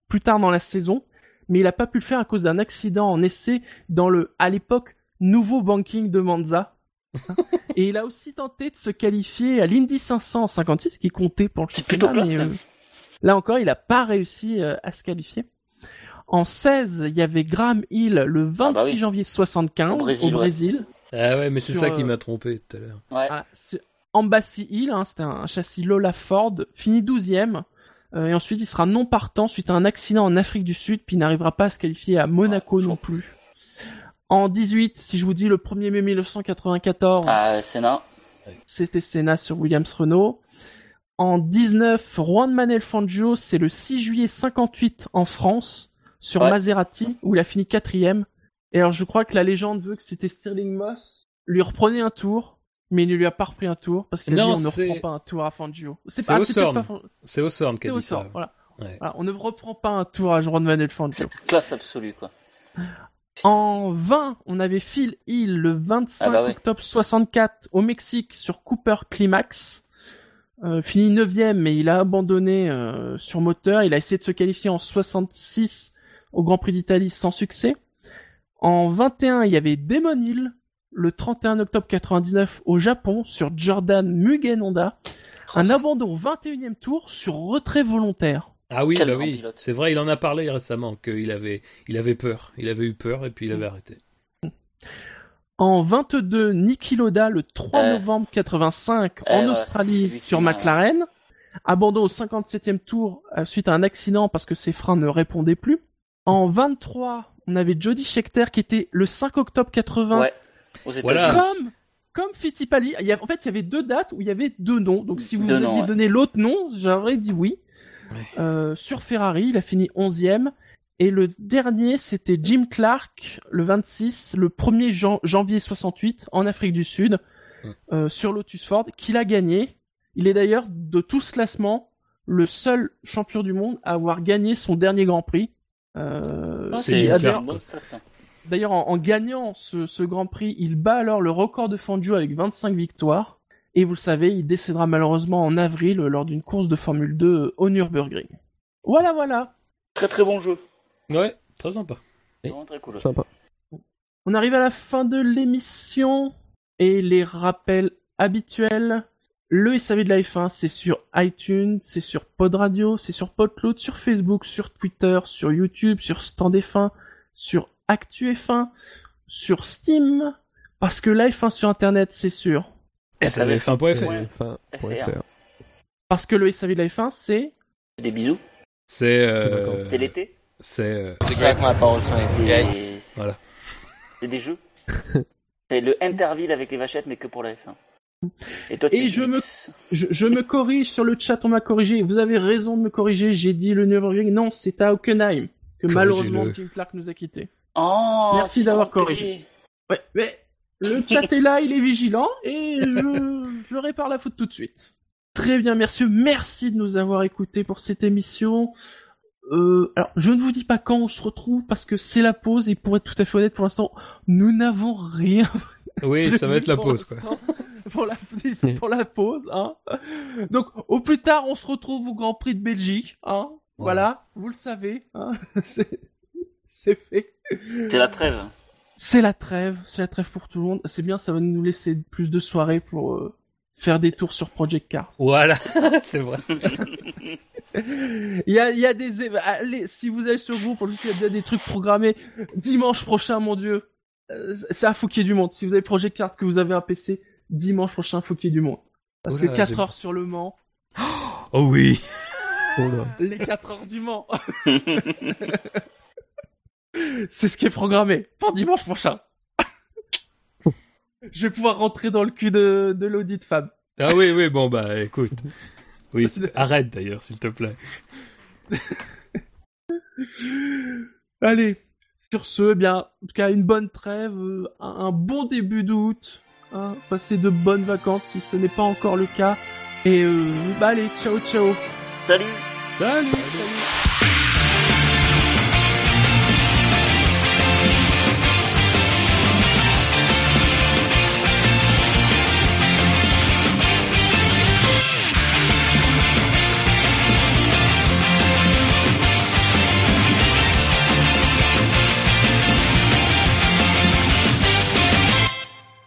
plus tard dans la saison, mais il a pas pu le faire à cause d'un accident en essai dans le, à l'époque, nouveau banking de Monza. Et il a aussi tenté de se qualifier à l'Indy 500 en 56, qui comptait pour le championnat. mais, même. là encore, il a pas réussi euh, à se qualifier. En 16, il y avait Graham Hill le 26 Ah bah oui. janvier 75 Au Brésil, ouais. Brésil. Ah ouais, mais c'est ça qui euh, m'a trompé tout à l'heure. Ouais. Voilà, Embassy Hill, hein, c'était un châssis Lola Ford, fini 12e. euh, et ensuite, il sera non partant suite à un accident en Afrique du Sud, puis il n'arrivera pas à se qualifier à Monaco Ouais, non plus. En 18, si je vous dis le 1er mai 1994, Ah, Senna. C'était Senna sur Williams Renault. En 19, Juan Manuel Fangio, c'est le 6 juillet 58 en France, sur Ouais. Maserati, où il a fini quatrième. Et alors, je crois que la légende veut que c'était Stirling Moss lui reprenait un tour, mais il ne lui a pas repris un tour, parce qu'il a dit Non, on ne c'est- reprend pas un tour à Fangio. C'est pas- C'est Osborne qui a dit ça. Hawthorne, voilà. Ouais. Voilà, on ne reprend pas un tour à Juan Manuel Fangio. Cette classe absolue, quoi. En 20, on avait Phil Hill le 25 Ah bah ouais. octobre 64 au Mexique sur Cooper Climax. Euh, fini 9 mais il a abandonné euh, sur moteur. Il a essayé de se qualifier en 66 au Grand Prix d'Italie sans succès. En 21, il y avait Damon Hill le 31 octobre 99 au Japon sur Jordan Mugen Honda. Un abandon au 21e tour sur retrait volontaire. Ah oui, bah oui. C'est vrai, il en a parlé récemment qu'il avait, il avait peur. Il avait eu peur et puis il avait arrêté. En 22, Niki Loda le 3 Euh. novembre 85 Euh, en ouais, Australie sur McLaren. Abandon au 57e tour euh, suite à un accident parce que ses freins ne répondaient plus. En 23, on avait Jody Scheckter qui était le 5 octobre 80 Ouais. Aux. Voilà. comme comme Fittipaldi. Il y a- en fait, il y avait deux dates où il y avait deux noms. Donc si vous Deux aviez noms, ouais. donné l'autre nom, j'aurais dit oui. Ouais. Euh, sur Ferrari, il a fini 11e. Et le dernier, c'était Jim Clark, le 26, le 1er jan- janvier 68, en Afrique du Sud, Ouais. euh, sur Lotus Ford, qu'il a gagné. Il est d'ailleurs, de tout ce classement, le seul champion du monde à avoir gagné son dernier Grand Prix. Euh, Ah, Jim d'ailleurs- en, en gagnant ce, ce Grand Prix, il bat alors le record de Fangio avec 25 victoires. Et vous le savez, il décédera malheureusement en avril euh, lors d'une course de Formule 2 euh, au Nürburgring. Voilà, voilà. Très très bon jeu. Ouais, très sympa. Vraiment très cool. Sympa. On arrive à la fin de l'émission et les rappels habituels. Le SAV de la F1, c'est sur iTunes, c'est sur Pod Radio, c'est sur Podcloud, sur Facebook, sur Twitter, sur YouTube, sur Stand F1, sur Actu F1, sur Steam, parce que la F1 sur Internet, c'est sûr. SAVF1.fr. Ouais. Enfin, FR. ouais, faire. Parce que le SAV de la F1, c'est... Des bisous. C'est, euh, C'est l'été. c'est, euh, Et c'est- Voilà. C'est des jeux. c'est le Interville avec les vachettes, mais que pour la F1. Et toi, je me-. Je, je me corrige sur le chat, on m'a corrigé. Vous avez raison de me corriger. J'ai dit le Nürburgring. Non, c'est à Hockenheim que malheureusement Jim Clark nous a quittés. Oh, Merci d'avoir corrigé. Ouais, mais le chat est là, il est vigilant et je, je répare la faute tout de suite. Très bien, merci, merci de nous avoir écoutés pour cette émission. Euh, alors, je ne vous dis pas quand on se retrouve parce que c'est la pause et pour être tout à fait honnête, pour l'instant, nous n'avons rien oui, ça va être la pause, quoi. L'instant, Pour la, pour la pause, hein. Donc, au plus tard, on se retrouve au Grand Prix de Belgique, hein. Voilà, vous le savez, hein. C'est, fait. C'est la trêve. C'est la trêve, c'est la trêve pour tout le monde. C'est bien, ça va nous laisser plus de soirées pour euh, faire des tours sur Project Cars. Voilà, c'est vrai. Il y a, il y a des, allez, si vous allez sur le groupe, en plus, il y a déjà des trucs programmés. Dimanche prochain, mon dieu, euh, c'est à faut qu'il y ait du monde. Si vous avez Project Cars, que vous avez un PC, dimanche prochain, faut qu'il y ait du monde. Parce Oula, que 4 j'ai- heures sur le Mans, Oh oui. Oh là. les 4 heures du Mans, c'est ce qui est programmé pour dimanche prochain. Je vais pouvoir rentrer dans le cul de, de l'audit femme. Ah oui, oui, bon, bah, écoute. Oui, arrête d'ailleurs, s'il te plaît. Allez, sur ce, eh bien, en tout cas, une bonne trêve, euh, un bon début d'août, hein, passez de bonnes vacances si ce n'est pas encore le cas. Et euh, bah allez, ciao ciao. Salut. Salut. Salut